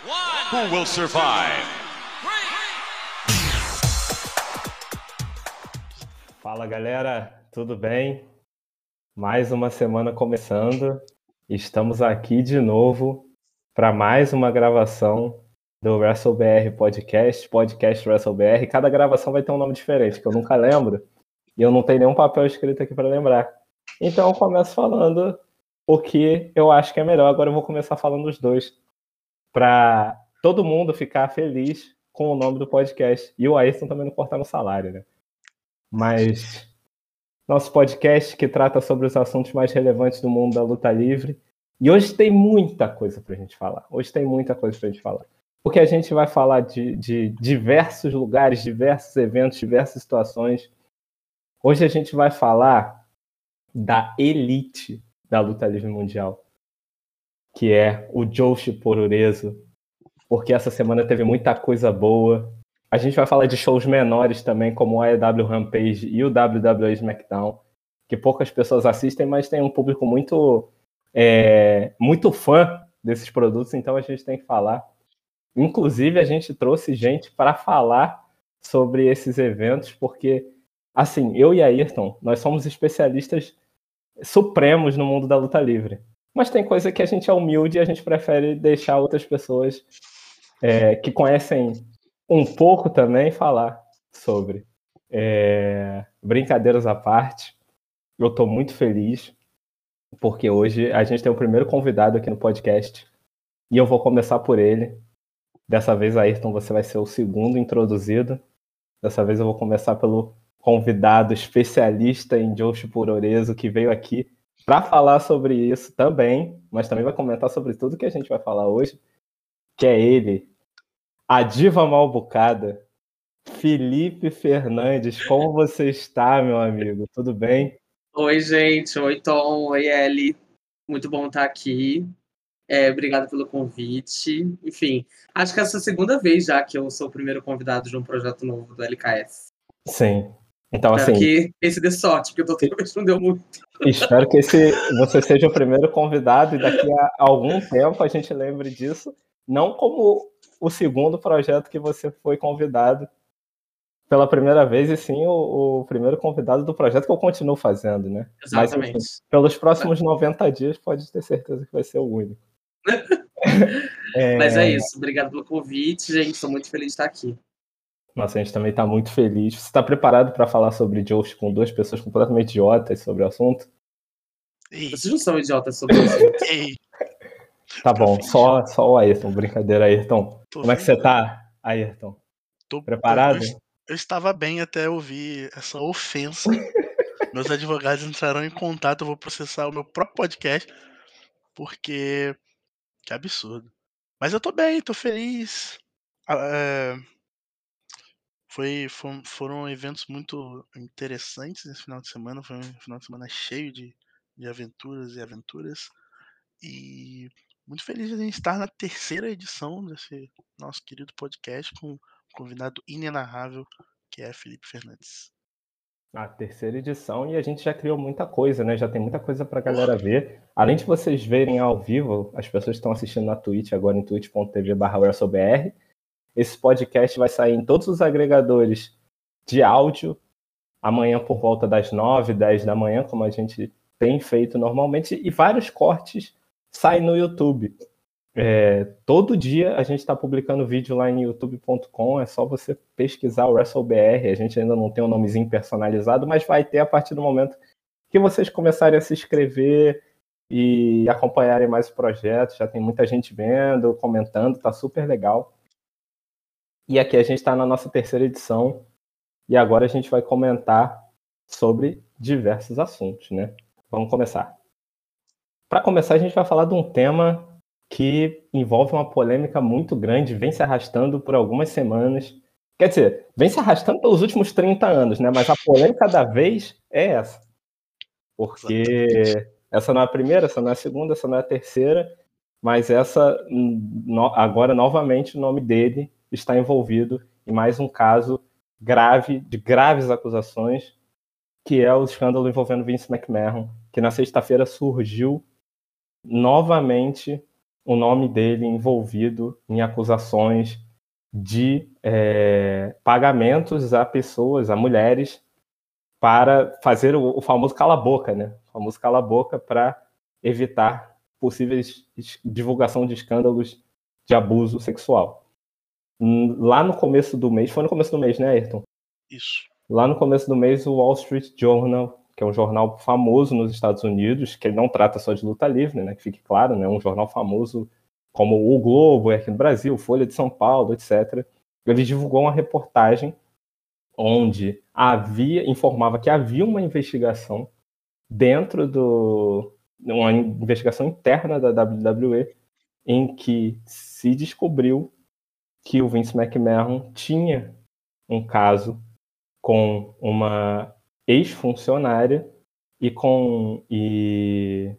Who will survive? Fala galera, tudo bem? Mais uma semana começando. Estamos aqui de novo para mais uma gravação do WrestleBR Podcast, Podcast WrestleBR. Cada gravação vai ter um nome diferente, que eu nunca lembro. E eu não tenho nenhum papel escrito aqui para lembrar. Então eu começo falando o que eu acho que é melhor. Agora eu vou começar falando os dois. Para todo mundo ficar feliz com o nome do podcast. E o Ayrton também não cortar no salário, né? Mas nosso podcast que trata sobre os assuntos mais relevantes do mundo da luta livre. E hoje tem muita coisa para a gente falar. Hoje tem muita coisa para a gente falar. Porque a gente vai falar de, de diversos lugares, diversos eventos, diversas situações. Hoje a gente vai falar da elite da luta livre mundial, que é o Joshi Pororeso, porque essa semana teve muita coisa boa. A gente vai falar de shows menores também, como o AEW Rampage e o WWE SmackDown, que poucas pessoas assistem, mas tem um público muito, é, muito fã desses produtos, então a gente tem que falar. Inclusive, a gente trouxe gente para falar sobre esses eventos, porque, assim, eu e a Ayrton, nós somos especialistas supremos no mundo da luta livre. Mas tem coisa que a gente é humilde e a gente prefere deixar outras pessoas é, que conhecem um pouco também falar sobre. É, brincadeiras à parte, eu estou muito feliz porque hoje a gente tem o primeiro convidado aqui no podcast e eu vou começar por ele. Dessa vez, Ayrton, você vai ser o segundo introduzido. Dessa vez eu vou começar pelo convidado especialista em Joshi Puroreso que veio aqui para falar sobre isso também, mas também vai comentar sobre tudo que a gente vai falar hoje, que é ele, a diva malbucada, Felipe Fernandes. Como você está, meu amigo? Tudo bem? Oi, gente. Oi, Tom. Oi, Ellie. Muito bom estar aqui. É, obrigado pelo convite. Enfim, acho que essa é a segunda vez já que eu sou o primeiro convidado de um projeto novo do LKS. Sim. Então, Espero assim. que esse dê sorte, porque o doutor vez não deu muito. Espero que esse, você seja o primeiro convidado e daqui a algum tempo a gente lembre disso. Não como o segundo projeto que você foi convidado pela primeira vez, e sim o, o primeiro convidado do projeto que eu continuo fazendo, né? Exatamente. Mas, enfim, pelos próximos 90 dias, pode ter certeza que vai ser o único. é... Mas é isso. Obrigado pelo convite, gente. Estou muito feliz de estar aqui. Nossa, a gente também está muito feliz. Você está preparado para falar sobre Josh com duas pessoas completamente idiotas sobre o assunto? Ei. Vocês não são idiotas sobre o assunto. Ei. Tá bom, só, só o Ayrton. Brincadeira, Ayrton. Tô Como é que você tá, Ayrton? Tô, preparado? Eu, eu estava bem até ouvir essa ofensa. Meus advogados entrarão em contato, eu vou processar o meu próprio podcast, porque que absurdo. Mas eu tô bem, tô feliz. É, foi, foram eventos muito interessantes nesse final de semana. Foi um final de semana cheio de, de aventuras e aventuras. E muito feliz de a gente estar na terceira edição desse nosso querido podcast com um convidado inenarrável que é Felipe Fernandes. A terceira edição e a gente já criou muita coisa, né? Já tem muita coisa para a galera ver. Além de vocês verem ao vivo, as pessoas estão assistindo na Twitch agora em twitch.tv/wrestlebr. Esse podcast vai sair em todos os agregadores de áudio amanhã por volta das 9, 10 da manhã, como a gente tem feito normalmente, e vários cortes saem no YouTube. É, todo dia a gente está publicando vídeo lá em youtube.com, é só você pesquisar o WrestleBR, a gente ainda não tem um nomezinho personalizado, mas vai ter a partir do momento que vocês começarem a se inscrever e acompanharem mais o projeto, já tem muita gente vendo, comentando, tá super legal. E aqui a gente está na nossa terceira edição e agora a gente vai comentar sobre diversos assuntos, né? Vamos começar. Para começar, a gente vai falar de um tema que envolve uma polêmica muito grande, vem se arrastando por algumas semanas. Quer dizer, vem se arrastando pelos últimos 30 anos, né? Mas a polêmica da vez é essa. Porque essa não é a primeira, essa não é a segunda, essa não é a terceira, mas essa, agora novamente, o nome dele está envolvido em mais um caso grave, de graves acusações, que é o escândalo envolvendo Vince McMahon, que na sexta-feira surgiu novamente o nome dele envolvido em acusações de é, pagamentos a pessoas, a mulheres, para fazer o, o famoso cala-boca, né? O famoso cala-boca para evitar possíveis divulgação de escândalos de abuso sexual. Lá no começo do mês, foi no começo do mês, né, Ayrton? Isso. Lá no começo do mês, o Wall Street Journal, que é um jornal famoso nos Estados Unidos, que ele não trata só de luta livre, né, que fique claro, né, um jornal famoso como o Globo, aqui no Brasil, Folha de São Paulo, etc. Ele divulgou uma reportagem onde havia informava que havia uma investigação dentro do uma investigação interna da WWE em que se descobriu que o Vince McMahon tinha um caso com uma ex-funcionária e com e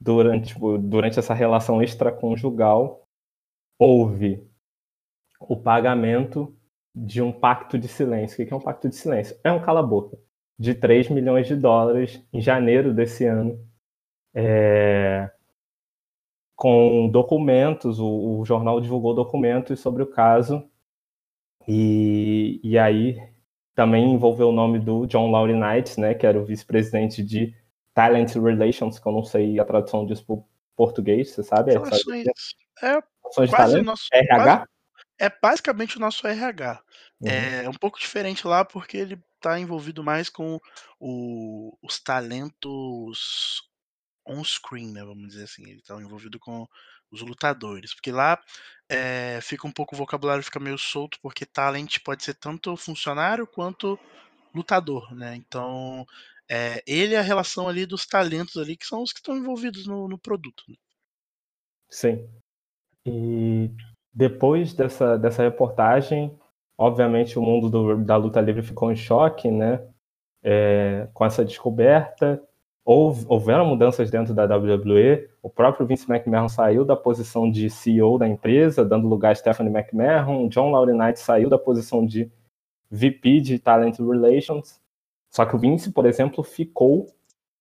durante tipo, durante essa relação extraconjugal houve o pagamento de um pacto de silêncio. O que é um pacto de silêncio? É um cala-boca de 3 milhões de dólares em janeiro desse ano é, com documentos, o, o, jornal divulgou documentos sobre o caso, e, e aí também envolveu o nome do John Laurinaitis, né, que era o vice-presidente de Talent Relations, que eu não sei a tradução disso para português, você sabe? Relações, é, Relações de talento? Nosso, RH? Quase, é basicamente o nosso RH. Uhum. É um pouco diferente lá porque ele está envolvido mais com o, os talentos on-screen, né, vamos dizer assim, ele tá envolvido com os lutadores, porque lá é, fica um pouco o vocabulário fica meio solto, porque talent pode ser tanto funcionário quanto lutador, né? Então é, ele é a relação ali dos talentos ali que são os que estão envolvidos no, no produto. Né? Sim. E depois dessa, dessa reportagem, obviamente o mundo do, da luta livre ficou em choque, né? É, com essa descoberta houveram mudanças dentro da WWE. O próprio Vince McMahon saiu da posição de CEO da empresa, dando lugar a Stephanie McMahon. John Laurinaitis saiu da posição de VP de Talent Relations. Só que o Vince, por exemplo, ficou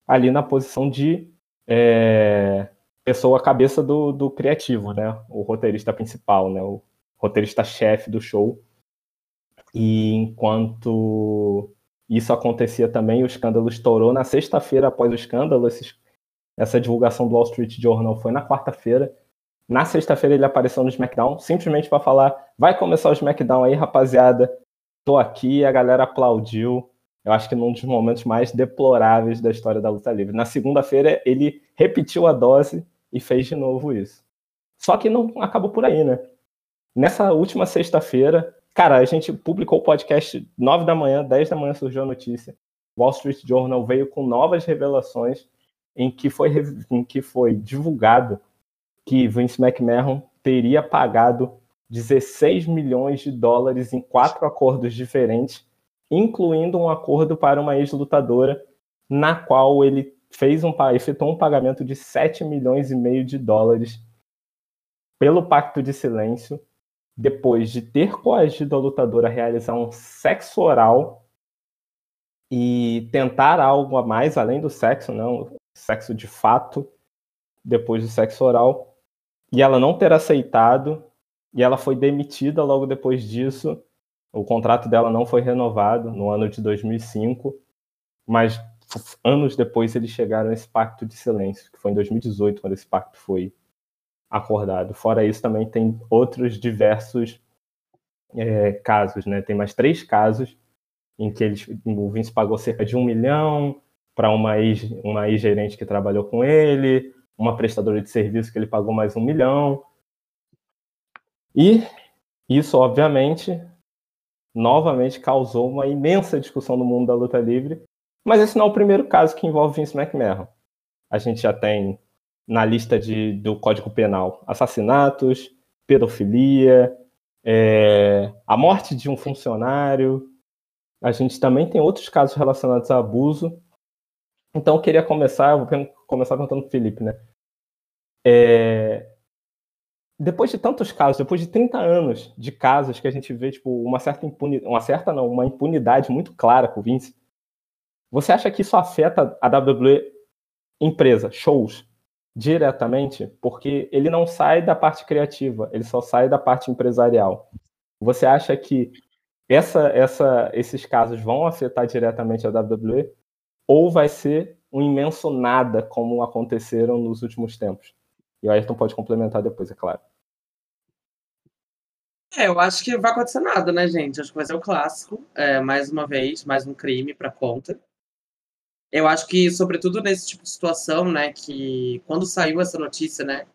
ali na posição de é, pessoa cabeça do, do criativo, né? O roteirista principal, né? O roteirista-chefe do show. E enquanto isso acontecia também, o escândalo estourou na sexta-feira após o escândalo. Esses, essa divulgação do Wall Street Journal foi na quarta-feira. Na sexta-feira ele apareceu no SmackDown, simplesmente para falar: vai começar o SmackDown aí, rapaziada. Tô aqui, a galera aplaudiu. Eu acho que num dos momentos mais deploráveis da história da luta livre. Na segunda-feira ele repetiu a dose e fez de novo isso. Só que não acabou por aí, né? Nessa última sexta-feira, Cara, a gente publicou o podcast 9 da manhã, 10 da manhã surgiu a notícia. Wall Street Journal veio com novas revelações em que foi, em que foi divulgado que Vince McMahon teria pagado 16 milhões de dólares em quatro acordos diferentes, incluindo um acordo para uma ex-lutadora, na qual ele fez um, efetuou um pagamento de 7 milhões e meio de dólares pelo Pacto de Silêncio depois de ter coagido a lutadora a realizar um sexo oral e tentar algo a mais além do sexo, não, sexo de fato, depois do sexo oral, e ela não ter aceitado, e ela foi demitida logo depois disso. O contrato dela não foi renovado no ano de 2005, mas anos depois eles chegaram a esse pacto de silêncio, que foi em 2018 quando esse pacto foi acordado. Fora isso, também tem outros diversos é, casos, né? Tem mais três casos em que eles, o Vince pagou cerca de um milhão para uma ex, uma ex-gerente que trabalhou com ele, uma prestadora de serviço que ele pagou mais um milhão. E isso, obviamente, novamente causou uma imensa discussão no mundo da luta livre. Mas esse não é o primeiro caso que envolve Vince McMahon. A gente já tem na lista de, do Código Penal assassinatos, pedofilia, é, a morte de um funcionário. A gente também tem outros casos relacionados a abuso. Então, eu queria começar, eu vou começar perguntando para o Felipe, né? É, depois de tantos casos, depois de 30 anos de casos que a gente vê, tipo, uma certa impunidade, uma certa não, uma impunidade muito clara com o Vince, você acha que isso afeta a WWE empresa, shows, diretamente, porque ele não sai da parte criativa, ele só sai da parte empresarial. Você acha que essa, essa, esses casos vão afetar diretamente a WWE ou vai ser um imenso nada como aconteceram nos últimos tempos? E o Ayrton pode complementar depois, é claro. É, eu acho que vai acontecer nada, né, gente? Acho que vai ser o clássico. É, mais uma vez, mais um crime para conta. Eu acho que, sobretudo nesse tipo de situação, né, que quando saiu essa notícia, né,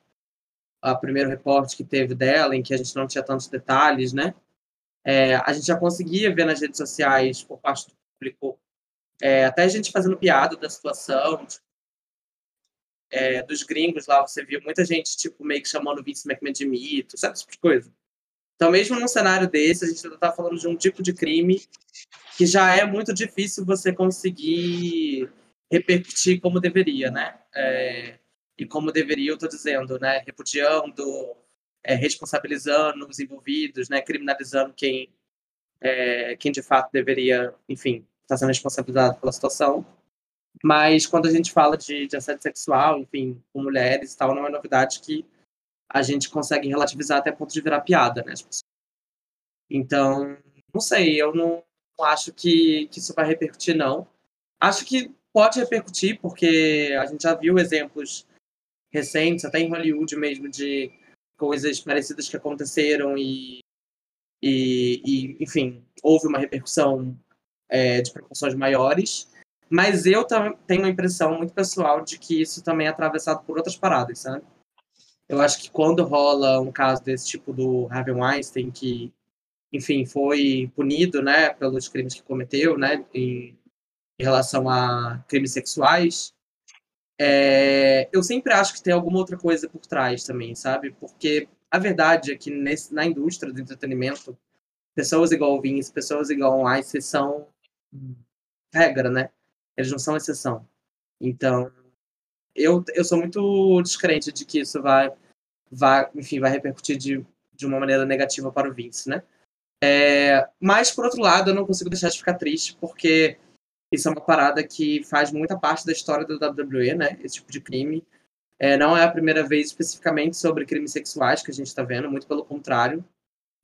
a primeiro reporte que teve dela, em que a gente não tinha tantos detalhes, né, é, a gente já conseguia ver nas redes sociais, por parte do público, é, até a gente fazendo piada da situação, tipo, é, dos gringos lá, você viu muita gente, tipo, meio que chamando o Vince McMahon de mito, sabe, tipo de coisa. Então, mesmo num cenário desse, a gente está falando de um tipo de crime que já é muito difícil você conseguir repercutir como deveria, né? É, e como deveria, eu estou dizendo, né? Repudiando, é, responsabilizando os envolvidos, né? Criminalizando quem, é, quem de fato deveria, enfim, estar tá sendo responsabilizado pela situação. Mas quando a gente fala de, de assédio sexual, enfim, com mulheres e tal, não é novidade que a gente consegue relativizar até ponto de virar piada, né? Então, não sei, eu não acho que, que isso vai repercutir, não. Acho que pode repercutir, porque a gente já viu exemplos recentes, até em Hollywood mesmo, de coisas parecidas que aconteceram e, e, e enfim, houve uma repercussão é, de proporções maiores. Mas eu tenho uma impressão muito pessoal de que isso também é atravessado por outras paradas, sabe? Eu acho que quando rola um caso desse tipo do Harvey Weinstein, que, enfim, foi punido, né, pelos crimes que cometeu, né, em, em relação a crimes sexuais, é, eu sempre acho que tem alguma outra coisa por trás também, sabe? Porque a verdade é que nesse, na indústria do entretenimento, pessoas igual o Vince, pessoas igual o Einstein são regra, né? Eles não são exceção. Então, eu, eu sou muito descrente de que isso vai, vai, enfim, vai repercutir de, de uma maneira negativa para o Vince, né? É, mas, por outro lado, eu não consigo deixar de ficar triste, porque isso é uma parada que faz muita parte da história da WWE, né? Esse tipo de crime. É, não é a primeira vez especificamente sobre crimes sexuais que a gente está vendo, muito pelo contrário.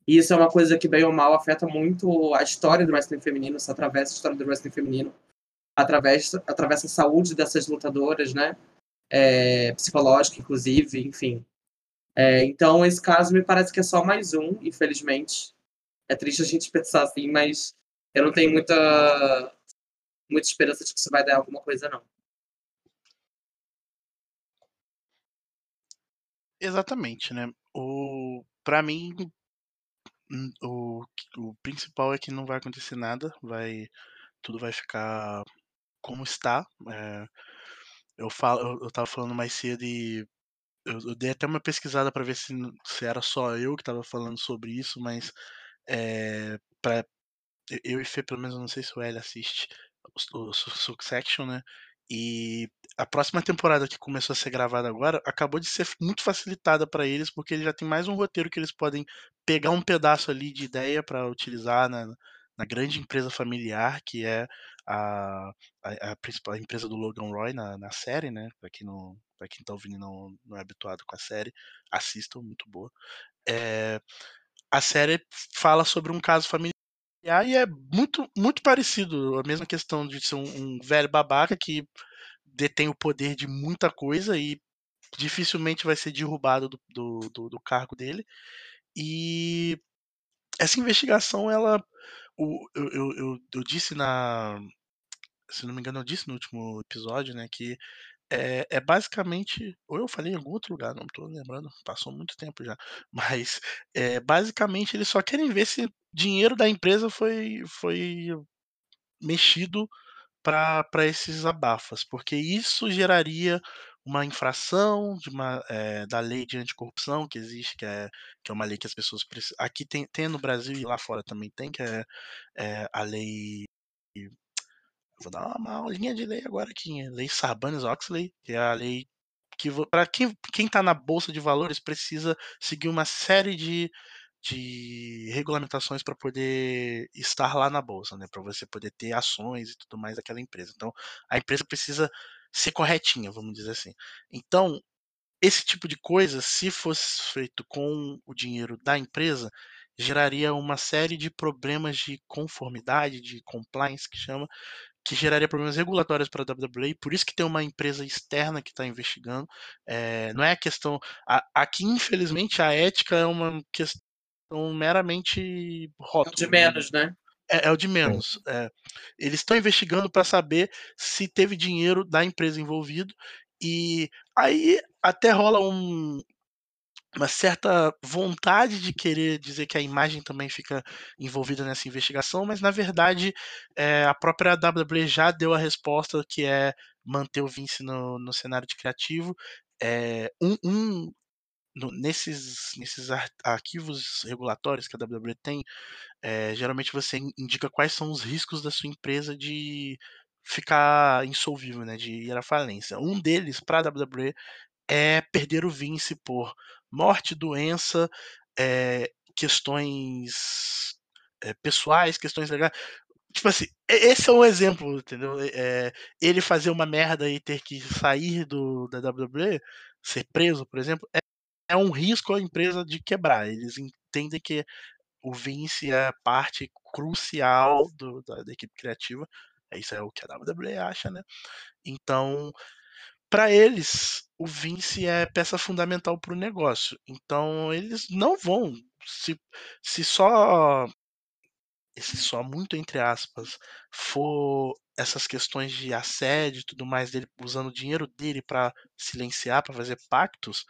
E isso é uma coisa que, bem ou mal, afeta muito a história do wrestling feminino, se atravessa a história do wrestling feminino, atravessa, atravessa a saúde dessas lutadoras, né? É, psicológica, inclusive, enfim. É, então, esse caso me parece que é só mais um, infelizmente. É triste a gente pensar assim, mas eu não tenho muita, muita esperança de que isso vai dar alguma coisa, não. Exatamente, né? O, pra mim, o, o principal é que não vai acontecer nada, vai, tudo vai ficar como está. É, eu, falo, eu, tava falando mais cedo e eu, eu dei até uma pesquisada para ver se, se era só eu que tava falando sobre isso, mas é, pra, eu e Fê, pelo menos, eu não sei se o L assiste o, o Succession, né? E a próxima temporada que começou a ser gravada agora acabou de ser muito facilitada para eles, porque eles já tem mais um roteiro que eles podem pegar um pedaço ali de ideia para utilizar na, na grande empresa familiar que é a, a, a principal empresa do Logan Roy na, na série, né? Para quem não, para quem tá ouvindo e não, não é habituado com a série, assistam, muito boa. É, a série fala sobre um caso familiar e é muito, muito parecido. A mesma questão de ser um, um velho babaca que detém o poder de muita coisa e dificilmente vai ser derrubado do, do, do, do cargo dele. E essa investigação, ela. O, eu, eu, eu disse na, se não me engano, eu disse no último episódio, né, que é, é, basicamente, ou eu falei em algum outro lugar, não estou lembrando, passou muito tempo já, mas é, basicamente eles só querem ver se dinheiro da empresa foi, foi mexido para esses abafas, porque isso geraria uma infração de uma, é, da lei de anticorrupção que existe, que é, que é uma lei que as pessoas precisam. Aqui tem, tem no Brasil e lá fora também tem, que é, é a lei Vou dar uma aulinha de lei agora aqui. Lei Sarbanes-Oxley, que é a lei que para quem quem está na bolsa de valores precisa seguir uma série de, de regulamentações para poder estar lá na bolsa, né? Para você poder ter ações e tudo mais daquela empresa. Então, a empresa precisa ser corretinha, vamos dizer assim. Então, esse tipo de coisa, se fosse feito com o dinheiro da empresa, geraria uma série de problemas de conformidade, de compliance, que chama, que geraria problemas regulatórios para a WWE, por isso que tem uma empresa externa que está investigando. É, não é a questão. A, aqui, infelizmente, a ética é uma questão meramente rótulo. De menos, né? É, é o de menos. É. Eles estão investigando para saber se teve dinheiro da empresa envolvido. E aí até rola um, uma certa vontade de querer dizer que a imagem também fica envolvida nessa investigação, mas na verdade é, a própria WWE já deu a resposta que é manter o Vince no, no cenário de criativo. É, um, um no, nesses, nesses arquivos regulatórios que a WWE tem, é, geralmente você indica quais são os riscos da sua empresa de ficar insolvível, né, de ir à falência. Um deles para a WWE é perder o Vince por morte, doença, é, questões é, pessoais, questões legais. Tipo assim, esse é um exemplo, entendeu? É, ele fazer uma merda e ter que sair do, da WWE, ser preso, por exemplo, é, é um risco à empresa de quebrar. Eles entendem que o Vince é parte crucial do, da, da, equipe criativa. Isso é o que a WWE acha, né? Então, para eles, o Vince é peça fundamental para o negócio. Então, eles não vão se, se só esse só muito entre aspas for essas questões de assédio e tudo mais dele usando o dinheiro dele para silenciar, para fazer pactos,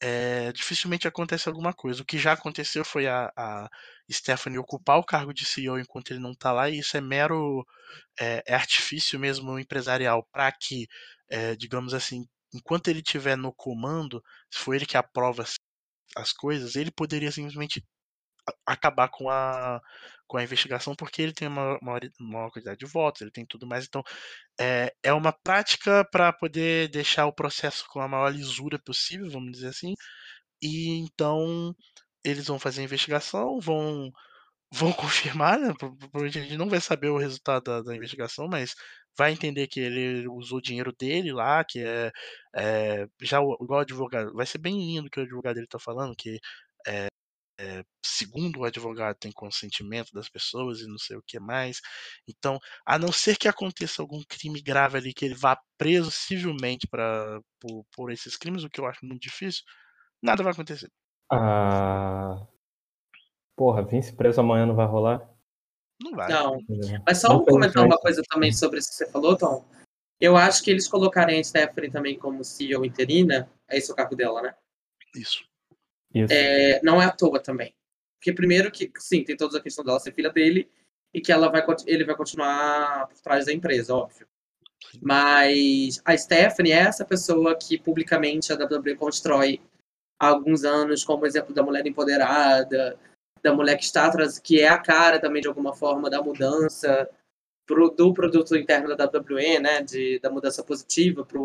é, dificilmente acontece alguma coisa. O que já aconteceu foi a, a Stephanie ocupar o cargo de CEO enquanto ele não está lá, e isso é mero é, é artifício mesmo empresarial para que, é, digamos assim, enquanto ele estiver no comando, se for ele que aprova as, as coisas, ele poderia simplesmente acabar com a, com a investigação porque ele tem uma maior, maior quantidade de votos, ele tem tudo mais. Então, é, é uma prática para poder deixar o processo com a maior lisura possível, vamos dizer assim. E então eles vão fazer a investigação, vão vão confirmar, né? Provavelmente a gente não vai saber o resultado da, da, investigação, mas vai entender que ele usou o dinheiro dele lá, que é, é já igual o advogado, vai ser bem lindo que o advogado dele tá falando, que é, é, segundo o advogado, tem consentimento das pessoas e não sei o que mais. Então, a não ser que aconteça algum crime grave ali, que ele vá preso civilmente pra, por, por esses crimes, o que eu acho muito difícil, nada vai acontecer. Ah. Porra, Vince preso amanhã não vai rolar? Não vai. Não. Mas só vou comentar uma coisa também sobre isso que você falou, Tom. Eu acho que eles colocarem a Stephanie também como CEO interina. É esse o cargo dela, né? Isso. É, não é à toa também. Porque primeiro que, sim, tem toda a questão dela ser filha dele e que ela vai, ele vai continuar por trás da empresa, óbvio. Mas a Stephanie é essa pessoa que publicamente a WWE constrói há alguns anos como exemplo da mulher empoderada, da mulher que está atrás, que é a cara também de alguma forma da mudança pro, do produto interno da WWE, né, de, da mudança positiva para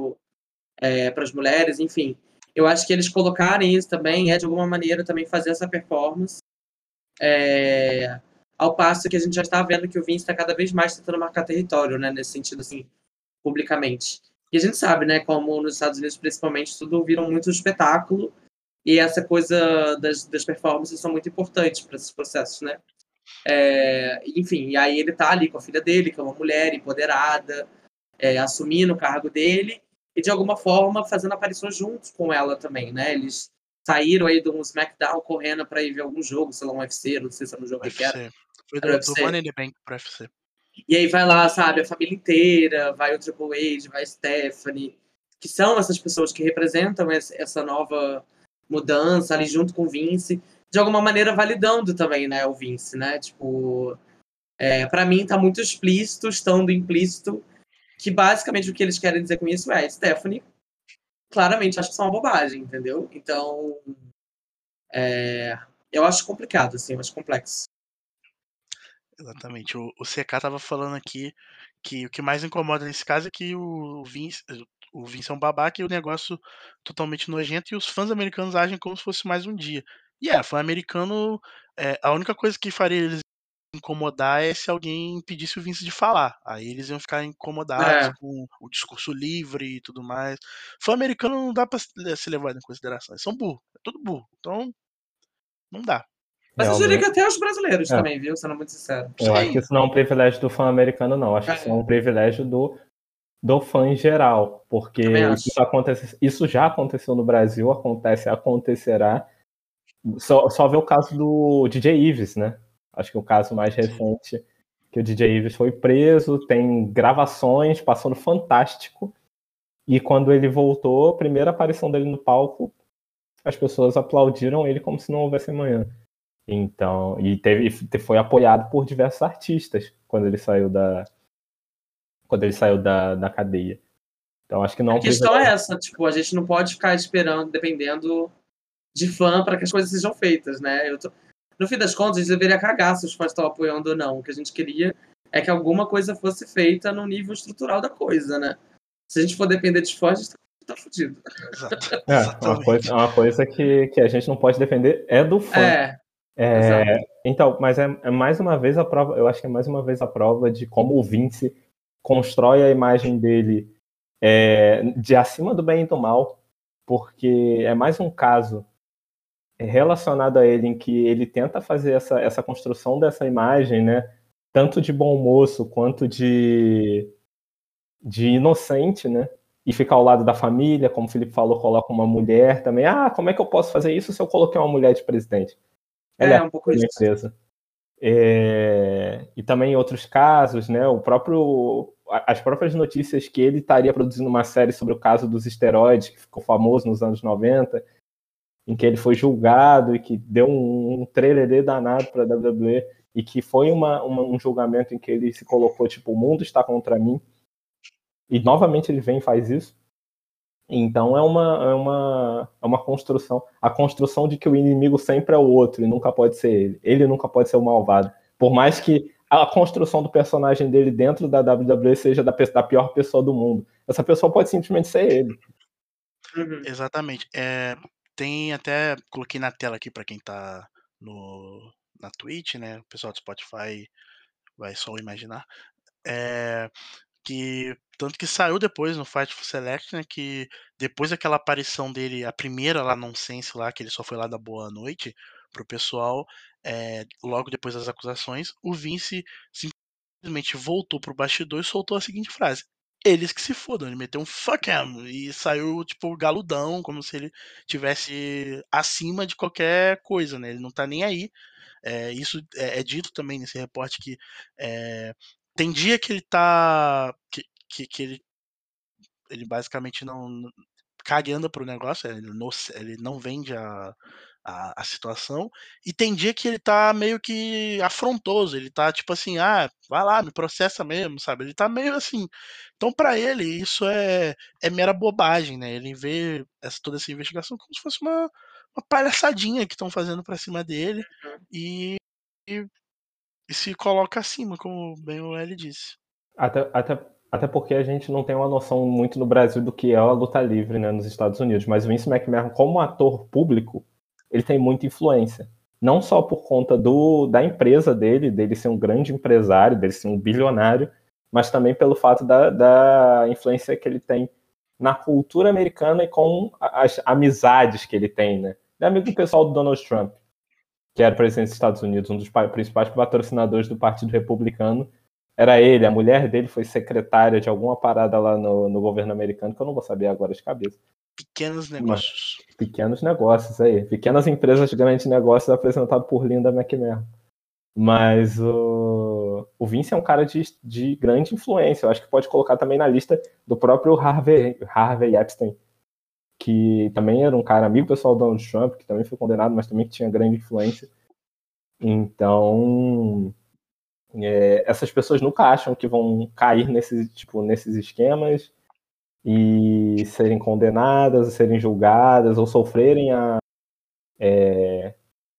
é, as mulheres, enfim eu acho que eles colocarem isso também é de alguma maneira também fazer essa performance. É, ao passo que a gente já está vendo que o Vince está cada vez mais tentando marcar território, né, nesse sentido assim, publicamente. E a gente sabe, né, como nos Estados Unidos principalmente tudo viram muito espetáculo e essa coisa das, das performances são muito importantes para esses processos, né? É, enfim, e aí ele tá ali com a filha dele, que é uma mulher empoderada, é, assumindo o cargo dele, e de alguma forma fazendo aparições juntos com ela também, né? Eles saíram aí de um SmackDown correndo para ir ver algum jogo, sei lá, um UFC, não sei se era um jogo UFC. que era. Foi do, do Money in the Bank pro UFC. E aí vai lá, sabe, a família inteira, vai o Triple H, vai a Stephanie, que são essas pessoas que representam essa nova mudança ali junto com o Vince, de alguma maneira validando também, né, o Vince, né? Tipo, é, para mim tá muito explícito, estando implícito que basicamente o que eles querem dizer com isso é Stephanie claramente acha que isso é uma bobagem, entendeu? Então, é, eu acho complicado, assim, acho complexo. Exatamente. O, o CK tava falando aqui que o que mais incomoda nesse caso é que o Vince, o Vince é um babaca e o negócio totalmente nojento e os fãs americanos agem como se fosse mais um dia. E é, fã americano, é, a única coisa que faria eles incomodar é se alguém impedisse o Vince de falar. Aí eles iam ficar incomodados É. com o discurso livre e tudo mais. Fã americano não dá pra se se levar em consideração. Eles são burros. É tudo burro. Então, não dá. Mas eu diria que até os brasileiros É. também, viu? Sendo muito sincero. Eu acho Sim. que isso não é um privilégio do fã americano, não. Acho que isso é um privilégio do, do fã em geral. Porque isso, acontece, isso já aconteceu no Brasil, acontece, acontecerá. Só, só ver o caso do DJ Ives, né? Acho que o caso mais recente, que o DJ Ives foi preso, tem gravações, passando fantástico. E quando ele voltou, a primeira aparição dele no palco, as pessoas aplaudiram ele como se não houvesse amanhã. Então, e teve, e foi apoiado por diversos artistas quando ele saiu da quando ele saiu da, da cadeia. Então acho que não A questão é essa, tipo, a gente não pode ficar esperando, dependendo de fã para que as coisas sejam feitas, né? Eu tô- No fim das contas, a gente deveria cagar se os fãs estão apoiando ou não. O que a gente queria é que alguma coisa fosse feita no nível estrutural da coisa, né? Se a gente for depender de fãs, a gente tá fudido. Exato. é, uma coisa, uma coisa que, que a gente não pode defender é do fã. É, É, então, mas é, é mais uma vez a prova, eu acho que é mais uma vez a prova de como o Vince constrói a imagem dele é, de acima do bem e do mal, porque é mais um caso relacionado a ele em que ele tenta fazer essa, essa construção dessa imagem, né? Tanto de bom moço quanto de, de inocente, né? E fica ao lado da família, como o Felipe falou, coloca uma mulher também. Ah, como é que eu posso fazer isso se eu coloquei uma mulher de presidente? Ela É, um pouco isso. empresa. É, e também em outros casos, né? O próprio, as próprias notícias que ele estaria produzindo uma série sobre o caso dos esteroides, que ficou famoso nos anos 90, em que ele foi julgado e que deu um, um trelelê danado para a WWE e que foi uma, uma- um julgamento em que ele se colocou tipo o mundo está contra mim e novamente ele vem e faz isso. Então é uma, é uma, é uma construção. A construção de que o inimigo sempre é o outro e nunca pode ser ele. Ele nunca pode ser o malvado. Por mais que a construção do personagem dele dentro da WWE seja da, da pior pessoa do mundo. Essa pessoa pode simplesmente ser ele. Uhum. Exatamente. É, tem até. Coloquei na tela aqui pra quem tá no, na Twitch, né? O pessoal do Spotify vai só imaginar. É, que tanto que saiu depois no Fight for Select, né? Que depois daquela aparição dele, a primeira lá nonsense lá, que ele só foi lá dar boa noite pro pessoal, é, logo depois das acusações, o Vince simplesmente voltou pro bastidor e soltou a seguinte frase. Eles que se fodam, ele meteu um fuck him e saiu, tipo, galudão, como se ele tivesse acima de qualquer coisa, né? Ele não tá nem aí. É, isso é, é dito também nesse reporte que é, tem dia que ele tá. que, que, que ele, ele basicamente não. não- cagando pro negócio, ele não, ele não vende a, a, a situação, e tem dia que ele tá meio que afrontoso, ele tá tipo assim, ah, vai lá, me processa mesmo, sabe? Ele tá meio assim. Então, pra ele, isso é, é mera bobagem, né? Ele vê essa, toda essa investigação como se fosse uma, uma palhaçadinha que estão fazendo pra cima dele e, e, e se coloca acima, como bem o L disse. Até, até, até porque a gente não tem uma noção muito no Brasil do que é a luta livre né, nos Estados Unidos. Mas o Vince McMahon, como ator público, ele tem muita influência. Não só por conta do, da empresa dele, dele ser um grande empresário, dele ser um bilionário, mas também pelo fato da, da influência que ele tem na cultura americana e com as amizades que ele tem, né? Ele é amigo do pessoal do Donald Trump, que era presidente dos Estados Unidos, um dos pa- principais patrocinadores do Partido Republicano. Era ele, a mulher dele foi secretária de alguma parada lá no, no governo americano, que eu não vou saber agora de cabeça. Pequenos negócios. Pequenos negócios aí, pequenas empresas de grandes negócios apresentado por Linda McMahon. Mas o, o Vince é um cara de, de grande influência. Eu acho que pode colocar também na lista do próprio Harvey, Harvey Epstein, que também era um cara amigo pessoal do Donald Trump, que também foi condenado, mas também que tinha grande influência. Então, é, essas pessoas nunca acham que vão cair nesse, tipo, nesses esquemas e serem condenadas, serem julgadas ou sofrerem a é,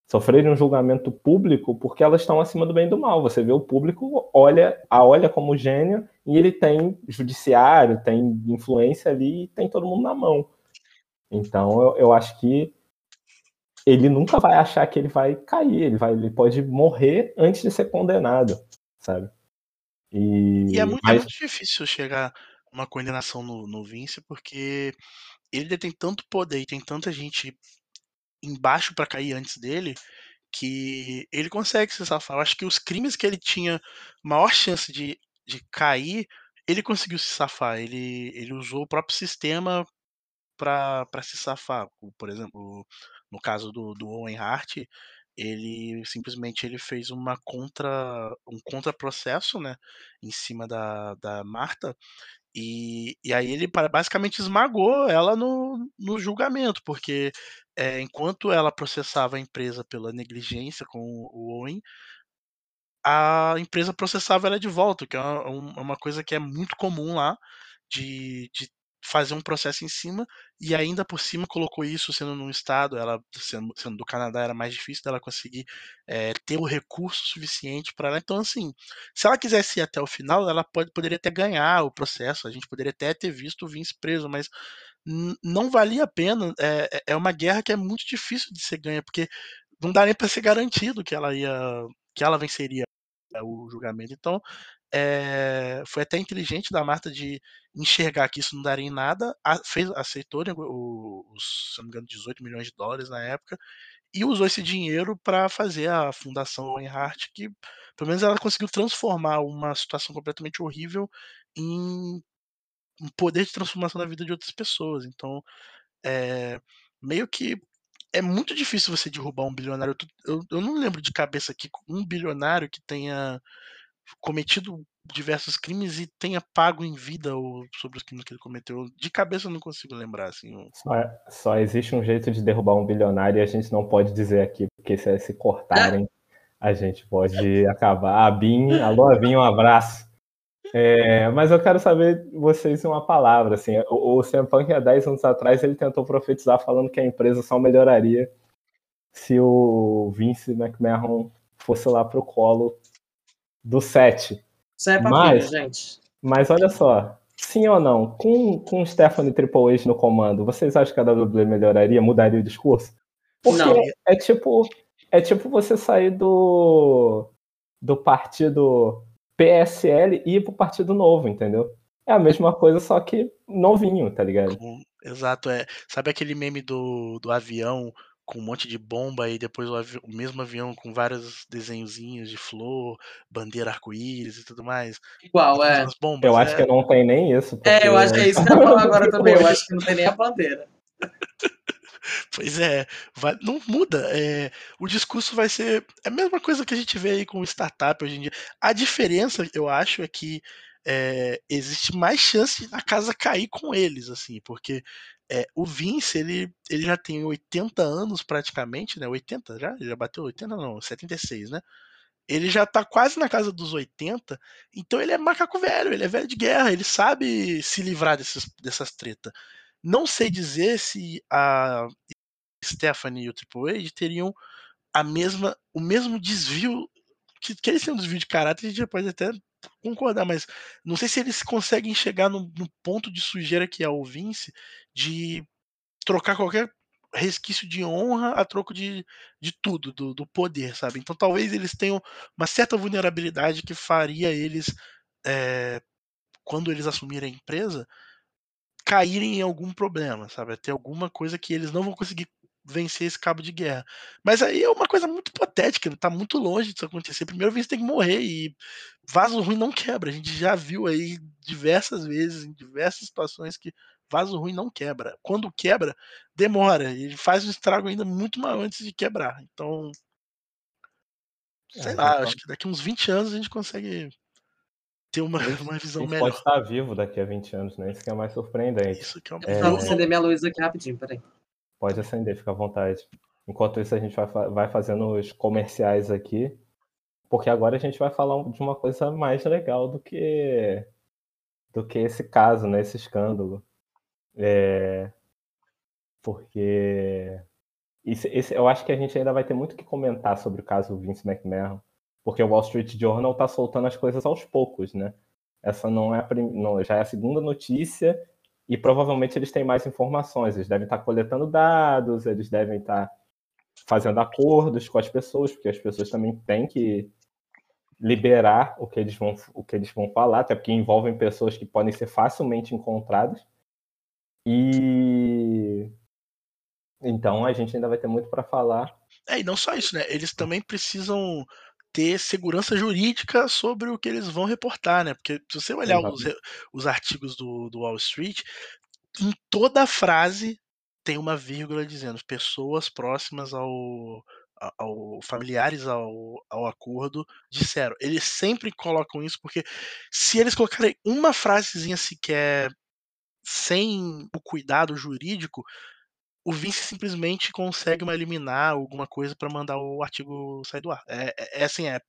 sofrerem um julgamento público porque elas estão acima do bem e do mal. Você vê o público olha a olha como gênio e ele tem judiciário, tem influência ali e tem todo mundo na mão. Então eu, eu acho que ele nunca vai achar que ele vai cair, ele, vai, ele pode morrer antes de ser condenado, sabe? E, e é, muito, é mas... é, muito, difícil chegar uma condenação no, no Vince, porque ele tem tanto poder e tem tanta gente embaixo para cair antes dele que ele consegue se safar. Eu acho que os crimes que ele tinha maior chance de, de cair, ele conseguiu se safar. Ele, ele usou o próprio sistema para se safar. Por exemplo, no caso do, do Owen Hart, ele simplesmente ele fez uma contra um contraprocesso, né, em cima da, da Marta e, e aí ele basicamente esmagou ela no, no julgamento, porque é, enquanto ela processava a empresa pela negligência com o Owen, a empresa processava ela de volta, que é uma, uma coisa que é muito comum lá, de, de fazer um processo em cima e ainda por cima colocou isso sendo num estado, ela sendo, sendo do Canadá era mais difícil dela conseguir é, ter o recurso suficiente para ela. Então assim, se ela quisesse ir até o final, ela pode, poderia até ganhar o processo, a gente poderia até ter visto o Vince preso, mas não valia a pena. É, é uma guerra que é muito difícil de ser ganha porque não dá nem para ser garantido que ela ia, que ela venceria o julgamento. Então é, foi até inteligente da Marta de enxergar que isso não daria em nada, a, fez, aceitou né, os, se não me engano, 18 milhões de dólares na época, e usou esse dinheiro para fazer a Fundação Reinhardt, que pelo menos ela conseguiu transformar uma situação completamente horrível em um poder de transformação na vida de outras pessoas. Então, é, meio que é muito difícil você derrubar um bilionário. Eu, eu não lembro de cabeça aqui um bilionário que tenha cometido diversos crimes e tenha pago em vida ou sobre os crimes que ele cometeu. De cabeça eu não consigo lembrar, assim. Só, é, só, existe um jeito de derrubar um bilionário e a gente não pode dizer aqui, porque se, se cortarem, a gente pode acabar. A Bin, alô, Bin, um abraço. É, mas eu quero saber vocês uma palavra, assim, o, o CM Punk há 10 anos atrás ele tentou profetizar falando que a empresa só melhoraria se o Vince McMahon fosse lá pro colo do 7. Isso é papinho, mas, gente. Mas olha só, sim ou não, com, com Stephanie Triple H no comando, vocês acham que a WWE melhoraria, mudaria o discurso? Porque não. é tipo é tipo você sair do do partido PSL e ir pro partido novo, entendeu? É a mesma coisa, só que novinho, tá ligado? Exato, é. Sabe aquele meme do, do avião com um monte de bomba e depois o, avi o mesmo avião com vários desenhozinhos de flor, bandeira arco-íris e tudo mais. Igual, é. Bombas, eu acho é... que não tem nem isso. Porque... É, eu acho que é isso que eu ia falar agora também. Eu acho que não tem nem a bandeira. Pois é, vai, não muda. É, o discurso vai ser é a mesma coisa que a gente vê aí com startup hoje em dia. A diferença, eu acho, é que é, existe mais chance da casa cair com eles, assim, porque é, o Vince, ele, ele já tem 80 anos praticamente, né? 80 já? Ele já bateu 80? Não, 76, né? Ele já tá quase na casa dos 80, então ele é macaco velho, ele é velho de guerra, ele sabe se livrar desses, dessas tretas. Não sei dizer se a Stephanie e o Triple H teriam a mesma, o mesmo desvio que, que eles têm um desvio de caráter, a gente pode até concordar, mas não sei se eles conseguem chegar no, no ponto de sujeira que é o Vince de trocar qualquer resquício de honra a troco de, de tudo, do, do poder, sabe? Então talvez eles tenham uma certa vulnerabilidade que faria eles, é, quando eles assumirem a empresa, caírem em algum problema, sabe? Ter alguma coisa que eles não vão conseguir vencer esse cabo de guerra. Mas aí é uma coisa muito hipotética, tá muito longe disso acontecer. Primeiro você tem que morrer e vaso ruim não quebra. A gente já viu aí diversas vezes, em diversas situações, que vaso ruim não quebra. Quando quebra, demora. Ele faz um estrago ainda muito maior antes de quebrar. Então, sei é, lá, acho que daqui uns 20 anos a gente consegue ter uma, uma visão melhor. pode estar vivo daqui a 20 anos, né? Isso que é mais surpreendente. Isso que é, é... Vou acender minha luz aqui rapidinho, peraí. Pode acender, fica à vontade. Enquanto isso, a gente vai, vai fazendo os comerciais aqui, porque agora a gente vai falar de uma coisa mais legal do que do que esse caso, né? Esse escândalo. É... Porque esse, esse, eu acho que a gente ainda vai ter muito que comentar sobre o caso Vince McMahon, porque o Wall Street Journal está soltando as coisas aos poucos, né? Essa não é a prim... não, já é a segunda notícia e provavelmente eles têm mais informações, eles devem estar coletando dados, eles devem estar fazendo acordos com as pessoas, porque as pessoas também têm que liberar o que eles vão, o que eles vão falar, até porque envolvem pessoas que podem ser facilmente encontradas. E então a gente ainda vai ter muito para falar. É, e não só isso, né? Eles também precisam ter segurança jurídica sobre o que eles vão reportar, né? Porque se você olhar os, os, artigos do, do Wall Street, em toda frase tem uma vírgula dizendo pessoas próximas ao, ao familiares ao, ao acordo disseram. Eles sempre colocam isso porque se eles colocarem uma frasezinha sequer sem o cuidado jurídico, o Vince simplesmente consegue uma eliminar alguma coisa para mandar o artigo sair do ar. É, é, é assim, é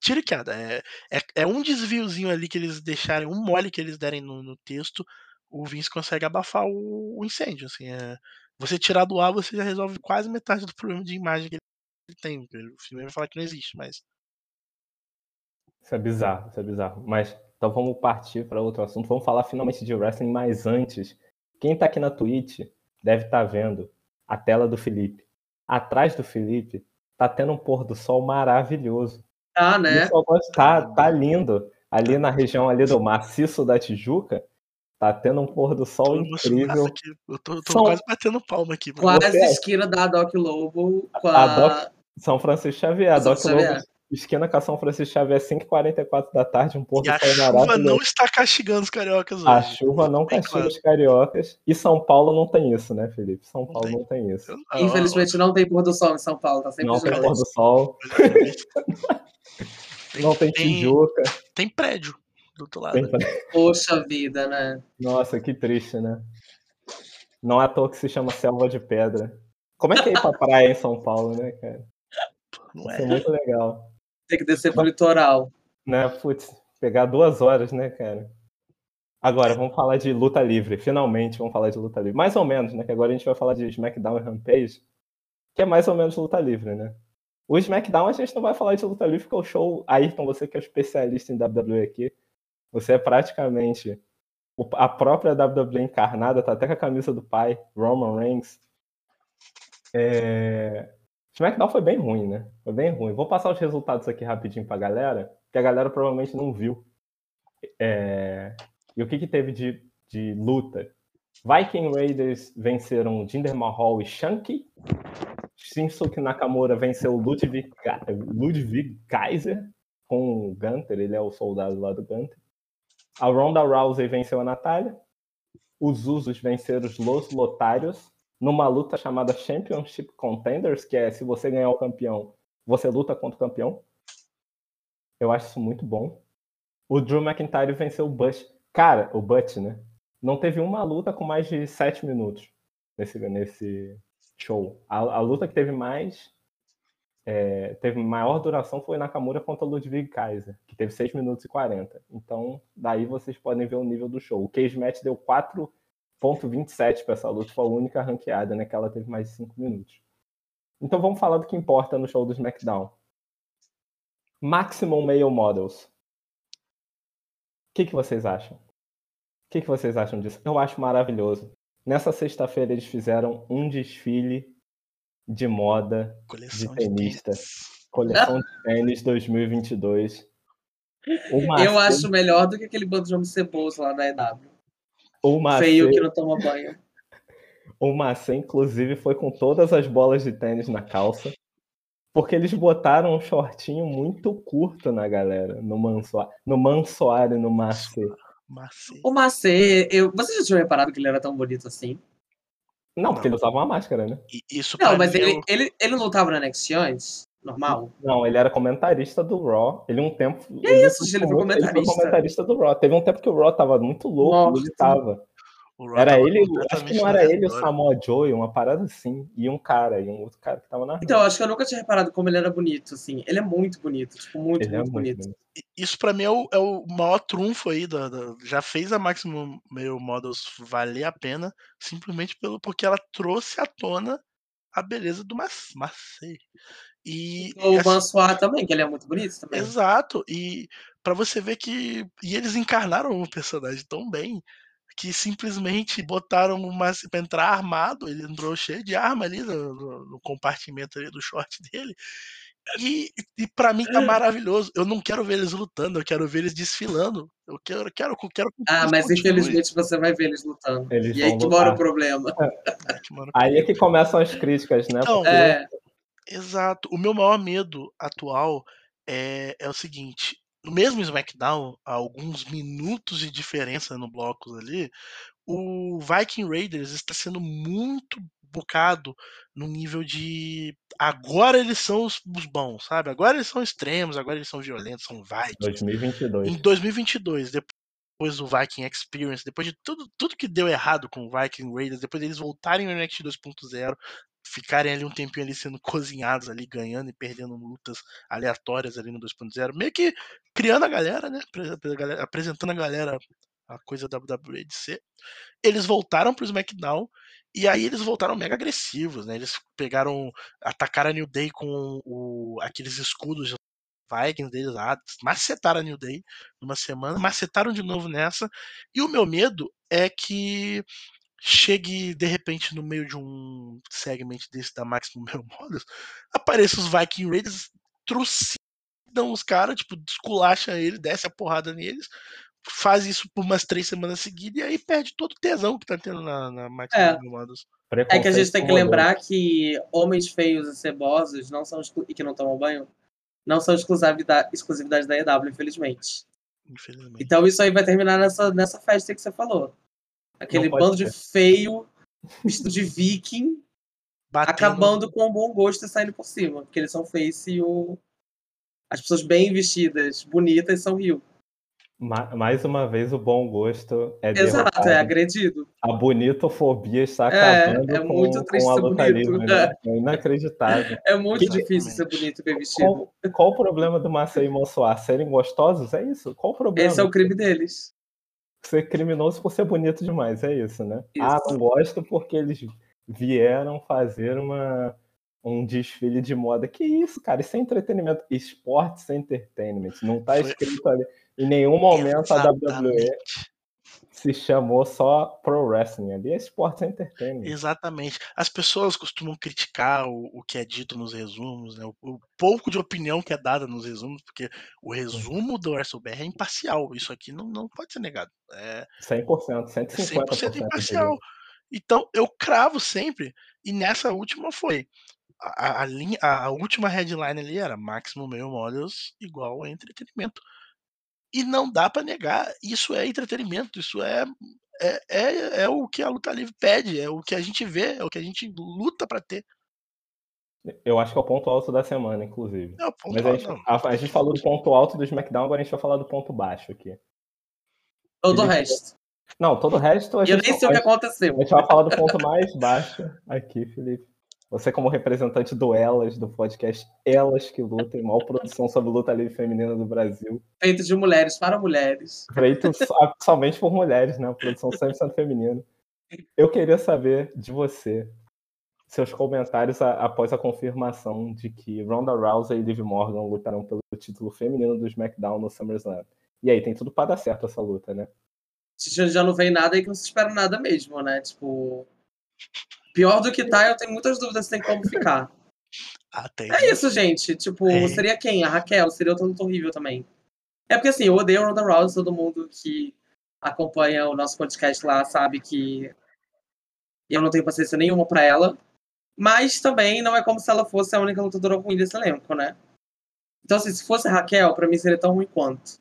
tiriqueada. É, é, é, um desviozinho ali que eles deixarem, um mole que eles derem no, no texto, o Vince consegue abafar o, o incêndio. Assim, é, você tirar do ar, você já resolve quase metade do problema de imagem que ele tem. O filme vai falar que não existe, mas. Isso é bizarro, isso é bizarro. Mas então vamos partir para outro assunto. Vamos falar finalmente de wrestling, mas antes, quem está aqui na Twitch deve estar tá vendo a tela do Felipe. Atrás do Felipe tá tendo um pôr do sol maravilhoso. Ah, né? Tá, tá lindo. Ali na região ali do maciço da Tijuca, tá tendo um pôr do sol incrível. Eu tô, tô São... quase batendo palma aqui. Quase esquina da Doc Lobo com a... a Doc... São Francisco Xavier. A Doc Xavier. Lobo Esquina com a São Francisco Xavier, 5h44 da tarde, um sol maravilhoso. a chuva não está castigando os cariocas hoje. A chuva não castiga claro. os cariocas. E São Paulo não tem isso, né, Felipe? São Paulo não tem, não tem isso. Não. Infelizmente não tem pôr do sol em São Paulo, tá sempre Não tem pôr do sol. tem, não tem, tem Tijuca. Tem prédio do outro lado. Poxa vida, né? Nossa, que triste, né? Não é à toa que se chama Selva de Pedra. Como é que é ir pra praia em São Paulo, né, cara? Não é. Isso é muito legal. Tem que descer pro litoral. Né, putz, pegar duas horas, né, cara? Agora, vamos falar de luta livre. Finalmente, vamos falar de luta livre. Mais ou menos, né? Que agora a gente vai falar de SmackDown e Rampage, que é mais ou menos luta livre, né? O SmackDown a gente não vai falar de luta livre, porque o show, Ayrton, você que é especialista em WWE aqui, você é praticamente a própria WWE encarnada, tá até com a camisa do pai, Roman Reigns. É... SmackDown foi bem ruim, né? Foi bem ruim. Vou passar os resultados aqui rapidinho pra galera, que a galera provavelmente não viu. É... E o que, que teve de, de luta? Viking Raiders venceram Jinder Mahal e Shanky. Shinsuke Nakamura venceu Ludwig, Ludwig Kaiser com o Gunter, ele é o soldado lá do Gunter. A Ronda Rousey venceu a Natália. Os Usos venceram os Los Lotários numa luta chamada Championship Contenders, que é se você ganhar o campeão, você luta contra o campeão. Eu acho isso muito bom. O Drew McIntyre venceu o Bush. Cara, o Butch, né? Não teve uma luta com mais de sete minutos nesse, nesse show. A, a luta que teve mais. É, teve maior duração foi Nakamura contra Ludwig Kaiser, que teve 6 minutos e 40. Então, daí vocês podem ver o nível do show. O Cage Match deu 4 ponto 27 para essa luta, foi a única ranqueada, né? Que ela teve mais de 5 minutos. Então vamos falar do que importa no show do SmackDown. Maximum Male Models. O que, que vocês acham? O que, que vocês acham disso? Eu acho maravilhoso. Nessa sexta-feira eles fizeram um desfile de moda Coleção de tenista. De Coleção de tênis 2022. Eu acho melhor do que aquele bando de homens ceboso lá da EW. O Macê, Feio que não toma banho. O Macê, inclusive, foi com todas as bolas de tênis na calça. Porque eles botaram um shortinho muito curto na galera, no Mansoar, no Mansoar e no Macê. Macê. O Macê, eu... você já tinha reparado que ele era tão bonito assim? Não, porque ele usava uma máscara, né? Isso não, mas ele, eu... ele, ele não tava na NXT antes? Normal? Não, ele era comentarista do Raw. Ele um tempo. Que ele isso, ele foi comentarista. Ele foi comentarista do Raw. Teve um tempo que o Raw tava muito louco, Nossa. ele tava. Era ele, acho que não era ele o Samoa Joe, uma parada assim, e um cara, e um outro cara que tava na Então, acho que eu nunca tinha reparado como ele era bonito, assim. Ele é muito bonito, tipo, muito, ele muito, é muito bonito. bonito. Isso pra mim é o, é o maior trunfo aí, da, da, já fez a Maximum Male Models valer a pena, simplesmente pelo, porque ela trouxe à tona a beleza do Macei. E o essa... Mansoir também, que ele é muito bonito também. Exato. E para você ver que e eles encarnaram o personagem tão bem que simplesmente botaram uma pra entrar armado, ele entrou cheio de arma ali no, no- no compartimento ali do short dele. E, e para mim tá maravilhoso. Eu não quero ver eles lutando, eu quero ver eles desfilando. Eu quero, quero, quero que Ah, mas continuem. infelizmente você vai ver eles lutando. Eles e aí que mora o problema. Mano, Aí é que começam as críticas, né? Então, Porque É, Exato. O meu maior medo atual é, é o seguinte: no mesmo SmackDown, há alguns minutos de diferença no blocos ali, o Viking Raiders está sendo muito bocado no nível de agora eles são os, bons, sabe? Agora eles são extremos, agora eles são violentos, são Vikings. 2022. Em 2022, depois do Viking Experience, depois de tudo, tudo que deu errado com o Viking Raiders, depois deles voltarem no NXT 2.0, ficarem ali um tempinho ali sendo cozinhados ali, ganhando e perdendo lutas aleatórias ali no 2.0, meio que criando a galera, né? Apresentando a galera a coisa da WWE de ser. Eles voltaram pro SmackDown e aí eles voltaram mega agressivos, né? Eles pegaram, atacaram a New Day com o, aqueles escudos Vikings deles lá, macetaram a New Day numa semana, macetaram de novo nessa. E o meu medo é que chegue de repente no meio de um segmento desse da Maximum Male Models, apareça os Viking Raiders, trucidam os caras, tipo, desculacha ele, desce a porrada neles, faz isso por umas três semanas seguidas e aí perde todo o tesão que tá tendo na, na Maximum É. Male Models. é que a gente tem que lembrar que homens feios e cebosos não são e que não tomam banho não são exclusividade, exclusividade da EW, infelizmente. Infelizmente. Então isso aí vai terminar nessa, nessa festa que você falou. Aquele bando de feio, vestido de viking, Batendo- acabando com o bom gosto e saindo por cima. Porque eles são face e o... as pessoas bem vestidas, bonitas, são rio. Ma- Mais uma vez, o bom gosto é Exato, derrotado. é agredido. A bonitofobia está É, acabando é com, muito triste com a ser luta bonito. livre. Né? É inacreditável. É muito Que- difícil ser bonito e bem vestido. Qual, qual o problema do Massa e Monsoar? Serem gostosos? É isso? Qual o problema? Esse é o crime deles. Ser criminoso por ser bonito demais, é isso, né? Isso. Ah, não gosto porque eles vieram fazer uma, um desfile de moda. Que isso, cara? Isso é entretenimento. Esportes Entertainment. Não tá escrito ali. Em nenhum momento a WWE Exatamente. Se chamou só Pro Wrestling. Ali é Esportes Entertainment. Exatamente. As pessoas costumam criticar o, o que é dito nos resumos, né? o, o pouco de opinião que é dada nos resumos, porque o resumo do WrestleBR é imparcial. Isso aqui não, não pode ser negado. É 100%, 150%. 100% eu imparcial. Então, eu cravo sempre, e nessa última foi. A, a, linha, a, última headline ali era Maximum Male Models igual entretenimento. E não dá pra negar, isso é entretenimento, isso é, é, é, é o que a luta livre pede, é o que a gente vê, é o que a gente luta pra ter. Eu acho que é o ponto alto da semana, inclusive. É o ponto Mas a gente, alto, a, a gente falou do ponto alto do SmackDown, agora a gente vai falar do ponto baixo aqui. Todo o resto. Não, todo o resto a E eu gente, nem sei o que a aconteceu. gente vai falar do ponto mais baixo aqui, Felipe. Você, como representante do Elas, do podcast Elas que Lutem, maior produção sobre luta livre feminina do Brasil, Feito de mulheres para mulheres. feito so- somente por mulheres, né? Produção 100% feminina. Eu queria saber de você seus comentários a- após a confirmação de que Ronda Rousey e Liv Morgan lutarão pelo título feminino do SmackDown no SummerSlam. E aí, tem tudo pra dar certo essa luta, né? Já já não vem nada aí que não se espera nada mesmo, né? Tipo. Pior do que tá, eu tenho muitas dúvidas se tem como ficar. Até É isso, gente. Tipo, É. seria quem? A Raquel? Seria outra luta horrível também. É porque assim, eu odeio Ronda Rousey, todo mundo que acompanha o nosso podcast lá sabe que eu não tenho paciência nenhuma pra ela. Mas também não é como se ela fosse a única lutadora ruim desse elenco, né? Então, assim, se fosse a Raquel, pra mim seria tão ruim quanto.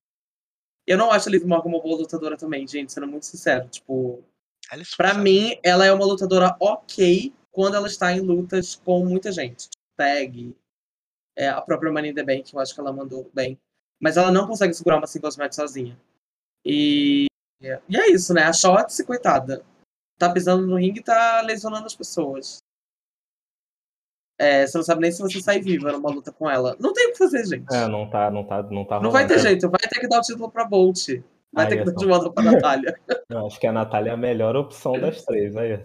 Eu não acho a Liv Morgan uma boa lutadora também, gente, sendo muito sincero. Tipo, É Pra esforçada. mim, ela é uma lutadora ok quando ela está em lutas com muita gente. Tag, é, a própria Money in the Bank, eu acho que ela mandou bem. Mas ela não consegue segurar uma singles match sozinha. E, e é isso, né? A Shotzi, coitada. Tá pisando no ringue e tá lesionando as pessoas. É, você não sabe nem se você sai viva numa luta com ela. Não tem o que fazer, gente. É, não tá, não tá, não tá não vai ter jeito. Vai ter que dar o título pra Bolt. Vai ter que é dar de volta pra Natália. Eu acho que a Natália é a melhor opção das três, aí.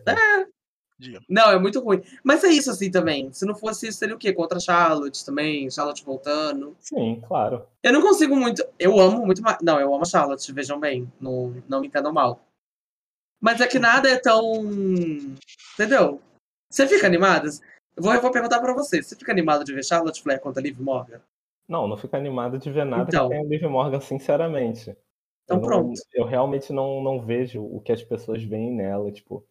Diga. Não, é muito ruim. Mas é isso assim também. Se não fosse isso, seria o quê? Contra a Charlotte também, Charlotte voltando. Sim, claro. Eu não consigo muito. Eu amo muito mais. Não, eu amo a Charlotte, vejam bem. Não, não me entendam mal. Mas é que nada é tão. Entendeu? Você fica animada? Eu vou, eu vou perguntar pra você. Você fica animado de ver Charlotte Flair contra Liv Morgan? Não, não fico animado de ver nada Então. que tenha Liv Morgan, sinceramente. Então eu não- pronto. eu realmente não, não vejo o que as pessoas veem nela, tipo.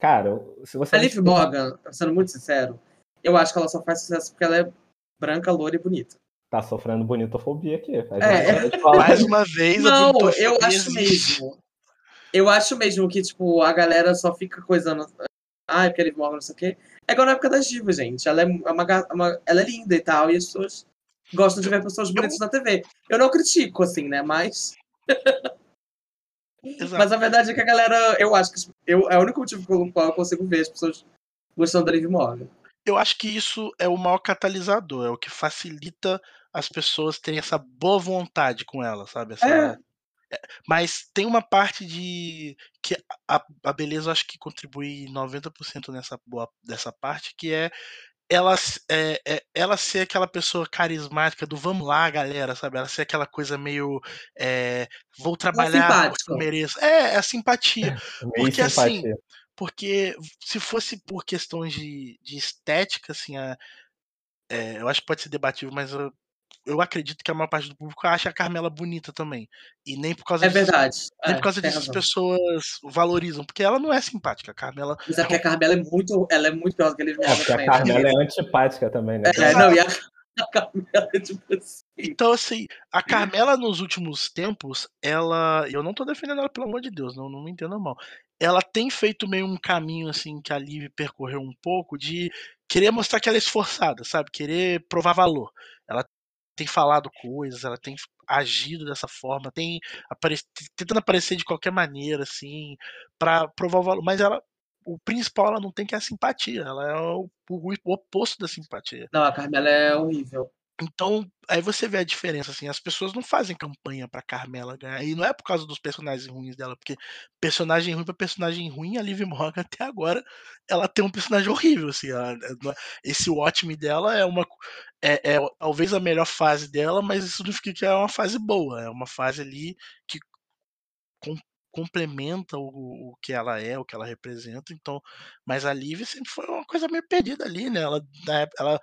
Cara, se você. A Liv Morgan, sendo muito sincero, eu acho que ela só faz sucesso porque ela é branca, loura e bonita. Tá sofrendo bonitofobia aqui. A gente É. Mais uma vez, Não, eu acho mesmo. Eu acho mesmo que, tipo, a galera só fica coisando. Ai, porque a Liv Morgan, não sei o quê. É igual na época das divas, gente. Ela é, uma, uma- ela é linda e tal, e as pessoas gostam de ver pessoas bonitas na TV. Eu não critico, assim, né? Mas. Exato. Mas a verdade é que a galera, eu acho que eu, é o único motivo pelo qual eu consigo ver as pessoas gostando da Liv Morgan. Eu acho que isso é o maior catalisador, é o que facilita as pessoas terem essa boa vontade com ela, sabe? Essa- É. É, Mas tem uma parte de que a, a beleza eu acho que contribui 90% nessa boa dessa parte, que é ela, é, é- ela ser aquela pessoa carismática do vamos lá, galera, sabe? Ela ser aquela coisa meio é, vou trabalhar porque eu mereço. É, é a simpatia. Porque assim, simpatia. Porque se fosse por questões de, de estética, assim, a- é, eu acho que pode ser debatível, mas eu, eu acredito que a maior parte do público acha a Carmela bonita também. E nem por causa É disso, verdade. nem É, por causa disso as pessoas valorizam, porque ela não é simpática. A Carmela. Mas é porque a Carmela é muito, ela é muito pior do que a Liv É, porque a né? Carmela é antipática também, né? É, não, e a, a Carmela é tipo assim. Então, assim, a Carmela nos últimos tempos, ela. Eu não tô defendendo ela, pelo amor de Deus, não, não me entenda mal. Ela tem feito meio um caminho, assim, que a Liv percorreu um pouco, de querer mostrar que ela é esforçada, sabe? Querer provar valor. Ela tem falado coisas, ela tem agido dessa forma, tem apare... tentando aparecer de qualquer maneira, assim, pra provar o valor. Mas ela. O principal ela não tem que é a simpatia. Ela é o, o oposto da simpatia. Não, a Carmela é horrível. Então, aí você vê a diferença, assim, as pessoas não fazem campanha pra Carmela ganhar, e não é por causa dos personagens ruins dela, porque personagem ruim pra personagem ruim, a Liv Morgan até agora, ela tem um personagem horrível, assim, ela- ela- esse Watchmen dela é uma, é, é talvez a melhor fase dela, mas isso não significa que é uma fase boa, é uma fase ali que com- complementa o, o que ela é, o que ela representa, então, mas a Liv sempre foi uma coisa meio perdida ali, né, ela, ela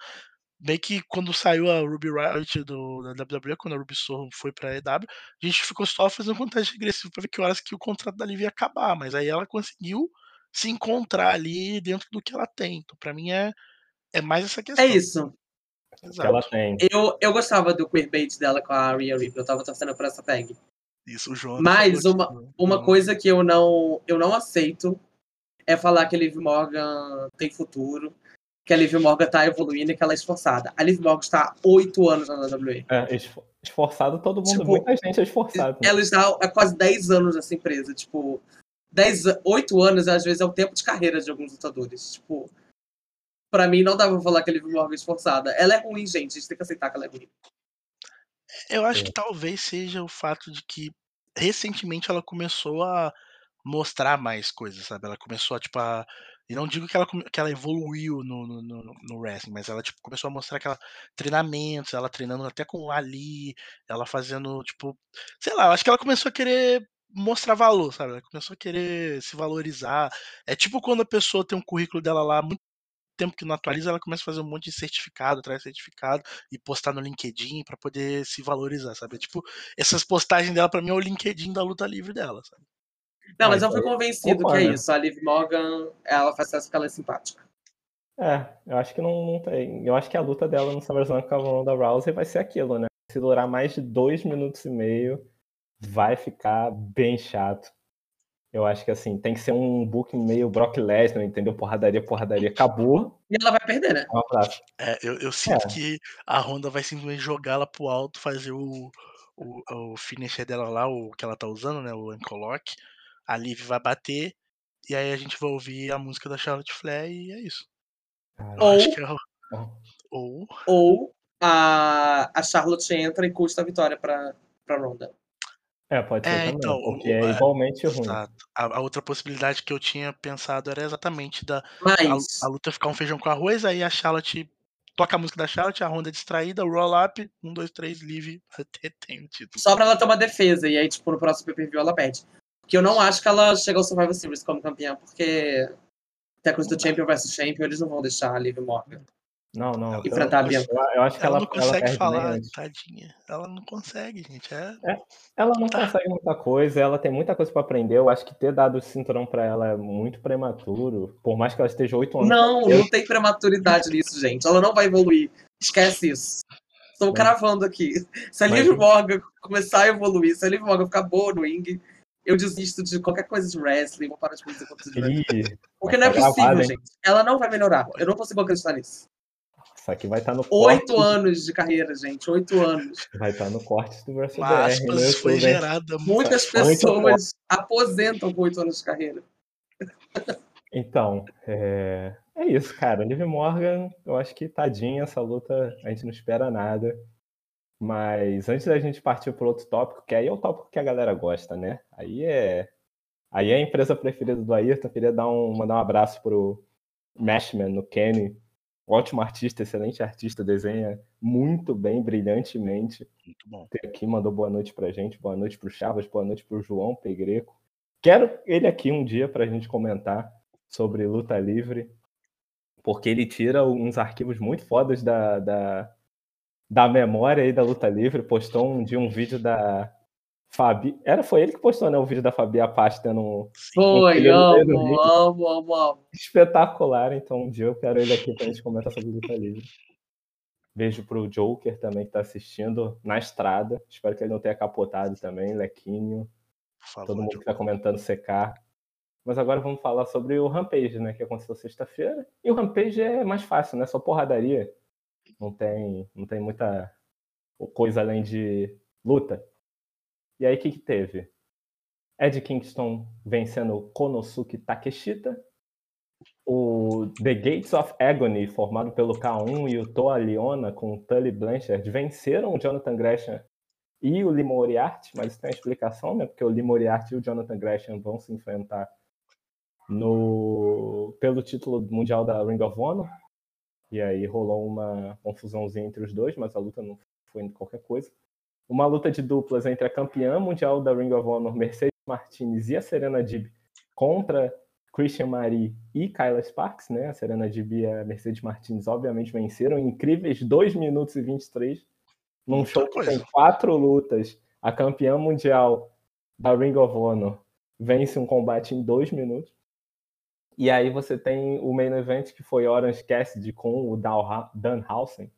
meio que quando saiu a Ruby Riot do, da WWE, quando a Ruby Soho foi pra EW, a gente ficou só fazendo contagem regressiva pra ver que horas que o contrato da Liv ia acabar, mas aí ela conseguiu se encontrar ali dentro do que ela tem. Então, pra mim, é, é mais essa questão. É isso. Exato. ela tem. Eu, eu gostava do queerbait dela com a Rhea Ripley. Eu tava torcendo por essa tag. Isso, o João. Mas uma- aqui, né? Uma Não- coisa que eu não, eu não aceito é falar que a Liv Morgan tem futuro, que a Liv Morgan tá evoluindo e que ela é esforçada. A Liv Morgan está há oito anos na WWE. É, esfor- esforçado todo mundo, Tipo, muita gente é esforçado. né? Ela está há quase 10 anos nessa empresa. Tipo, 10, a- 8 anos, às vezes, é o tempo de carreira de alguns lutadores. Tipo, pra mim, não dá pra falar que a Liv Morgan é esforçada. Ela é ruim, gente. A gente tem que aceitar que ela é ruim. Eu acho É. que talvez seja o fato de que recentemente ela começou a mostrar mais coisas, sabe? Ela começou a, tipo, a. E não digo que ela, que ela evoluiu no, no, no- no wrestling, mas ela tipo, começou a mostrar que ela treinamentos, ela treinando até com o Ali, ela fazendo, tipo, sei lá, acho que ela começou a querer mostrar valor, sabe? Ela começou a querer se valorizar. É tipo quando a pessoa tem um currículo dela lá muito tempo que não atualiza, ela começa a fazer um monte de certificado, traz certificado e postar no LinkedIn pra poder se valorizar, sabe? É tipo, essas postagens dela pra mim é o LinkedIn da luta livre dela, sabe? Não, mas Mas eu fui convencido opa, que é né? isso. A Liv Morgan, ela faz sucesso porque ela é simpática. É, eu acho que não, não tem. Eu acho que a luta dela no SummerSlam com a Ronda Rousey vai ser aquilo, né? Se durar mais de dois minutos e meio, vai ficar bem chato. Eu acho que assim, tem que ser um booking meio Brock Lesnar, entendeu? Porradaria, porradaria, acabou. E ela vai perder, né? É, eu, eu sinto É. que a Honda vai simplesmente jogá-la pro alto, fazer o, o, o finisher dela lá, o que ela tá usando, né? O Ankle-Lock. A Liv vai bater, e aí a gente vai ouvir a música da Charlotte Flair e é isso. Ou- acho que é o- Ou- ou a, a Charlotte entra e custa a vitória pra, pra Ronda. É, pode ser É, também, então, porque o- é é, igualmente ruim. Exato. A, a outra possibilidade que eu tinha pensado era exatamente da a, Mas, a luta ficar um feijão com arroz, aí a Charlotte toca a música da Charlotte, a Honda é distraída, roll up, um, dois, três, Liv, até tem o título. só pra ela uma defesa. E aí, tipo, no próximo pay-per-view ela perde. Que eu não acho que ela chega ao Survivor Series como campeã, porque até coisa do Champion versus Champion, eles não vão deixar a Liv Morgan. Não, não. eu- Enfrentar a Bianca. Eu, acho que Ela ela, não ela consegue perde falar, tadinha. Ela não consegue, gente. É... Ela não Tá. consegue muita coisa, ela tem muita coisa pra aprender. Eu acho que ter dado o cinturão pra ela é muito prematuro. Por mais que ela esteja oito anos. Não, Eu- não tem prematuridade nisso, gente. Ela não vai evoluir. Esquece isso. Estou Mas- cravando aqui. Se a Mas- Liv Morgan começar a evoluir, se a Liv Morgan ficar boa no ring, eu desisto de qualquer coisa de wrestling, vou parar de fazer coisa de wrestling. Porque não é ficar possível, gente. Ela não vai melhorar. Eu não consigo acreditar nisso. Isso aqui vai estar no Oito corte. anos de carreira, gente. Oito anos. Vai estar no corte do Verso Uma BR. no aspas foi YouTube, hein? gerada Muitas pessoas aposentam com oito anos de carreira. Então, é... é isso, cara. Liv Morgan, eu acho que tadinha essa luta, a gente não espera nada. Mas antes da gente partir para outro tópico, que aí é o tópico que a galera gosta, né? Aí é, aí é a empresa preferida do Ayrton. Queria dar um, mandar um abraço pro Mashman, no Kenny. Ótimo artista, excelente artista, desenha muito bem, brilhantemente Muito bom. ter aqui, mandou boa noite pra gente, boa noite pro Chavas, boa noite pro João Pegreco. Quero ele aqui um dia pra gente comentar sobre luta livre, porque ele tira uns arquivos muito fodas da, da, da memória aí da luta livre, postou um dia um vídeo da Fabi, era, foi ele que postou, né, o vídeo da Fabi Apache tendo um Foi, amo, amo, amo, amo. espetacular, então um dia eu quero ele aqui pra gente comentar sobre luta livre. Beijo pro Joker também que tá assistindo na estrada. Espero que ele não tenha capotado também, Lequinho, favor, todo mundo que tá comentando CK. Mas agora vamos falar sobre o Rampage, né? Que aconteceu sexta-feira. E o Rampage é mais fácil, né? Só porradaria. Não tem, não tem muita coisa além de luta. E aí, o que, que teve? Ed Kingston vencendo Konosuke Takeshita. O The Gates of Agony, formado pelo K1 e o Toa Liona com Tully Blanchard, venceram o Jonathan Gresham e o Lee Moriarty, mas tem uma explicação, né? Porque o Lee Moriarty e o Jonathan Gresham vão se enfrentar no pelo título mundial da Ring of Honor. E aí rolou uma confusãozinha entre os dois, mas a luta não foi qualquer coisa. Uma luta de duplas entre a campeã mundial da Ring of Honor, Mercedes Martinez, e a Serena Dib contra Christian Marie e Kyla Sparks, né? A Serena Dib e a Mercedes Martinez, obviamente, venceram incríveis 2 minutos e 23 num Muita show que coisa. tem quatro lutas. A campeã mundial da Ring of Honor vence um combate em dois minutos. E aí você tem o main event que foi Orange Cassidy com o Danhausen.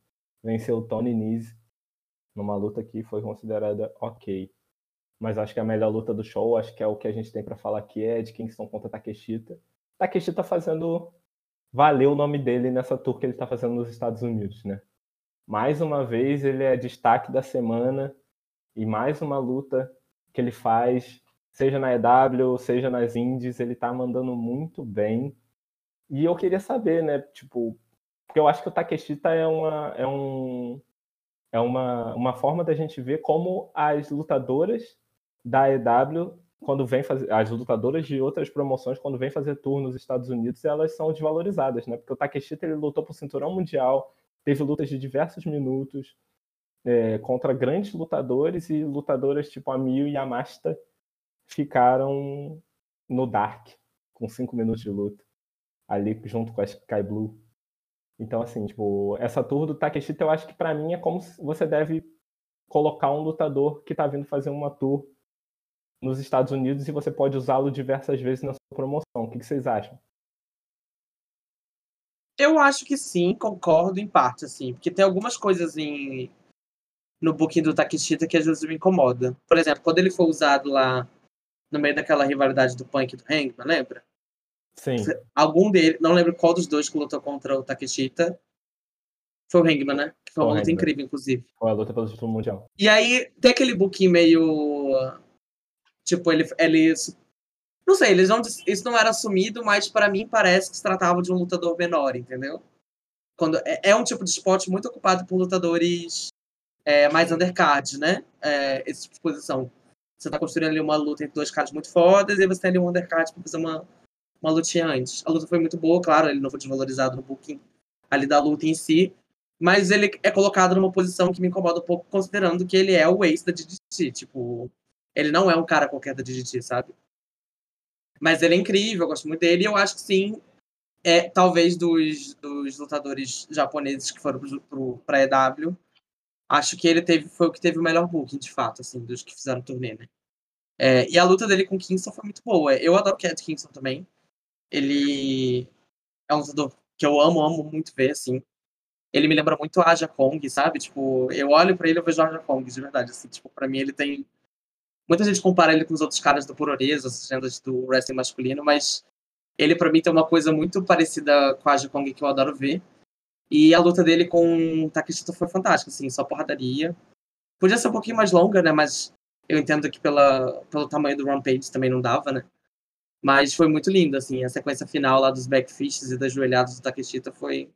Venceu o Tony Nese numa luta que foi considerada ok. Mas acho que a melhor luta do show, acho que é o que a gente tem pra falar aqui, é de Kingston contra Takeshita. Takeshita fazendo valer o nome dele nessa tour que ele tá fazendo nos Estados Unidos, né? Mais uma vez ele é destaque da semana e mais uma luta que ele faz, seja na EW, seja nas Indies, ele tá mandando muito bem. E eu queria saber, né, tipo, porque eu acho que o Takeshita é uma é um é uma, uma forma da gente ver como as lutadoras da EW quando vem fazer as lutadoras de outras promoções quando vem fazer tour nos Estados Unidos, elas são desvalorizadas, né? Porque o Takeshita ele lutou pro cinturão mundial, teve lutas de diversos minutos é, contra grandes lutadores e lutadoras tipo a Miyu e a Masta ficaram no Dark com cinco minutos de luta ali junto com a Sky Blue. Então assim, tipo, essa tour do Takeshita eu acho que pra mim é como você deve colocar um lutador que tá vindo fazer uma tour nos Estados Unidos e você pode usá-lo diversas vezes na sua promoção. O que, que vocês acham? Eu acho que sim, concordo em parte, assim, porque tem algumas coisas em no booking do Takeshita que às vezes me incomoda. Por exemplo, quando ele foi usado lá no meio daquela rivalidade do Punk e do Hangman, lembra? Sim. Algum deles, não lembro qual dos dois que lutou contra o Takeshita. Foi o Hangman, né? Que foi uma Foi o luta incrível, inclusive. Foi a luta pelo título mundial. E aí tem aquele booking meio. Tipo, ele. ele não sei, eles não, isso não era assumido, mas pra mim parece que se tratava de um lutador menor, entendeu? Quando, é, é um tipo de esporte muito ocupado por lutadores é, mais undercard, né? É, esse tipo de posição. Você tá construindo ali uma luta entre dois caras muito fodas e você tem ali um undercard pra fazer uma, uma lutinha antes. A luta foi muito boa, claro, ele não foi desvalorizado no booking ali da luta em si, mas ele é colocado numa posição que me incomoda um pouco, considerando que ele é o ace da DDT. Tipo, ele não é um cara qualquer da DDT, sabe? Mas ele é incrível, eu gosto muito dele. E eu acho que sim, é talvez dos, dos lutadores japoneses que foram para EW, acho que ele teve, foi o que teve o melhor booking, de fato, assim, dos que fizeram o turnê, né? É, e a luta dele com Kingston foi muito boa. Eu adoro o Cat Kingston também. Ele é um lutador que eu amo, amo muito ver, assim. Ele me lembra muito a Aja Kong, sabe? Tipo, eu olho pra ele e vejo a Aja Kong, de verdade. Assim, tipo, pra mim ele tem. Muita gente compara ele com os outros caras do Puroreza, as lendas do wrestling masculino, mas ele pra mim tem uma coisa muito parecida com a Aja Kong que eu adoro ver. E a luta dele com o Takeshita foi fantástica, assim, só porradaria. Podia ser um pouquinho mais longa, né? Mas eu entendo que pela, pelo tamanho do Rampage também não dava, né? Mas foi muito lindo, assim. A sequência final lá dos backfishes e das joelhadas do Takeshita foi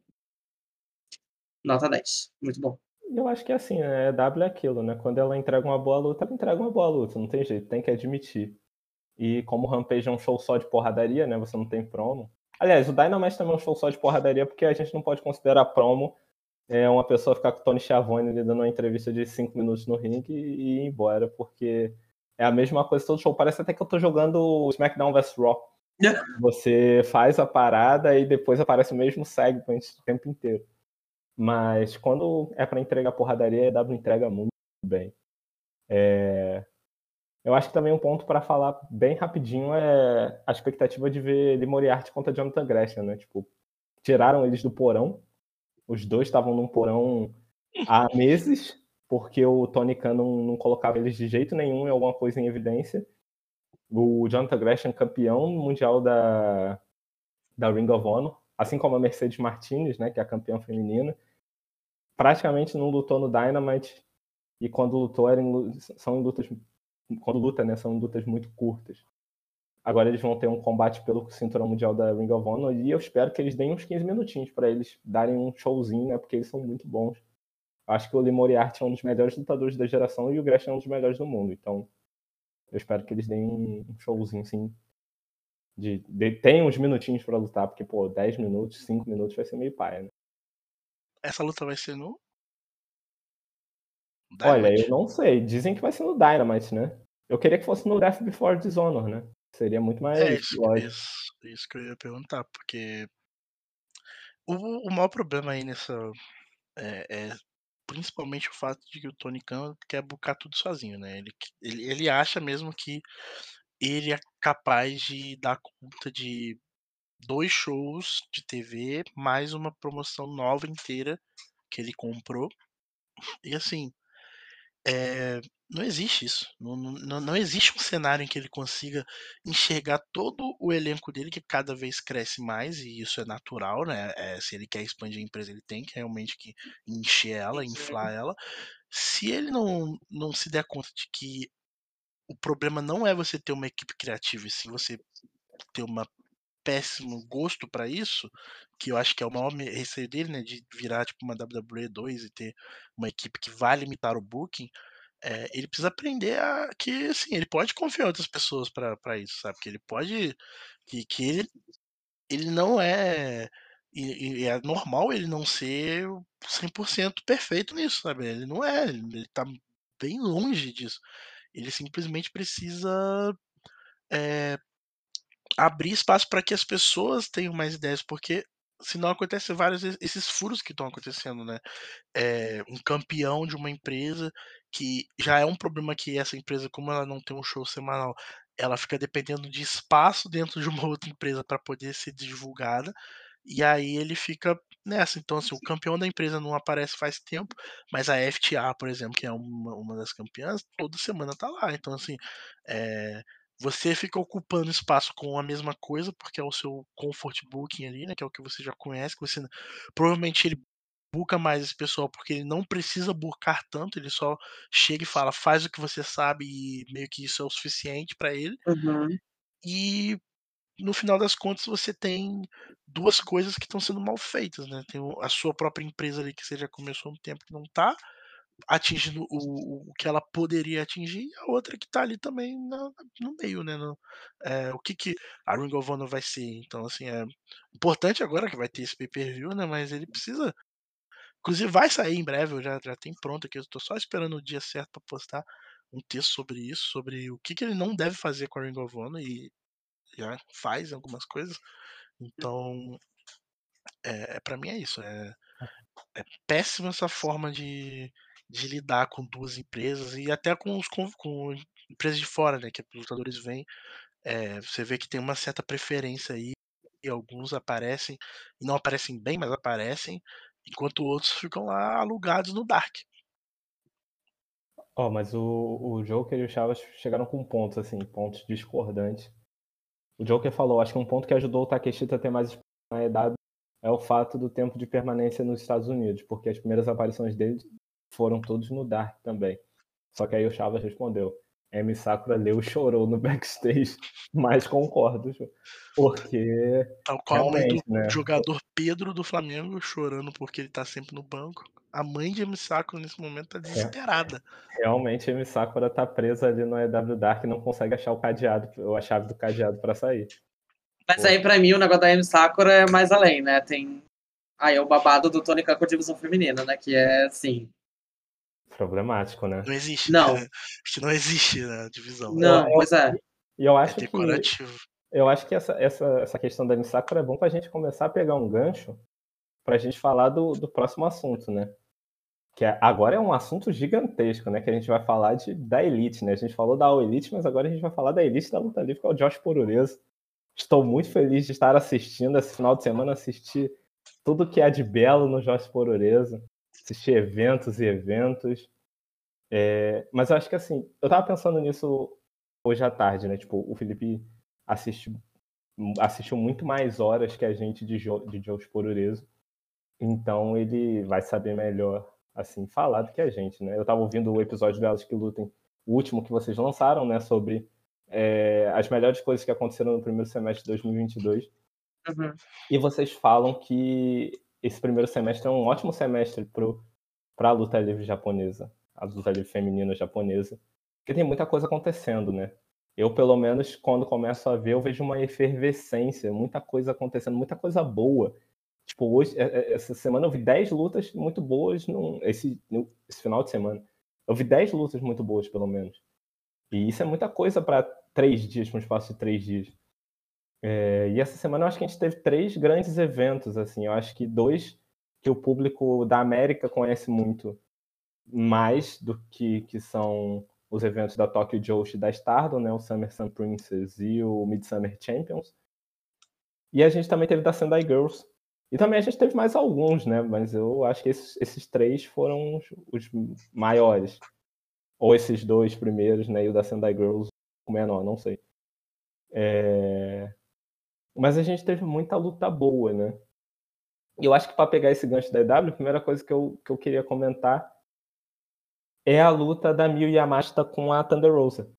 nota 10. Muito bom. Eu acho que é assim, né? W é aquilo, né? Quando ela entrega uma boa luta, ela entrega uma boa luta. Não tem jeito, tem que admitir. E como o Rampage é um show só de porradaria, né? Você não tem promo. Aliás, o Dynamite também é um show só de porradaria, porque a gente não pode considerar promo é uma pessoa ficar com o Tony Schiavone dando uma entrevista de 5 minutos no ringue e ir embora, porque é a mesma coisa todo show. Parece até que eu tô jogando SmackDown vs Raw. Você faz a parada e depois aparece o mesmo segment o tempo inteiro. Mas quando é para entregar porradaria, a W entrega muito bem. É... Eu acho que também um ponto para falar bem rapidinho é a expectativa de ver Lee Moriarty contra Jonathan Gresham, né? Tipo, tiraram eles do porão. Os dois estavam num porão há meses porque o Tony Khan não, não, colocava eles de jeito nenhum em alguma coisa em evidência. O Jonathan Gresham, campeão mundial da, da Ring of Honor, assim como a Mercedes Martinez, né, que é a campeã feminina, praticamente não lutou no Dynamite e quando lutou eram, são lutas quando luta, né, são lutas muito curtas. Agora eles vão ter um combate pelo cinturão mundial da Ring of Honor e eu espero que eles deem uns 15 minutinhos para eles darem um showzinho, né, porque eles são muito bons. Acho que o Lee Moriarty é um dos melhores lutadores da geração e o Gresham é um dos melhores do mundo. Então, eu espero que eles deem um showzinho, assim. De, de, tem uns minutinhos para lutar, porque, pô, 10 minutos, 5 minutos vai ser meio paia, né? Essa luta vai ser no. Olha, eu não sei. Dizem que vai ser no Dynamite, né? Eu queria que fosse no Death Before Dishonor, né? Seria muito mais é isso, Isso, isso que eu ia perguntar, porque o, o maior problema aí nessa é, é, principalmente o fato de que o Tony Khan quer bucar tudo sozinho, né? Ele, ele, ele acha mesmo que ele é capaz de dar conta de dois shows de TV mais uma promoção nova inteira que ele comprou. E assim, é, não existe isso. Não, não, não existe um cenário em que ele consiga enxergar todo o elenco dele, que cada vez cresce mais, e isso é natural, né? É, se ele quer expandir a empresa, ele tem que realmente que encher ela, inflar ela. Se ele não, não se der conta de que o problema não é você ter uma equipe criativa, e sim você ter uma péssimo gosto para isso, que eu acho que é o maior receio dele, né, de virar tipo uma WWE 2 e ter uma equipe que vai limitar o booking, é, ele precisa aprender a que assim, ele pode confiar em outras pessoas para isso, sabe? Que ele pode que, que ele ele não é e, e, é normal ele não ser 100% perfeito nisso, sabe? Ele não é, ele, tá bem longe disso. Ele simplesmente precisa é, abrir espaço para que as pessoas tenham mais ideias, porque senão acontece vários esses furos que estão acontecendo, né? É, um campeão de uma empresa que já é um problema que essa empresa, como ela não tem um show semanal, ela fica dependendo de espaço dentro de uma outra empresa para poder ser divulgada. E aí ele fica nessa. Então, assim, o campeão da empresa não aparece faz tempo, mas a FTA, por exemplo, que é uma, uma das campeãs, toda semana tá lá. Então, assim, é, você fica ocupando espaço com a mesma coisa, porque é o seu comfort booking ali, né? Que é o que você já conhece, que você provavelmente ele buca mais esse pessoal porque ele não precisa buscar tanto, ele só chega e fala, faz o que você sabe e meio que isso é o suficiente para ele. Uhum. E no final das contas você tem duas coisas que estão sendo mal feitas, né? Tem a sua própria empresa ali que você já começou um tempo que não tá, atingindo o, o que ela poderia atingir, e a outra que tá ali também no, no meio, né? No, é, o que, que a Ring of Honor vai ser. Então, assim, é importante agora que vai ter esse pay-per-view, né? Mas ele precisa. Inclusive, vai sair em breve, eu já, já tem pronto aqui, eu tô só esperando o dia certo para postar um texto sobre isso, sobre o que, que ele não deve fazer com a Ring of Honor, e já faz algumas coisas. Então, é, para mim é isso. É, é péssima essa forma de, de lidar com duas empresas e até com os com, com empresas de fora, né? Que os lutadores vêm. É, você vê que tem uma certa preferência aí. E alguns aparecem, e não aparecem bem, mas aparecem, enquanto outros ficam lá alugados no Dark. Ó, mas o, o Joker e o Chaves chegaram com pontos, assim, pontos discordantes. O Joker falou, acho que um ponto que ajudou o Takeshita a ter mais na é o fato do tempo de permanência nos Estados Unidos, porque as primeiras aparições dele foram todos no Dark também. Só que aí o Chaves respondeu, M. Sakura leu e chorou no backstage, mas concordo, porque Tal qual a mãe do realmente, né? jogador Pedro do Flamengo chorando porque ele tá sempre no banco. A mãe de M. Sakura nesse momento tá desesperada. Realmente, a M. Sakura tá presa ali no EW Dark e não consegue achar o cadeado, ou a chave do cadeado pra sair. Mas aí, pra mim, o negócio da M Sakura é mais além, né? Tem. Aí é o babado do Tony Khan com a divisão feminina, né? Que é assim. Problemático, né? Não existe. Não. né? Acho que não existe na divisão. Não, pois é. E eu É acho que decorativo. eu acho que essa, essa, essa questão da M. Sakura é bom pra gente começar a pegar um gancho pra gente falar do, do próximo assunto, né? Que é- agora é um assunto gigantesco, né? Que a gente vai falar de, da Elite, né? A gente falou da All Elite, mas agora a gente vai falar da Elite da luta livre, que é o Josh Purureso. Estou muito feliz de estar assistindo esse final de semana, assistir tudo que há de belo no Josh Purureso, assistir eventos e eventos. É, mas eu acho que assim, eu tava pensando nisso hoje à tarde, né? Tipo, o Felipe assiste, assistiu muito mais horas que a gente de, jo, de Josh Purureso. Então ele vai saber melhor, assim, falar do que a gente, né? Eu tava ouvindo o episódio delas que lutem, o último que vocês lançaram, né? Sobre é, as melhores coisas que aconteceram no primeiro semestre de 2022. Uhum. E vocês falam que esse primeiro semestre é um ótimo semestre para a luta livre japonesa, a luta livre feminina japonesa, porque tem muita coisa acontecendo, né? Eu, pelo menos, quando começo a ver, eu vejo uma efervescência, muita coisa acontecendo, muita coisa boa. Tipo, hoje, é- é- essa semana eu vi 10 lutas muito boas, num, esse, esse final de semana. Eu vi 10 lutas muito boas, pelo menos. E isso é muita coisa para três dias, para um espaço de três dias. É, e essa semana eu acho que a gente teve três grandes eventos, assim. Eu acho que dois que o público da América conhece muito mais do que, que são os eventos da Tokyo Joshi e da Stardom, né? O Summer Sun Princess e o Midsummer Champions. E a gente também teve da Sendai Girls. E também a gente teve mais alguns, né? Mas eu acho que esses, esses três foram os, os maiores. Ou esses dois primeiros, né? E o da Sendai Girls o menor, não sei. É... Mas a gente teve muita luta boa, né? E eu acho que para pegar esse gancho da EW, a primeira coisa que eu, que eu queria comentar é a luta da Miyu Yamashita com a Thunder Rosa.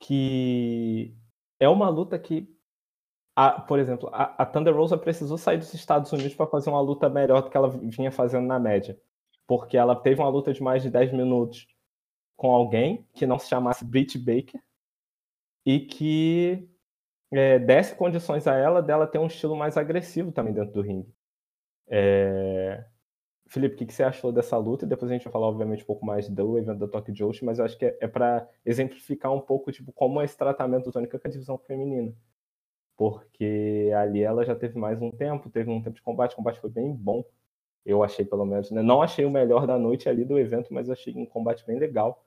Que é uma luta que, a, por exemplo, a, a Thunder Rosa precisou sair dos Estados Unidos para fazer uma luta melhor do que ela vinha fazendo na média. Porque ela teve uma luta de mais de 10 minutos com alguém que não se chamasse Britt Baker e que é, desse condições a ela dela ter um estilo mais agressivo também dentro do ringue. É... Felipe, o que, que você achou dessa luta? Depois a gente vai falar, obviamente, um pouco mais do evento da Tokyo Joshi, mas eu acho que é, é para exemplificar um pouco tipo, como é esse tratamento do Khan com a divisão feminina. Porque ali ela já teve mais um tempo, teve um tempo de combate, o combate foi bem bom. Eu achei, pelo menos, né? Não achei o melhor da noite ali do evento, mas achei um combate bem legal.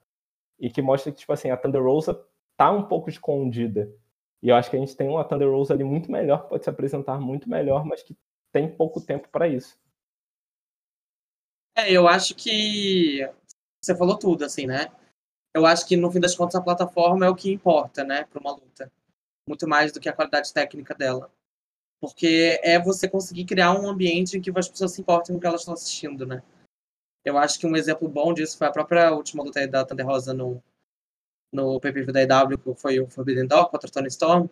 E que mostra que, tipo assim, a Thunder Rosa tá um pouco escondida. E eu acho que a gente tem uma Thunder Rose ali muito melhor, pode se apresentar muito melhor, mas que tem pouco tempo para isso. É, eu acho que você falou tudo, assim, né? Eu acho que no fim das contas a plataforma é o que importa, né, para uma luta. Muito mais do que a qualidade técnica dela. Porque é você conseguir criar um ambiente em que as pessoas se importem com o que elas estão assistindo, né? Eu acho que um exemplo bom disso foi a própria última luta da Thunder Rosa no, no PPV da EW, que foi o Forbidden Door contra Tony Storm.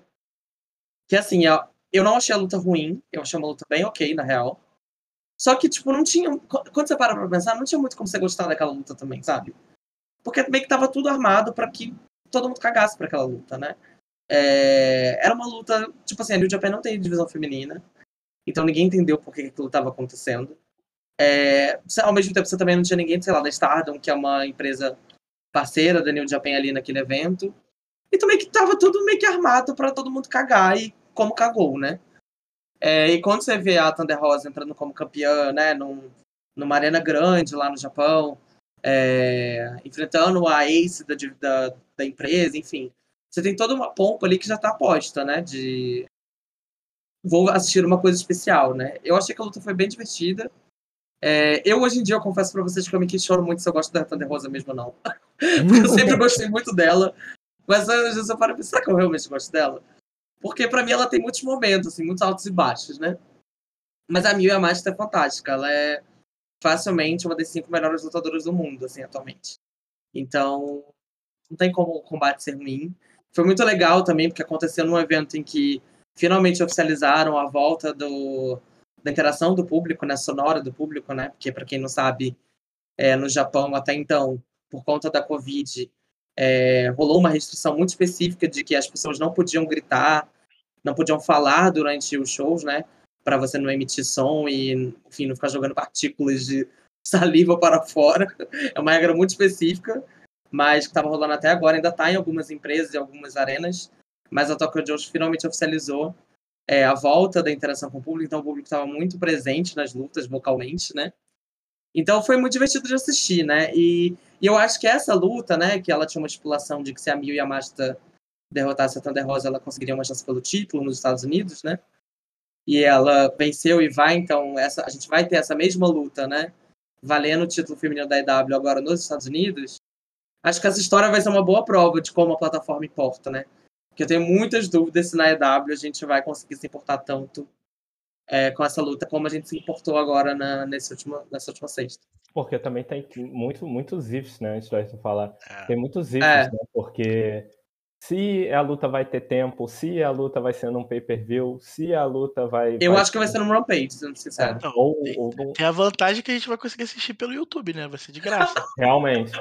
Que assim, eu, não achei a luta ruim, eu achei uma luta bem ok, na real. Só que, tipo, não tinha. Quando você para pra pensar, não tinha muito como você gostar daquela luta também, sabe? Porque meio que tava tudo armado para que todo mundo cagasse pra aquela luta, né? É, era uma luta, tipo assim, a New Japan não tem divisão feminina, então ninguém entendeu por que aquilo estava acontecendo. É, ao mesmo tempo, você também não tinha ninguém, sei lá, da Stardom, que é uma empresa parceira da New Japan ali naquele evento. Então meio que tava tudo meio que armado para todo mundo cagar e como cagou, né? É, e quando você vê a Thunder Rosa entrando como campeã, né, num, numa arena grande lá no Japão, é, enfrentando a ace da, da, da, empresa, enfim. Você tem toda uma pompa ali que já tá posta, né, de... Vou assistir uma coisa especial, né? Eu achei que a luta foi bem divertida. É, eu, hoje em dia, eu confesso pra vocês que eu me questiono muito se eu gosto da Thunder Rosa mesmo ou não. Porque eu sempre gostei muito dela. Mas às vezes eu paro a pensar que eu realmente gosto dela. Porque para mim ela tem muitos momentos, assim, muitos altos e baixos, né? Mas a Mil Yamashita é fantástica. Ela é facilmente uma das cinco melhores lutadoras do mundo, assim, atualmente. Então, não tem como o combate ser ruim. Foi muito legal também, porque aconteceu num evento em que finalmente oficializaram a volta do, da interação do público, né, sonora do público, né, porque para quem não sabe, é, no Japão até então, por conta da Covid, é, rolou uma restrição muito específica de que as pessoas não podiam gritar, não podiam falar durante os shows, né? Para você não emitir som e, enfim, não ficar jogando partículas de saliva para fora. É uma regra muito específica, mas que estava rolando até agora. Ainda está em algumas empresas e algumas arenas, mas a Tokyo Josh finalmente oficializou é, a volta da interação com o público, então o público estava muito presente nas lutas vocalmente, né? Então foi muito divertido de assistir, né? E, e, eu acho que essa luta, né, que ela tinha uma estipulação de que se a Mil Yamashita derrotasse a Thunder Rosa, ela conseguiria uma chance pelo título nos Estados Unidos, né? E ela venceu e vai, então essa, a gente vai ter essa mesma luta, né? Valendo o título feminino da EW agora nos Estados Unidos. Acho que essa história vai ser uma boa prova de como a plataforma importa, né? Porque eu tenho muitas dúvidas se na EW a gente vai conseguir se importar tanto é, com essa luta, como a gente se importou agora na, nesse último, nessa última sexta. Porque também tem muito, muitos ifs, né? Antes de falar. É. Tem muitos ifs, É. né? Porque se a luta vai ter tempo, se a luta vai ser num pay-per-view, se a luta vai. Eu vai acho que vai ser no Rampage, sendo sincero. Não, Ou, ou Tem a vantagem que a gente vai conseguir assistir pelo YouTube, né? Vai ser de graça. realmente.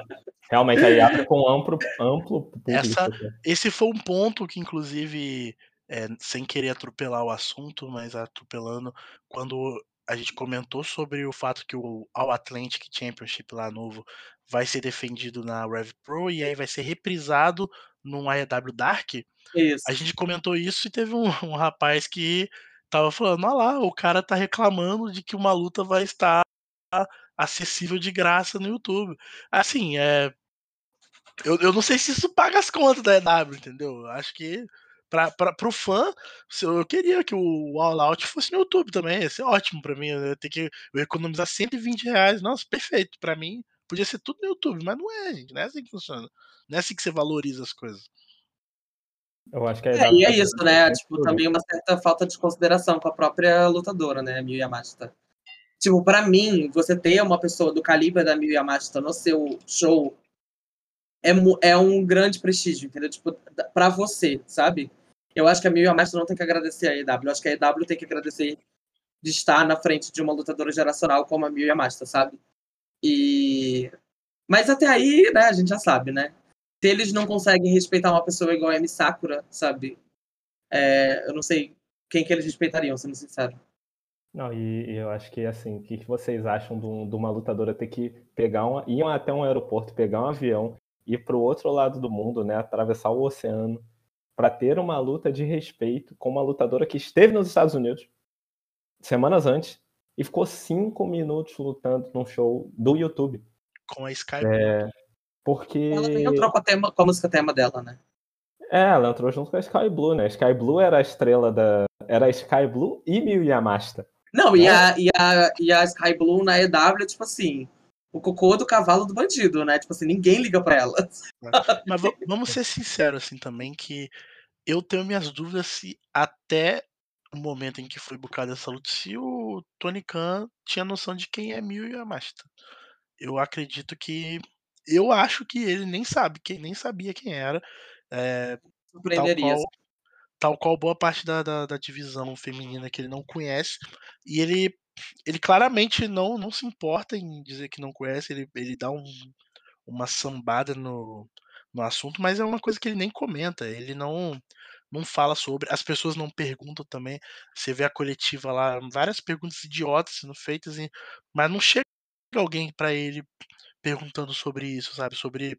Realmente, aí abre com amplo, amplo público. Essa- né? Esse foi um ponto que, inclusive, é, sem querer atropelar o assunto, mas atropelando, quando a gente comentou sobre o fato que o All Atlantic Championship lá novo vai ser defendido na Rev Pro e aí vai ser reprisado no AEW Dark, Isso. a gente comentou isso e teve um, um rapaz que tava falando, olha lá, o cara tá reclamando de que uma luta vai estar acessível de graça no YouTube. Assim, é. Eu, eu não sei se isso paga as contas da EW, entendeu? Eu Acho que pra, pra, pro fã, eu queria que o All Out fosse no YouTube também. Ia ser ótimo pra mim. Eu ia ter que eu ia economizar 120 reais. Nossa, perfeito. Pra mim, podia ser tudo no YouTube, mas não é, gente. Não é assim que funciona. Não é assim que você valoriza as coisas. Eu acho que a É, e é isso, né? tem Tipo, também uma certa falta de consideração com a própria lutadora, né? A Miyu Yamashita. Tipo, pra mim, você ter uma pessoa do calibre da Miyu Yamashita no seu show é, é um grande prestígio, entendeu? Tipo, pra você, sabe? Eu acho que a Miyu Yamashita não tem que agradecer a EW. Eu acho que a EW tem que agradecer de estar na frente de uma lutadora geracional como a Miyu Yamashita, sabe? E... Mas até aí, né, a gente já sabe, né? Se eles não conseguem respeitar uma pessoa igual a Amy Sakura, sabe? É, eu não sei quem que eles respeitariam, sendo sincero. Não, e, eu acho que assim, o que, vocês acham de, de uma lutadora ter que pegar um, ir até um aeroporto, pegar um avião, ir para o outro lado do mundo, né, atravessar o oceano, para ter uma luta de respeito com uma lutadora que esteve nos Estados Unidos semanas antes e ficou cinco minutos lutando num show do YouTube, Com a Skype. É. porque Ela nem entrou com a, tema, com a música tema dela, né? é, ela entrou junto com a Sky Blue, né? Sky Blue era a estrela da, era a Sky Blue e Miyu Yamashita. Não, e a, e, a, e a Sky Blue na EW é tipo assim, o cocô do cavalo do bandido, né? Tipo assim, ninguém liga pra ela. Mas va- vamos ser sinceros assim também que eu tenho minhas dúvidas se até o momento em que foi bucada essa luta, se o Tony Khan tinha noção de quem é Miyu Yamashita. Eu acredito que eu acho que ele nem sabe, que nem sabia quem era. é, tal Surpreenderia. qual, tal qual boa parte da, da, da divisão feminina que ele não conhece. E ele, ele claramente não, não se importa em dizer que não conhece, ele, ele dá um, uma sambada no, no assunto, mas é uma coisa que ele nem comenta, ele não não fala sobre, as pessoas não perguntam também. Você vê a coletiva lá, várias perguntas idiotas sendo feitas, mas não chega alguém pra ele perguntando sobre isso, sabe? Sobre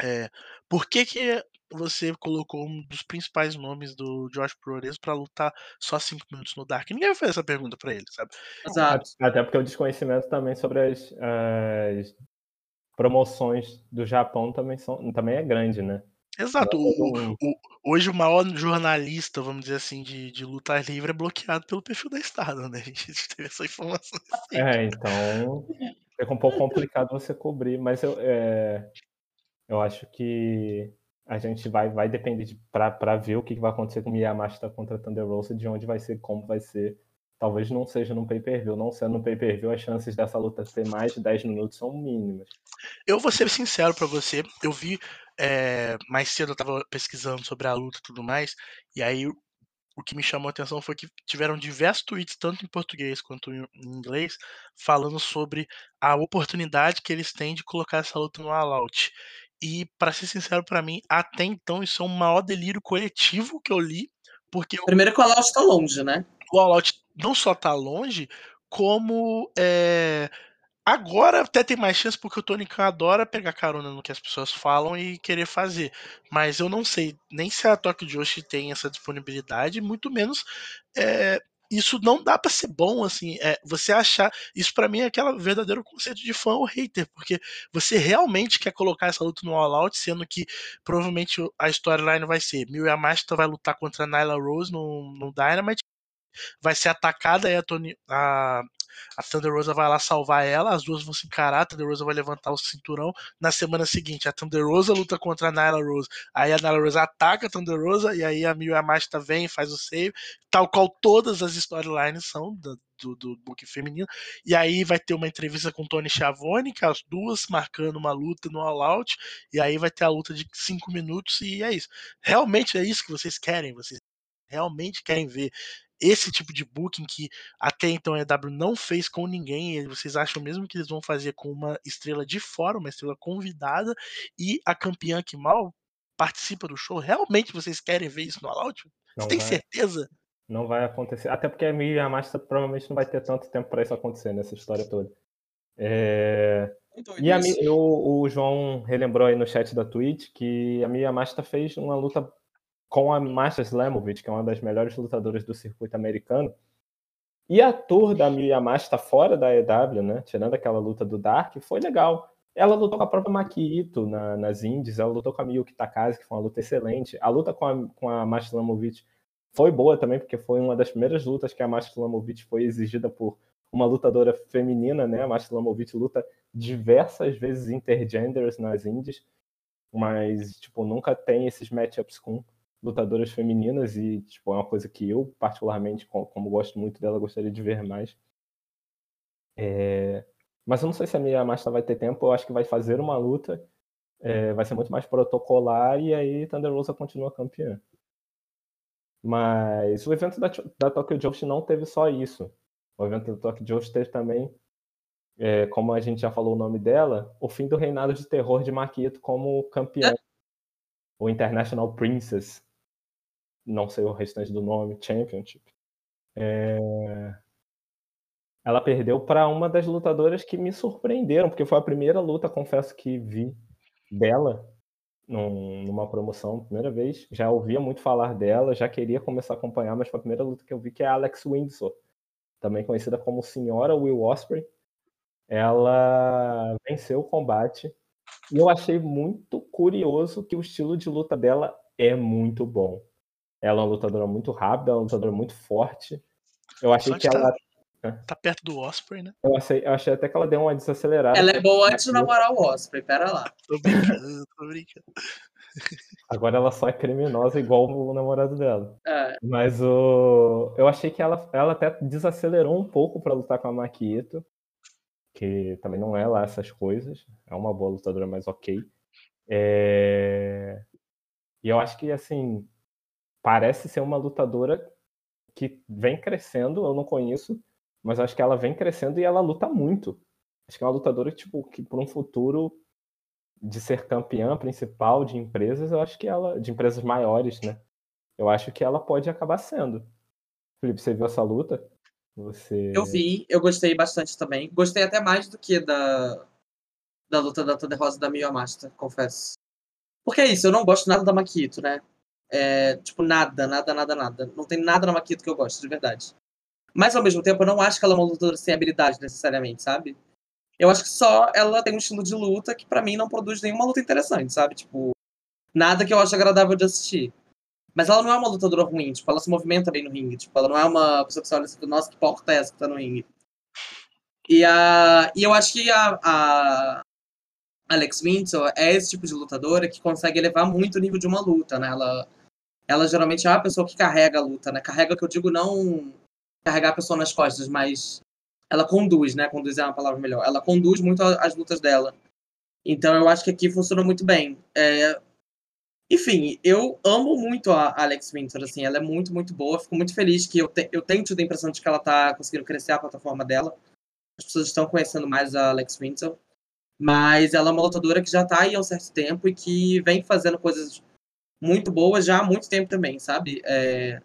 É, por que, que você colocou um dos principais nomes do Josh Progresso pra lutar só 5 minutos no Dark? Ninguém vai fazer essa pergunta pra ele, sabe? Exato. Até porque o desconhecimento também sobre as, as promoções do Japão também, são, também é grande, né? Exato. É O, o- hoje o maior jornalista, vamos dizer assim, de, de luta livre é bloqueado pelo perfil da Estado, né? A gente teve essa informação. recente. É, então fica um pouco complicado você cobrir, mas eu, é, eu acho que a gente vai, vai depender de, pra ver o que vai acontecer com o Miyamashita contra Thunder Rosa, de onde vai ser, como vai ser. Talvez não seja no pay-per-view. Não sendo no pay-per-view, as chances dessa luta ter mais de 10 minutos são mínimas. Eu vou ser sincero pra você, eu vi é, mais cedo, eu tava pesquisando sobre a luta e tudo mais, e aí o- que me chamou a atenção foi que tiveram diversos tweets, tanto em português quanto em inglês, falando sobre a oportunidade que eles têm de colocar essa luta no All Out. E, pra ser sincero pra mim, até então isso é o maior delírio coletivo que eu li, porque o Primeiro que o All tá longe, né? o All Out não só tá longe, como é, agora até tem mais chance porque o Tony Khan adora pegar carona no que as pessoas falam e querer fazer. Mas eu não sei nem se a Tokyo Joshi tem essa disponibilidade, muito menos é, isso não dá pra ser bom assim. É, você achar isso pra mim é aquele verdadeiro conceito de fã ou hater, porque você realmente quer colocar essa luta no All Out, sendo que provavelmente a storyline vai ser Miyu Yamashita vai lutar contra a Nyla Rose no, no Dynamite vai ser atacada e a Tony. A, a Thunder Rosa vai lá salvar ela, as duas vão se encarar, a Thunder Rosa vai levantar o cinturão. Na semana seguinte, a Thunder Rosa luta contra a Nyla Rose. Aí a Nyla Rose ataca a Thunder Rosa e aí a Miyu Yamashita vem faz o save, tal qual todas as storylines são do, do, do book feminino. E aí vai ter uma entrevista com Tony Schiavone, que as duas marcando uma luta no All Out, e aí vai ter a luta de 5 minutos e é isso. Realmente é isso que vocês querem? Vocês realmente querem ver esse tipo de booking que até então a EW não fez com ninguém. E vocês acham mesmo que eles vão fazer com uma estrela de fora, uma estrela convidada, e a campeã que mal participa do show? Realmente vocês querem ver isso no All Out? Você tem vai. certeza? Não vai acontecer. Até porque a Miyu Yamashita provavelmente não vai ter tanto tempo para isso acontecer nessa história toda. É, Então, E a, o, o João relembrou aí no chat da Twitch que a Miyu Yamashita fez uma luta com a Masha Slamovich, que é uma das melhores lutadoras do circuito americano. E a tour da Miyu Yamashita fora da EW, né, tirando aquela luta do Dark, foi legal. Ela lutou com a própria Maki Ito na- nas indies, ela lutou com a Miyuki Takase, que foi uma luta excelente. A luta com a, com a Masha Slamovich foi boa também, porque foi uma das primeiras lutas que a Masha Slamovich foi exigida por uma lutadora feminina, né? A Masha Slamovich luta diversas vezes intergenders nas indies, mas tipo nunca tem esses matchups com lutadoras femininas e tipo é uma coisa que eu particularmente, co- como gosto muito dela, gostaria de ver mais. É, Mas eu não sei se a Mia Masta vai ter tempo. Eu acho que vai fazer uma luta, é, vai ser muito mais protocolar e aí Thunder Rosa continua campeã. Mas o evento da, da Tokyo Joshi não teve só isso. O evento da Tokyo Joshi teve também é, como a gente já falou o nome dela, o fim do reinado de terror de Marquito como campeã. O International Princess, não sei o restante do nome, Championship. É, Ela perdeu para uma das lutadoras que me surpreenderam, porque foi a primeira luta, confesso que vi dela num- numa promoção, primeira vez. Já ouvia muito falar dela, já queria começar a acompanhar, mas foi a primeira luta que eu vi que é a Alex Windsor, também conhecida como Senhora Will Osprey ela venceu o combate e eu achei muito curioso que o estilo de luta dela é muito bom. Ela é uma lutadora muito rápida, é uma lutadora muito forte. Eu achei Só que que ela. Tá perto do Osprey, né? Eu achei, eu achei até que ela deu uma desacelerada. Ela é boa antes de namorar o Osprey, pera lá. Tô brincando, tô brincando. Agora ela só é criminosa igual o namorado dela. É, Mas o... eu achei que ela, ela até desacelerou um pouco para lutar com a Makito, que também não é lá essas coisas. É uma boa lutadora, mas ok. É... E eu acho que, assim, parece ser uma lutadora que vem crescendo, eu não conheço, mas acho que ela vem crescendo e ela luta muito. Acho que é uma lutadora tipo, que, por um futuro de ser campeã principal de empresas, eu acho que ela. de empresas maiores, né? Eu acho que ela pode acabar sendo. Felipe, você viu essa luta? Você. eu vi, eu gostei bastante também. Gostei até mais do que da, da luta da Thunder Rosa da Miyamashita, confesso. Porque é isso, eu não gosto nada da Makito, né? É, tipo, nada, nada, nada, nada. Não tem nada na Makito que eu gosto, de verdade. Mas ao mesmo tempo, eu não acho que ela é uma lutadora sem habilidade necessariamente, sabe? Eu acho que só ela tem um estilo de luta que para mim não produz nenhuma luta interessante, sabe? Tipo, nada que eu acho agradável de assistir. Mas ela não é uma lutadora ruim, tipo, ela se movimenta bem no ringue, tipo, ela não é uma pessoa que você olha assim, nossa, que porta é essa que tá no ringue. E, a, e eu acho que a, a Alex Winter é esse tipo de lutadora que consegue elevar muito o nível de uma luta, né? Ela, ela geralmente é uma pessoa que carrega a luta, né? Carrega, que eu digo, não carregar a pessoa nas costas, mas ela conduz, né? Conduz é uma palavra melhor. Ela conduz muito as lutas dela. Então eu acho que aqui funciona muito bem. É... Enfim, eu amo muito a Alex Winter, assim, ela é muito, muito boa. Fico muito feliz que eu, te... eu tenho tido a impressão de que ela tá conseguindo crescer a plataforma dela. As pessoas estão conhecendo mais a Alex Winter. Mas ela é uma lutadora que já tá aí há um certo tempo e que vem fazendo coisas muito boas já há muito tempo também, sabe? É...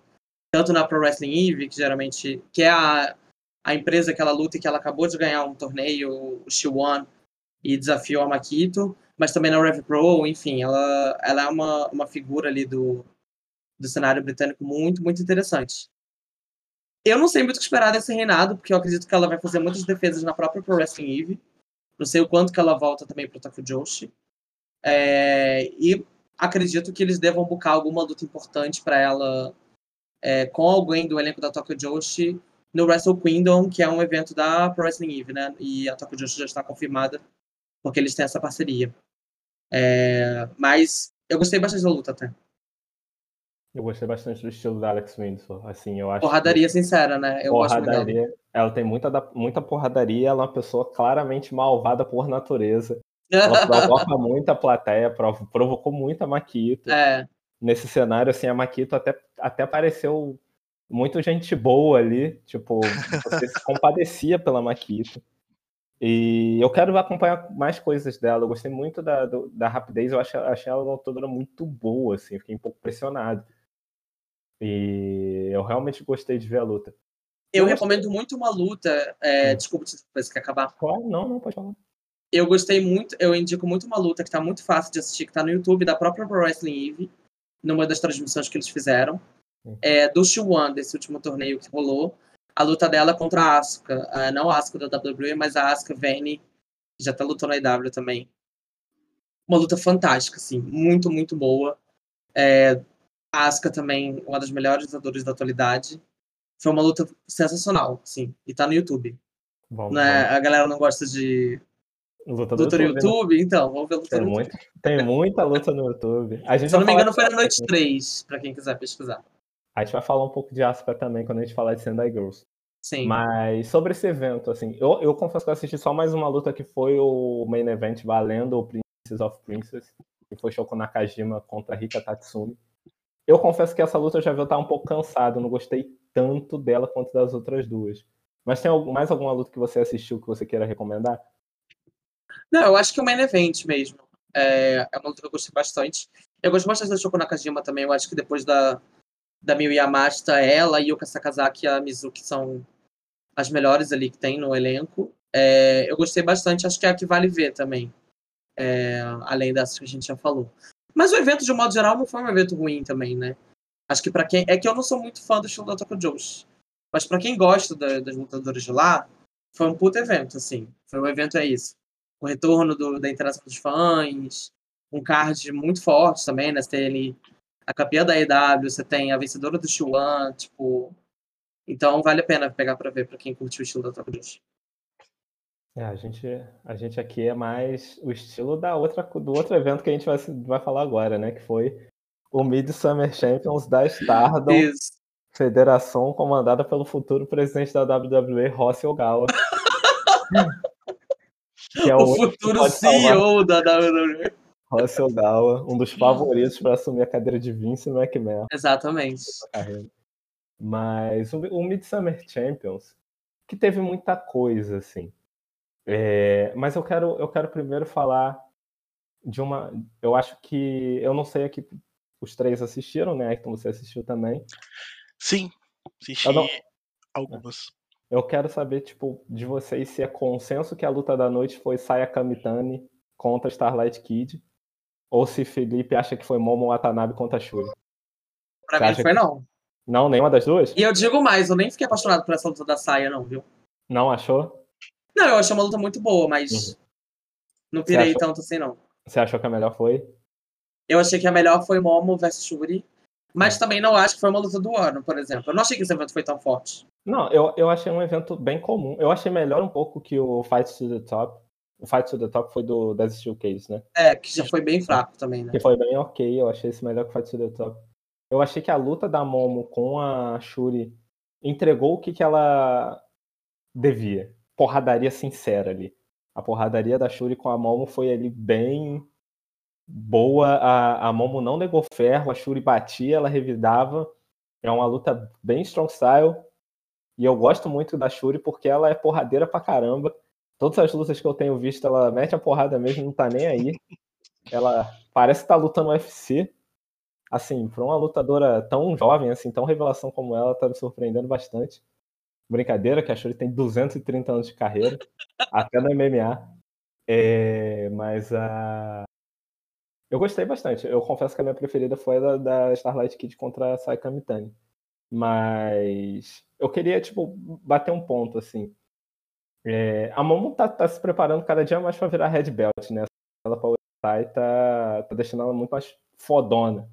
Tanto na Pro Wrestling Eve, que geralmente que é a a empresa que ela luta e que ela acabou de ganhar um torneio, o She-Won, e desafiou a Makito, mas também na Rev Pro, enfim, ela, ela é uma, uma figura ali do, do cenário britânico muito, muito interessante. Eu não sei muito o que esperar desse reinado, porque eu acredito que ela vai fazer muitas defesas na própria Pro Wrestling Eve. Não sei o quanto que ela volta também para o Tokyo Joshi. É, e acredito que eles devam buscar alguma luta importante para ela é, com alguém do elenco da Tokyo Joshi no Wrestle Kingdom, que é um evento da Pro Wrestling Eve, né? E a Tokyo Joshi já está confirmada, porque eles têm essa parceria. É... Mas eu gostei bastante da luta até. Eu gostei bastante do estilo da Alex Windsor. Assim, eu acho porradaria que... sincera, né? Eu porradaria. Ela tem muita, muita porradaria, ela é uma pessoa claramente malvada por natureza. Ela provoca muita plateia, provocou muita Maquito. É. Nesse cenário, assim, a Maquito até, até pareceu muito gente boa ali, tipo, você se compadecia pela Makito. E eu quero acompanhar mais coisas dela. Eu gostei muito da, do, da rapidez, eu achei, achei ela uma lutadora muito boa, assim, fiquei um pouco pressionado. E eu realmente gostei de ver a luta. Eu, eu recomendo gostei... muito uma luta. É, hum. Desculpa, se quer acabar. Claro, não, não, pode falar. Eu gostei muito, eu indico muito uma luta que tá muito fácil de assistir, que tá no YouTube da própria Pro Wrestling Eve, numa das transmissões que eles fizeram é, do Shiwan, desse último torneio que rolou, a luta dela contra a Asuka. Uh, não a Asuka da WWE, mas a Asuka Vane, que já tá lutando na IW também. Uma luta fantástica, assim, muito, muito boa. É, a Asuka também, uma das melhores lutadoras da atualidade. Foi uma luta sensacional, sim, e tá no YouTube. Bom, né? Bom. A galera não gosta de luta, no YouTube, YouTube, então, vamos ver luta tem no muito, YouTube. Tem muita luta no YouTube. A gente Se não me engano, foi na noite 3, pra quem quiser pesquisar. A gente vai falar um pouco de Asuka também quando a gente falar de Sendai Girls. Sim. Mas sobre esse evento, assim, eu, eu confesso que eu assisti só mais uma luta que foi o main event valendo o Princess of Princess, que foi Shoko Nakajima contra Rika Tatsumi. Eu confesso que essa luta eu já vi eu estar um pouco cansado, não gostei tanto dela quanto das outras duas. Mas tem mais alguma luta que você assistiu que você queira recomendar? Não, eu acho que o main event mesmo. É, é uma luta que eu gostei bastante. Eu gosto bastante da Shoko Nakajima também. Eu acho que depois da, da Miyu Yamashita, ela e o Sakazaki e a Mizuki são as melhores ali que tem no elenco. É, eu gostei bastante, acho que é a que vale ver também. É, além dessas que a gente já falou. Mas o evento, de um modo geral, não foi um evento ruim também, né? Acho que para quem. É que eu não sou muito fã do estilo da Tokyo Joshi. Mas para quem gosta da, das lutadoras de lá, foi um puto evento, assim. Foi um evento, é isso. O retorno do, da interação dos fãs, um card muito forte também, né? Você tem ali a campeã da EW, você tem a vencedora do X1, tipo. Então vale a pena pegar para ver para quem curte o estilo da Top Juice. É, a gente, a gente aqui é mais o estilo da outra, do outro evento que a gente vai, vai falar agora, né? Que foi o Midsummer Champions da Stardom, Isso. federação comandada pelo futuro presidente da WWE, Rossi Ogawa. que é o, o futuro CEO da WWE. Russell Dawa, um dos favoritos para assumir a cadeira de Vince McMahon. Exatamente. Mas o, o Midsummer Champions, que teve muita coisa, assim. É, mas eu quero, eu quero primeiro falar de uma. Eu acho que. Eu não sei aqui. Os três assistiram, né? Então você assistiu também. Sim, assisti não... algumas. Eu quero saber, tipo, de vocês se é consenso que a luta da noite foi Saya Kamitani contra Starlight Kid ou se Felipe acha que foi Momo Watanabe contra Shuri. Pra Você mim foi que- não. Não, nenhuma das duas? E eu digo mais, eu nem fiquei apaixonado por essa luta da saia, não, viu? Não achou? Não, eu achei uma luta muito boa, mas Uhum. não pirei tanto assim, não. Você achou que a melhor foi? Eu achei que a melhor foi Momo versus Shuri. Mas também não acho que foi uma luta do ano, por exemplo. Eu não achei que esse evento foi tão forte. Não, eu, eu achei um evento bem comum. Eu achei melhor um pouco que o Fight to the Top. O Fight to the Top foi do das Steel Cage, né? É, que já foi bem fraco também, né? Que foi bem ok, eu achei esse melhor que o Fight to the Top. Eu achei que a luta da Momo com a Shuri entregou o que, que ela devia. Porradaria sincera ali. A porradaria da Shuri com a Momo foi ali bem boa. A, a Momo não negou ferro, a Shuri batia, ela revidava. É uma luta bem strong style. E eu gosto muito da Shuri porque ela é porradeira pra caramba. Todas as lutas que eu tenho visto, ela mete a porrada mesmo, não tá nem aí. Ela parece que tá lutando UFC. Assim, pra uma lutadora tão jovem, assim, tão revelação como ela, tá me surpreendendo bastante. Brincadeira, que a Shuri tem 230 anos de carreira, até no MMA. É, mas a. Eu gostei bastante. Eu confesso que a minha preferida foi a da, da Starlight Kid contra a Saika Mitani. Mas eu queria, tipo, bater um ponto, assim. É, a Momo tá, tá se preparando cada dia mais pra virar Red Belt, né? Ela pra e tá, tá deixando ela muito mais fodona.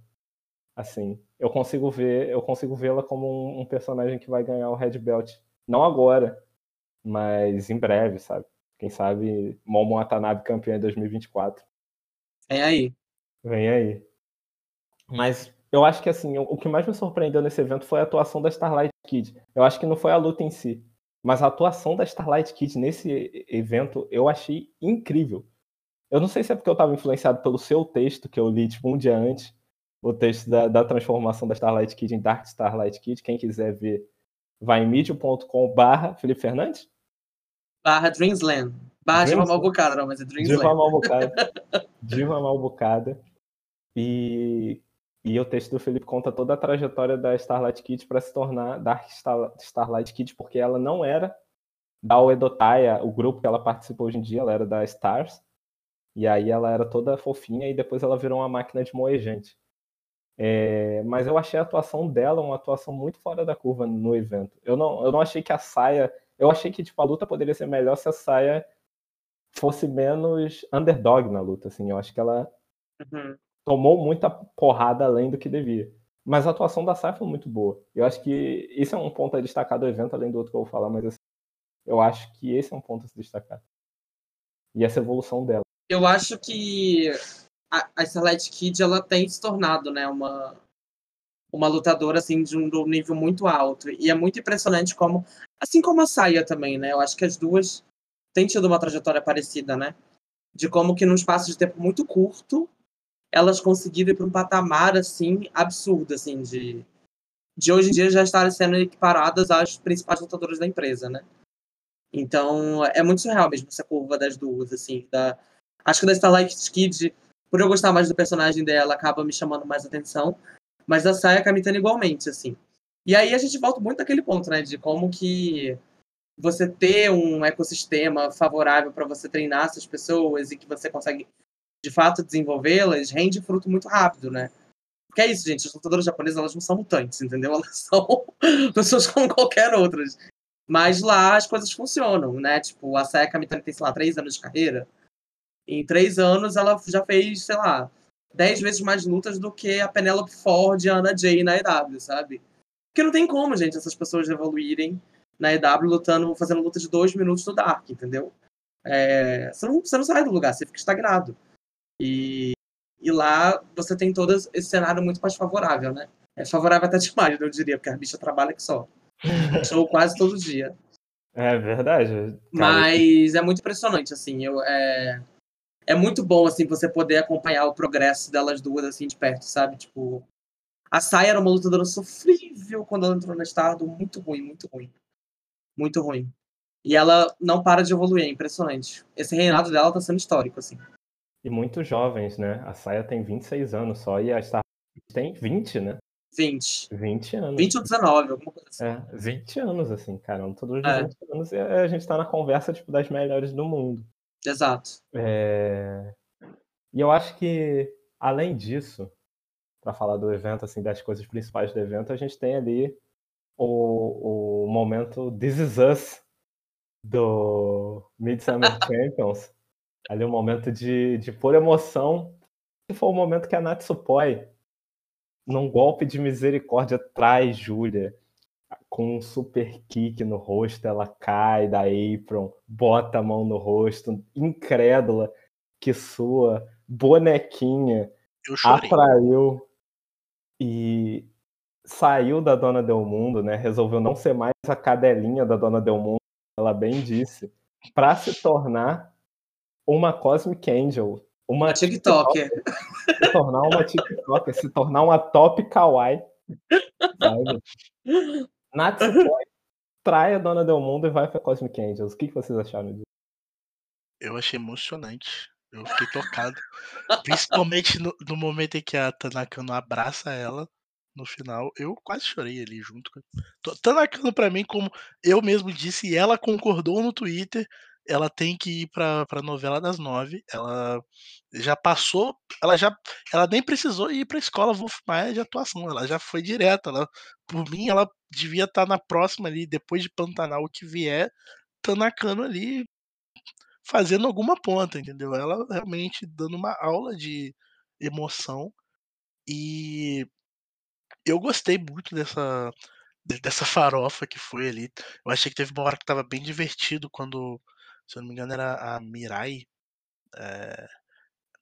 Assim, eu consigo ver, eu consigo vê-la como um, um personagem que vai ganhar o Red Belt. Não agora, mas em breve, sabe? Quem sabe Momo Watanabe campeã em 2024. É aí. Vem aí. Mas eu acho que assim, o que mais me surpreendeu nesse evento foi a atuação da Starlight Kid. Eu acho que não foi a luta em si, mas a atuação da Starlight Kid nesse evento eu achei incrível. Eu não sei se é porque eu estava influenciado pelo seu texto que eu li tipo um dia antes, o texto da, da transformação da Starlight Kid em Dark Starlight Kid. Quem quiser ver, vai em medium.com/barra Felipe Fernandes. Barra Dreamsland. Barra Diva Dreamsland. Malbucada, não, mas é Diva Dreamsland. Malbucada. Diva Malbucada. E, e o texto do Felipe conta toda a trajetória da Starlight Kid para se tornar Dark Star- Starlight Kid, porque ela não era da Uedotaya, o grupo que ela participa hoje em dia, ela era da Stars. E aí ela era toda fofinha e depois ela virou uma máquina de moer gente. É, mas eu achei a atuação dela uma atuação muito fora da curva no evento. Eu não, eu não achei que a saia. Eu achei que tipo, a luta poderia ser melhor se a saia fosse menos underdog na luta. Assim. Eu acho que ela Uhum. Tomou muita porrada além do que devia. Mas a atuação da Sai foi muito boa. Eu acho que esse é um ponto a destacar do evento, além do outro que eu vou falar, mas assim, eu acho que esse é um ponto a se destacar. E essa evolução dela. Eu acho que a, a Starlight Kid ela tem se tornado, né, uma uma lutadora assim de um, de um nível muito alto e é muito impressionante como, assim como a Saya também, né? Eu acho que as duas têm tido uma trajetória parecida, né? De como que num espaço de tempo muito curto elas conseguiram ir para um patamar assim absurdo, assim de de hoje em dia já estarem sendo equiparadas às principais lutadoras da empresa, né? Então é muito surreal mesmo essa curva das duas, assim, da Acho que da Starlight Kid, por eu gostar mais do personagem dela, acaba me chamando mais atenção. Mas da Saya Kamitani igualmente, assim. E aí a gente volta muito naquele ponto, né? De como que você ter um ecossistema favorável para você treinar essas pessoas e que você consegue, de fato, desenvolvê-las, rende fruto muito rápido, né? Porque é isso, gente. As lutadoras japonesas, elas não são mutantes, entendeu? Elas são pessoas como qualquer outras. Mas lá as coisas funcionam, né? Tipo, a Saya Kamitani tem, sei lá, três anos de carreira. Em três anos, ela já fez, sei lá, dez vezes mais lutas do que a Penelope Ford e a Anna Jay na EW, sabe? Porque não tem como, gente, essas pessoas evoluírem na EW lutando, fazendo luta de dois minutos no Dark, entendeu? É, você, não, você não sai do lugar, você fica estagnado. E, e lá você tem todo esse cenário muito mais favorável, né? É favorável até demais, eu diria, porque a bicha trabalha que só. Show quase todo dia. É verdade. cara. Mas é muito impressionante, assim. Eu, é, é muito bom, assim, você poder acompanhar o progresso delas duas, assim, de perto, sabe? Tipo, a Sai era uma lutadora sofrível quando ela entrou na Stardom. Muito ruim, muito ruim. Muito ruim. E ela não para de evoluir, é impressionante. Esse reinado dela tá sendo histórico, assim. E muito jovens, né? A Saia tem 26 anos só e a Star tem 20, né? 20. 20 anos. 20 ou 19, alguma coisa assim. É, 20 anos, assim, cara. Todos os É. 20 anos e a gente tá na conversa, tipo, das melhores do mundo. Exato. É, E eu acho que além disso, para falar do evento, assim, das coisas principais do evento, a gente tem ali o, o momento This Is Us do Midsummer Champions. Ali um momento de, de pura emoção. Que foi o momento que a Natsupoi, num golpe de misericórdia, traz Júlia com um super kick no rosto. Ela cai da apron, bota a mão no rosto, incrédula, que sua bonequinha atraiu e saiu da Dona Del Mundo, né? Resolveu não ser mais a cadelinha da Dona Del Mundo, ela bem disse, para se tornar uma Cosmic Angel, uma TikToker. Se tornar uma TikToker, se tornar uma top kawaii. Sabe? Trai a Dona Del Mundo e vai pra Cosmic Angels. O que vocês acharam disso? Eu achei emocionante. Eu fiquei tocado. Principalmente no, no, momento em que a Tanakano abraça ela no final. Eu quase chorei ali junto com Tanakano, pra mim, como eu mesmo disse, e ela concordou no Twitter. Ela tem que ir pra, pra novela das nove. Ela já passou. Ela já. Ela nem precisou ir pra escola Wolf Maia de atuação. Ela já foi direto. Ela, por mim, ela devia estar tá na próxima ali, depois de Pantanal, o que vier, Tanakano ali fazendo alguma ponta, entendeu? Ela realmente dando uma aula de emoção e eu gostei muito dessa dessa farofa que foi ali. Eu achei que teve uma hora que tava bem divertido quando, se eu não me engano, era a Mirai. É...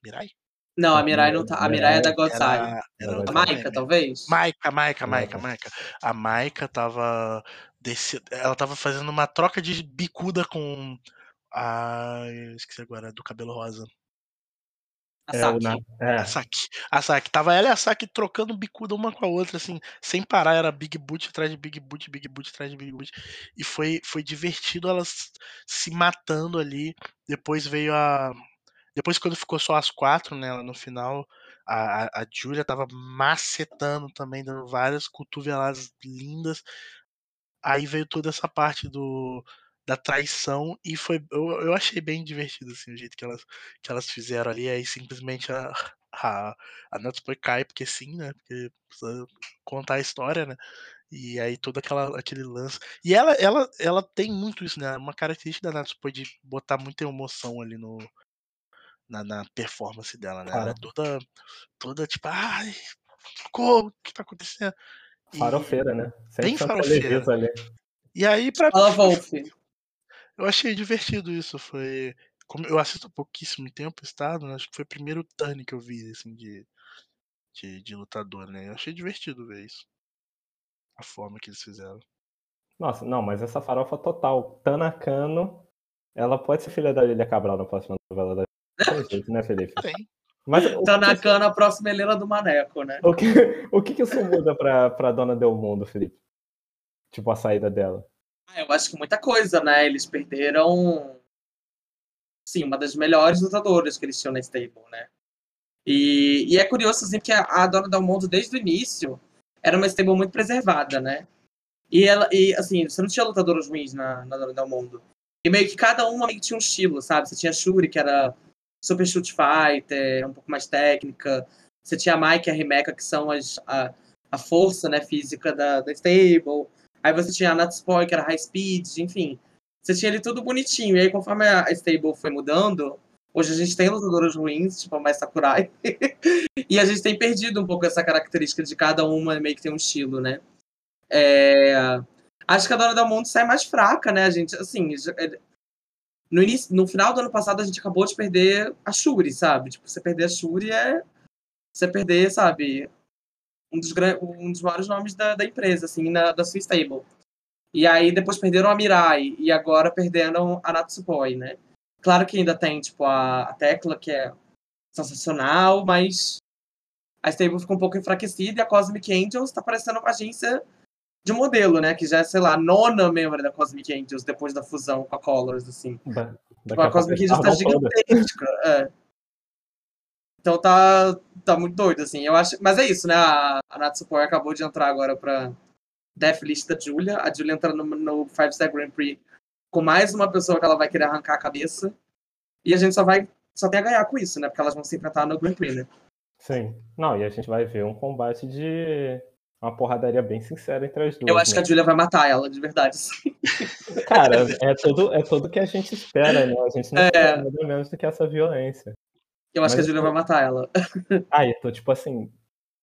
Mirai? Não, a Mirai não tá. A Mirai é da Godside. A Maika, talvez? Maika, Maika, Maika, Maika. A Maika tava. Desse... Ela tava fazendo uma troca de bicuda com a. Esqueci agora, do cabelo rosa. A Saki. É, é. A Saki. A Saki. Tava ela e a Saki trocando bicuda uma com a outra, assim, sem parar. Era Big Boot atrás de Big Boot, Big Boot atrás de Big Boot. E foi, foi divertido elas se matando ali. Depois veio a. Depois, quando ficou só as quatro, né, no final, a, a, a Julia tava macetando também, dando várias cotoveladas lindas. Aí veio toda essa parte do, da traição e foi eu, eu achei bem divertido assim o jeito que elas que elas fizeram ali aí simplesmente a a, a Natsuko cai porque sim né porque precisa contar a história né e aí todo aquela, aquele lance e ela ela ela tem muito isso né uma característica da Natsuko de botar muita emoção ali no na, na performance dela né ela é toda toda tipo ai o que tá acontecendo farofeira né Sempre bem farofeira ali. E aí, pra. Fala, Wolf. Eu achei divertido isso. Foi. Como eu assisto há pouquíssimo tempo Estado, né? acho que foi o primeiro turn que eu vi, assim, de, de, de lutador, né? Eu achei divertido ver isso. A forma que eles fizeram. Nossa, não, mas essa farofa total. Tanakano, ela pode ser filha da Lilia Cabral na próxima novela da jeito, né, Felipe? Tem. Mas, Tanakano, a próxima Helena do Maneco, né? O que, o que, que isso muda pra, pra Dona Del Mundo, Felipe? Tipo, a saída dela. Ah, eu acho que muita coisa, né? Eles perderam, sim, uma das melhores lutadoras que eles tinham na stable, né? E, e é curioso, assim, que a, a Dona Del Mundo, desde o início, era uma stable muito preservada, né? E, ela, e assim, você não tinha lutadoras ruins na, na Dona Del Mundo. E meio que cada uma meio que tinha um estilo, sabe? Você tinha a Shuri, que era super shoot fighter, um pouco mais técnica. Você tinha a Mike e a Rebecca, que são as, a, a força né, física da, da stable. Aí você tinha a Natsupoi, que era high speed, enfim. Você tinha ele tudo bonitinho. E aí, conforme a stable foi mudando, hoje a gente tem lutadoras ruins, tipo a mais Sakurai. e a gente tem perdido um pouco essa característica de cada uma meio que tem um estilo, né? É... Acho que a Dona Del Mundo sai mais fraca, né? A gente, assim, é, no, início, no final do ano passado a gente acabou de perder a Shuri, sabe? Tipo, você perder a Shuri é você perder, sabe, um dos, um dos maiores nomes da, da empresa, assim, na, da sua stable. E aí depois perderam a Mirai e agora perderam a Natsupoi, né? Claro que ainda tem, tipo, a, a Tecla, que é sensacional, mas a stable ficou um pouco enfraquecida e a Cosmic Angels tá parecendo uma agência de modelo, né? Que já é, sei lá, a nona membro da Cosmic Angels depois da fusão com a Colors, assim. Da, tipo, a Cosmic Angels tá gigantesca. É. Então tá, tá muito doido, assim. Eu acho, mas é isso, né? A, a Natsupoi acabou de entrar agora pra Death List da Julia. A Julia entra no, no Five Star Grand Prix com mais uma pessoa que ela vai querer arrancar a cabeça. E a gente só vai. Só tem a ganhar com isso, né? Porque elas vão se enfrentar no Grand Prix, né? Sim. Não, e a gente vai ver um combate de uma porradaria bem sincera entre as duas. Eu acho né? que a Julia vai matar ela, de verdade. Cara, é tudo, é tudo que a gente espera, né? A gente não É. espera nada menos do que essa violência. Eu acho Mas que a Julia eu- vai matar ela. Ah, então, tipo assim,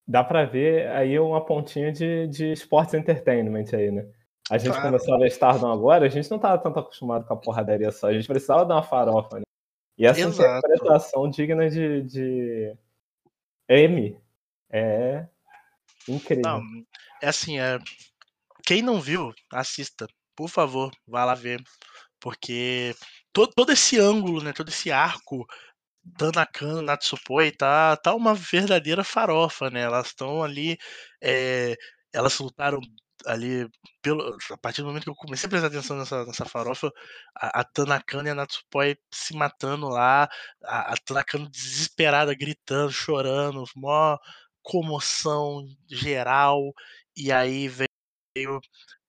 dá pra ver aí uma pontinha de, de sports entertainment aí, né? A gente Claro. começou a ver Stardom agora, a gente não tava tanto acostumado com a porradaria só, a gente precisava dar uma farofa, né? E essa Exato. interpretação digna de, de M é incrível. Não, é assim, é... quem não viu, assista. Por favor, vá lá ver. Porque todo, todo esse ângulo, né? Todo esse arco Tanakan, Natsupoi, tá, tá uma verdadeira farofa, né? Elas estão ali. é, elas lutaram ali. Pelo, a partir do momento que eu comecei a prestar atenção nessa, nessa farofa, a, a Tanakan e a Natsupoi se matando lá, a, a Tanakan desesperada, gritando, chorando, mó comoção geral. E aí veio.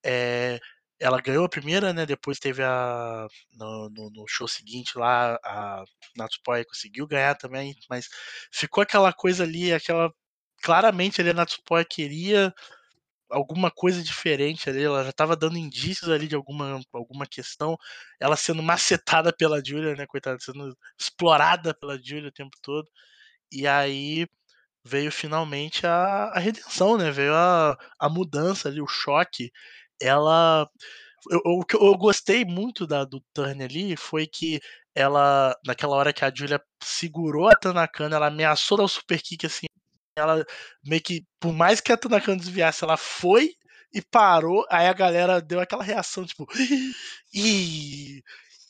é, ela ganhou a primeira, né? Depois teve a. No, no- no show seguinte lá, a Natsupoi conseguiu ganhar também, mas ficou aquela coisa ali, aquela. Claramente ali a Natsupoi queria alguma coisa diferente ali, ela já estava dando indícios ali de alguma, alguma questão, ela sendo macetada pela Julia, né, coitada, sendo explorada pela Julia o tempo todo. E aí veio finalmente a, a redenção, né? Veio a, a mudança ali, o choque. Ela. Eu, eu- eu gostei muito da, do turn ali foi que ela, naquela hora que a Julia segurou a Tanakana, ela ameaçou dar o super kick assim. Ela meio que, por mais que a Tanakana desviasse, ela foi e parou. Aí a galera deu aquela reação, tipo, e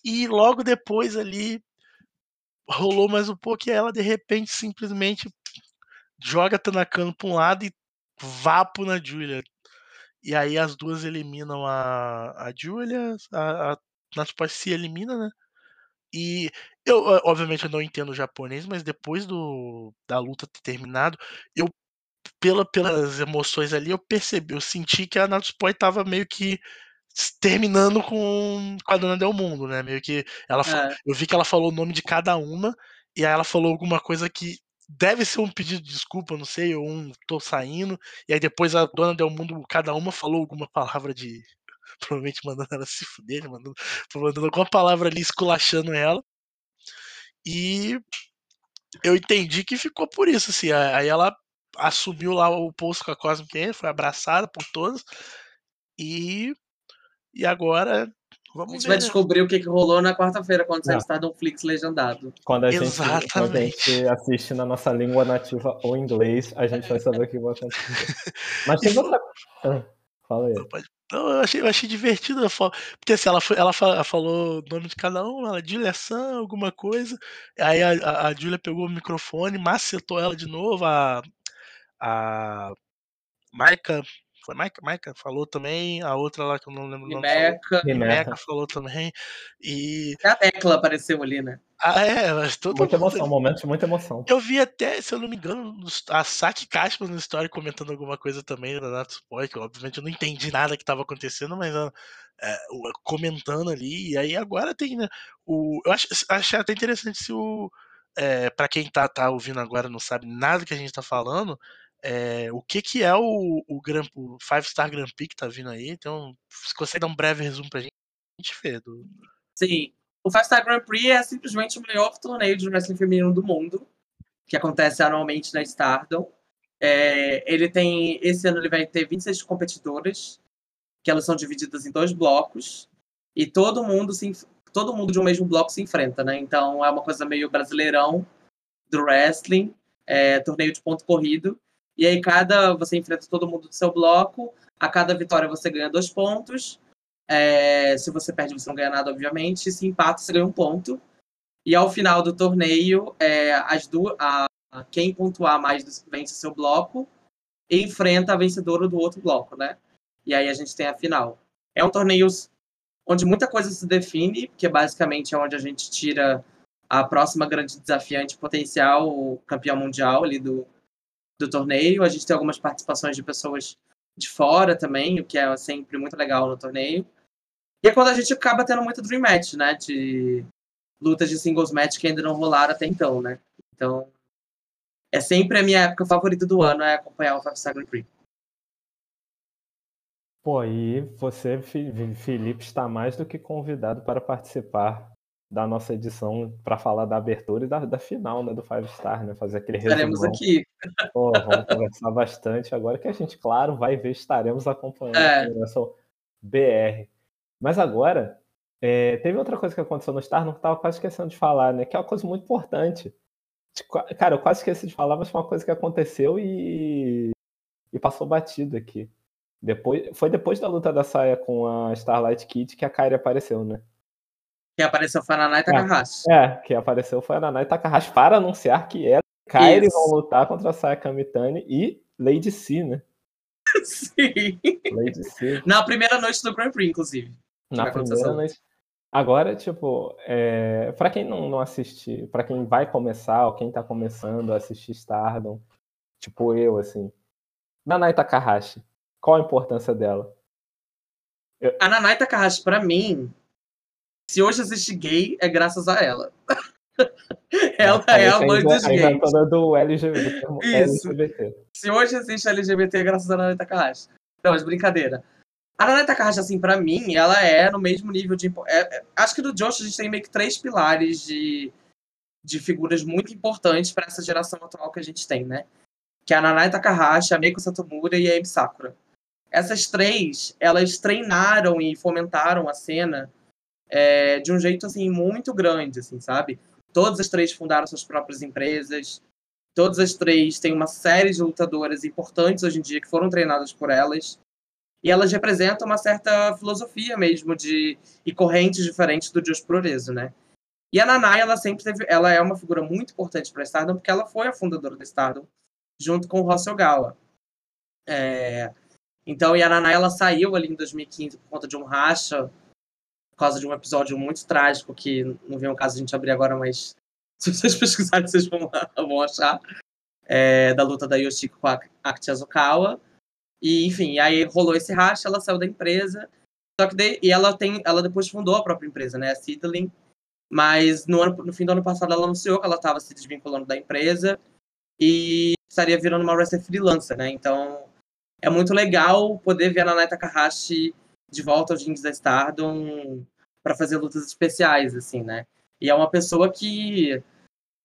E logo depois ali rolou mais um pouco e ela de repente simplesmente joga a Tanakano pra um lado e vapo na Julia. E aí as duas eliminam a, a Julia, a, a Natsupoi se elimina, né? E eu, obviamente, eu não entendo japonês, mas depois do, da luta ter terminado, eu, pela, pelas emoções ali, eu percebi, eu senti que a Natsupoi tava meio que terminando com, com a Dona Del Mundo, né? Meio que ela, É. eu vi que ela falou o nome de cada uma e aí ela falou alguma coisa que deve ser um pedido de desculpa, não sei, ou um tô saindo, e aí depois a Dona Del Mundo, cada uma falou alguma palavra de provavelmente mandando ela se fuder, né, mandando, mandando alguma palavra ali esculachando ela. E eu entendi que ficou por isso, assim. Aí ela assumiu lá o posto com a Cosmic foi abraçada por todos. E, e agora, A vamos gente ver. vai né? descobrir o que, que rolou na quarta-feira, quando sair Não. o Stardom Flix legendado. Quando a, gente, quando a gente assiste na nossa língua nativa ou inglês, a gente vai saber o que vai acontecer. Mas tem outra. Ah, fala aí. Não, eu achei, eu achei divertido. a Porque assim, ela, foi- ela, ela falou o nome de cada um, ela, Julia San, alguma coisa. Aí a, a, a Julia pegou o microfone, macetou ela de novo. A, a Maika, foi Maika? Maika falou também. A outra lá que eu não lembro o nome. falou. Também. E. A Tecla apareceu ali, né? Ah, é, mas todo Muita mundo. emoção, momento de muita emoção. Eu vi até, se eu não me engano, a Saki Kashima no story comentando alguma coisa também da Natsupoi, que obviamente eu não entendi nada que estava acontecendo, mas ah, é, comentando ali, e aí agora tem, né, o, eu acho, achei até interessante se o, é, para quem tá, tá ouvindo agora e não sabe nada que a gente tá falando, é, o que que é o, o, Grand, o Five Star Grand Prix que tá vindo aí, então, se você dar um breve resumo pra gente, Fê, do... Sim. O Five Star Grand Prix é simplesmente o maior torneio de wrestling feminino do mundo, que acontece anualmente na Stardom. É, ele tem, esse ano ele vai ter 26 competidoras, que elas são divididas em dois blocos, e todo mundo se, todo mundo de um mesmo bloco se enfrenta, né? Então é uma coisa meio brasileirão do wrestling, é, torneio de ponto corrido. E aí cada você enfrenta todo mundo do seu bloco, a cada vitória você ganha dois pontos. É, se você perde, você não ganha nada, obviamente. Se empata, você ganha um ponto. E ao final do torneio, é, as duas, a, quem pontuar mais vence seu bloco enfrenta a vencedora do outro bloco, né? E aí a gente tem a final. É um torneio onde muita coisa se define, porque basicamente é onde a gente tira a próxima grande desafiante potencial, o campeão mundial ali do, do torneio. A gente tem algumas participações de pessoas de fora também, o que é sempre muito legal no torneio. E é quando a gente acaba tendo muito Dream Match, né? De lutas de singles match que ainda não rolaram até então, né? Então, é sempre a minha época favorita do ano é acompanhar o Five Star Grand Prix. Pô, e você, Felipe, está mais do que convidado para participar da nossa edição para falar da abertura e da, da, final, né, do Five Star, né, fazer aquele resumo. Estaremos aqui. Pô, vamos conversar bastante agora que a gente, claro, vai ver, estaremos acompanhando É. a Universal BR. Mas agora, é, teve outra coisa que aconteceu no Star, não estava quase esquecendo de falar, né, que é uma coisa muito importante. Cara, eu quase esqueci de falar, mas foi uma coisa que aconteceu e, e passou batido aqui. Depois, foi depois da luta da saia com a Starlight Kid que a Kairi apareceu, né? Que apareceu foi a Nanai Takahashi. É, que apareceu foi a Nanai Takahashi para anunciar que ela e Kairi vão lutar contra a Saya Kamitani e Lady C, né? Sim. Lady C Na primeira noite do Grand Prix, inclusive. na primeira noite. Agora, tipo, é, para quem não, não assistir, para quem vai começar ou quem tá começando a assistir Stardom, tipo eu, assim, Nanai Takahashi, qual a importância dela? A Nanai Takahashi, pra mim, se hoje existe gay, é graças a ela. ela é a mãe dos a gays. do LGBT. Isso. LGBT. Se hoje existe LGBT, é graças a Nanai Takahashi. Não, mas brincadeira. A Nanai Takahashi, assim, pra mim, ela é no mesmo nível de... é- é- acho que do Josh a gente tem meio que três pilares de, de figuras muito importantes pra essa geração atual que a gente tem, né? Que é a Nanai Takahashi, a Meiko Satomura e a Amy Sakura. Essas três, elas treinaram e fomentaram a cena é, de um jeito, assim, muito grande, assim, sabe? Todas as três fundaram suas próprias empresas. Todas as três têm uma série de lutadoras importantes hoje em dia que foram treinadas por elas. E elas representam uma certa filosofia mesmo de e correntes diferentes do Dios Progresso, né? E a Nanai, ela sempre teve, ela é uma figura muito importante para Stardom porque ela foi a fundadora da Stardom junto com o Ross Ogawa. É, então, e a Nanai, ela saiu ali em 2015 por conta de um racha, por causa de um episódio muito trágico que não vem o caso a gente abrir agora, mas se vocês pesquisarem, vocês vão, vão achar. É, da luta da Yoshiko com a Akita Azukawa. E, enfim, aí rolou esse racha, ela saiu da empresa. Só que e ela tem, ela depois fundou a própria empresa, né, a Seedling. Mas no, ano, no fim do ano passado ela anunciou que ela estava se desvinculando da empresa e estaria virando uma wrestler freelancer, né? Então é muito legal poder ver a Nanai Takahashi de volta aos rings da Stardom para fazer lutas especiais, assim, né? E é uma pessoa que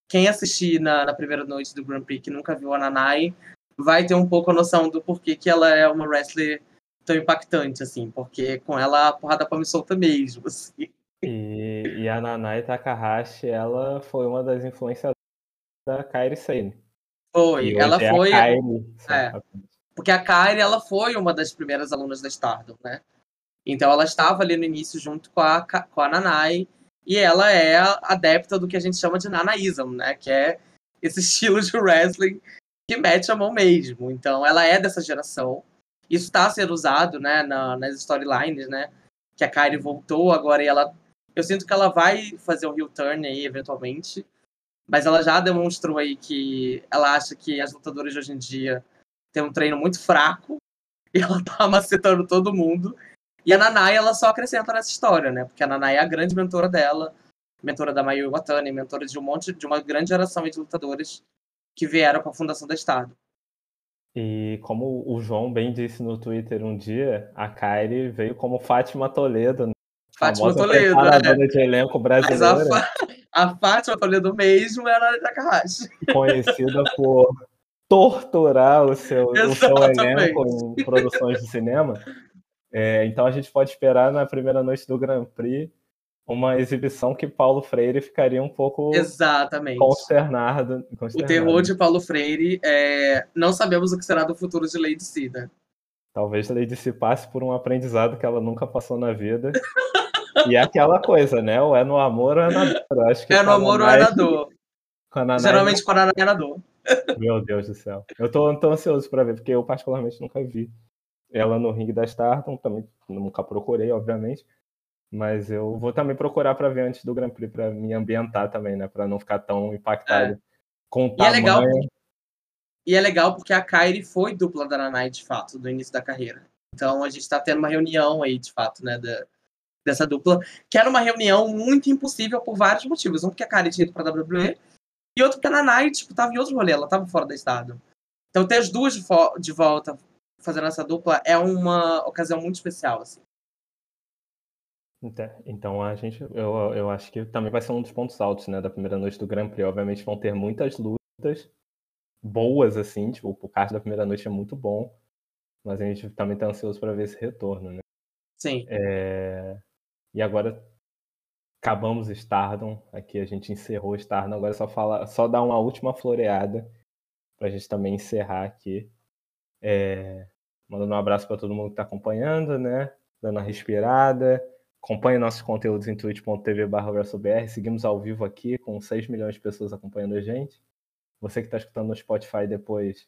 quem assistir na, na primeira noite do Grand Prix que nunca viu a Nanai vai ter um pouco a noção do porquê que ela é uma wrestler tão impactante, assim, porque com ela a porrada come solta mesmo, assim. E, e a Nanai Takahashi, ela foi uma das influenciadoras da Kairi Sane. Foi, ela é a foi, Kairi, É. porque a Kairi, ela foi uma das primeiras alunas da Stardom, né? Então ela estava ali no início junto com a, com a Nanai, e ela é adepta do que a gente chama de Nanaism, né? Que é esse estilo de wrestling que mete a mão mesmo. Então ela é dessa geração. Isso está sendo usado, né, na- nas storylines, né? Que a Kairi voltou agora e ela... Eu sinto que ela vai fazer um heel turn aí, eventualmente. Mas ela já demonstrou aí que ela acha que as lutadoras de hoje em dia têm um treino muito fraco. E ela tá macetando todo mundo. E a Nanai, ela só acrescenta nessa história, né? Porque a Nanai é a grande mentora dela, mentora da Mayu Iwatani, mentora de um monte, de uma grande geração de lutadores que vieram com a fundação da Estado. E como o João bem disse no Twitter um dia, a Kairi veio como Fátima Toledo, né? Fátima Toledo, né? de elenco Mas a, brasileira, Fa- a Fátima Toledo mesmo é a Nanai Takahashi. conhecida por torturar o seu, o seu elenco em produções de cinema. É, então a gente pode esperar na primeira noite do Grand Prix uma exibição que Paulo Freire ficaria um pouco Exatamente. consternado. O consternado. terror de Paulo Freire é. Não sabemos o que será do futuro de Lady né? Talvez Lady se passe por um aprendizado que ela nunca passou na vida. e é aquela coisa, né? Ou é no amor ou é na dor. Acho que É no amor ou é na dor. Geralmente Nanai é na dor. Meu Deus do céu. Eu tô, tô ansioso pra ver, porque eu particularmente nunca vi ela no ringue da Stardom, também nunca procurei, obviamente. Mas eu vou também procurar pra ver antes do Grand Prix, pra me ambientar também, né? Pra não ficar tão impactado com o É. E é tamanho. legal E é legal porque a Kairi foi dupla da Nanai, de fato, do início da carreira. Então a gente tá tendo uma reunião aí, de fato, né, da- dessa dupla, que era uma reunião muito impossível por vários motivos. Um, porque a Kairi tinha ido pra WWE, E outro porque a Nanai, tipo, tava em outro rolê, ela tava fora do estado. Então ter as duas de, de volta fazendo essa dupla é uma ocasião muito especial, assim. Então a gente, eu, eu acho que também vai ser um dos pontos altos, né, da primeira noite do Grand Prix. Obviamente vão ter muitas lutas boas, assim, tipo, o card da primeira noite é muito bom, mas a gente também tá ansioso para ver esse retorno, né? Sim. É... E agora acabamos Stardom, aqui a gente encerrou Stardom, agora só fala, só dar uma última floreada para a gente também encerrar aqui. É... Mandando um abraço para todo mundo que está acompanhando, né? Dando uma respirada. Acompanhe nossos conteúdos em twitch.tv WrestleBR. Seguimos ao vivo aqui com 6 milhões de pessoas acompanhando a gente. Você que está escutando no Spotify depois,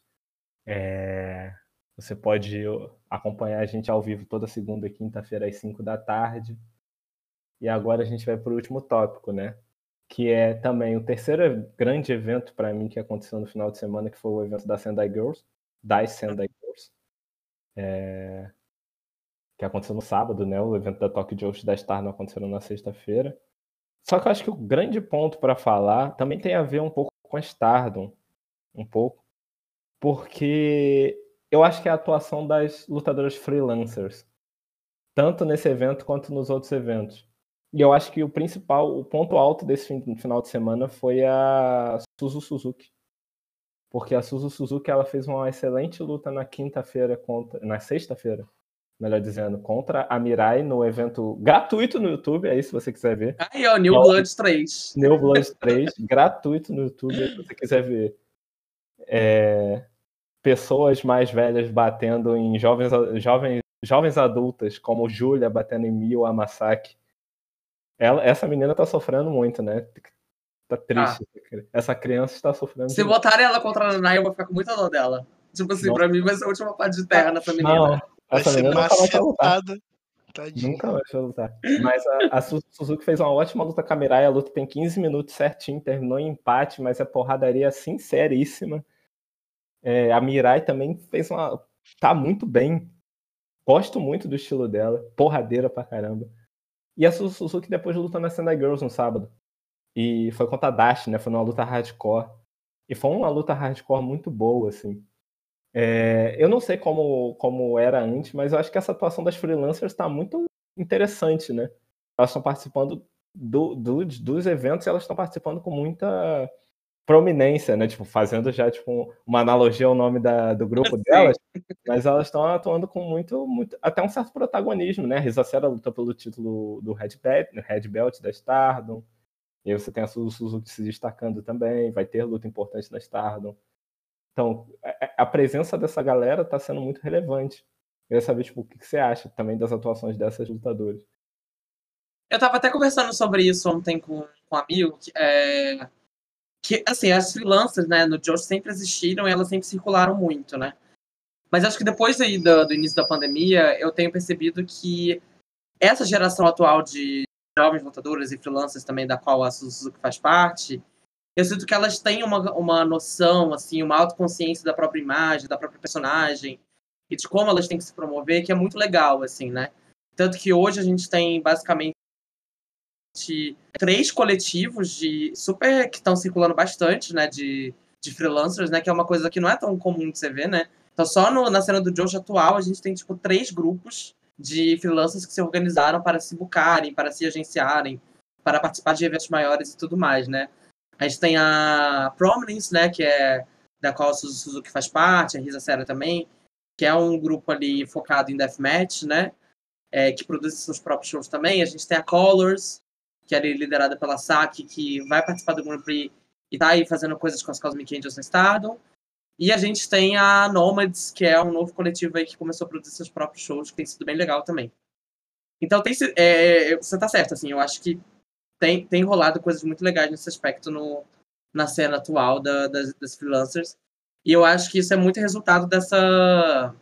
é... você pode acompanhar a gente ao vivo toda segunda e quinta-feira às 5 da tarde. E agora a gente vai para o último tópico, né? Que é também o terceiro grande evento para mim que aconteceu no final de semana, que foi o evento da Sendai Girls, das Sendai Girls. É que aconteceu no sábado, né? O evento da Tokyo Joshi da Star não aconteceu na sexta-feira. Só que eu acho que o grande ponto para falar também tem a ver um pouco com a Stardom, um pouco, porque eu acho que é a atuação das lutadoras freelancers, tanto nesse evento quanto nos outros eventos. E eu acho que o principal, o ponto alto desse final de semana foi a Suzu Suzuki. Porque a Suzu Suzuki ela fez uma excelente luta na quinta-feira contra, na sexta-feira melhor dizendo, contra a Mirai no evento gratuito no YouTube, aí se você quiser ver. Aí, ó, New Blood 3. New Blood 3, gratuito no YouTube, se você quiser ver. É, pessoas mais velhas batendo em jovens, jovens, jovens adultas, como Julia batendo em Mio Amasaki. Ela, essa menina tá sofrendo muito, né? Tá triste. Ah. Essa criança está sofrendo. Se botarem ela contra a Nanai, eu vou ficar com muita dor dela. Tipo assim, não. pra mim vai ser a última parte de terra nessa menina. Não. Essa menina nunca mais vai lutar. Tadinha. Nunca mais vai lutar. Mas a, a, Suzuki fez uma ótima luta com a Mirai. A luta tem 15 minutos certinho, terminou em empate, mas é porradaria sinceríssima. É, a Mirai também fez uma. tá muito bem. Gosto muito do estilo dela. Porradeira pra caramba. E a Suzuki depois lutou na Sendai Girls no sábado. E foi contra a Dash, né? Foi uma luta hardcore. E foi uma luta hardcore muito boa, assim. É, eu não sei como, como era antes, mas eu acho que essa atuação das freelancers está muito interessante, né? Elas estão participando do, do, dos eventos e elas estão participando com muita prominência, né? Tipo, fazendo já tipo, uma analogia ao nome da, do grupo delas, mas elas estão atuando com muito, muito, até um certo protagonismo, né? A Risa Sera luta pelo título do Red Belt, Red Belt da Stardom, e aí você tem a Suzuki se destacando também, vai ter luta importante na Stardom. Então, a presença dessa galera está sendo muito relevante. Eu queria saber, tipo, o que você acha também das atuações dessas lutadoras. Eu estava até conversando sobre isso ontem com, com um amigo, que, é, que, assim, as freelancers, né, no Josh sempre existiram e elas sempre circularam muito, né? Mas acho que depois aí do, do início da pandemia, eu tenho percebido que essa geração atual de jovens lutadoras e freelancers também, da qual a Suzuki faz parte, eu sinto que elas têm uma, uma noção, assim, uma autoconsciência da própria imagem, da própria personagem e de como elas têm que se promover, que é muito legal, assim, né? Tanto que hoje a gente tem basicamente três coletivos de super que estão circulando bastante, né, de, de freelancers, né, que é uma coisa que não é tão comum de você ver, né? Então só no, na cena do Jojo atual a gente tem tipo três grupos de freelancers que se organizaram para se bucarem, para se agenciarem, para participar de eventos maiores e tudo mais, né? A gente tem a Prominence, né, que é da qual a Suzuki faz parte, a Risa Sera também, que é um grupo ali focado em deathmatch, né, é, que produz seus próprios shows também. A gente tem a Colors, que é liderada pela Saki, que vai participar do Grand Prix e tá aí fazendo coisas com as Cosmic Angels no estado. E a gente tem a Nomads, que é um novo coletivo aí que começou a produzir seus próprios shows, que tem sido bem legal também. Então tem, é, você tá certo, assim, eu acho que tem, tem rolado coisas muito legais nesse aspecto no, na cena atual da, das, das freelancers. E eu acho que isso é muito resultado dessa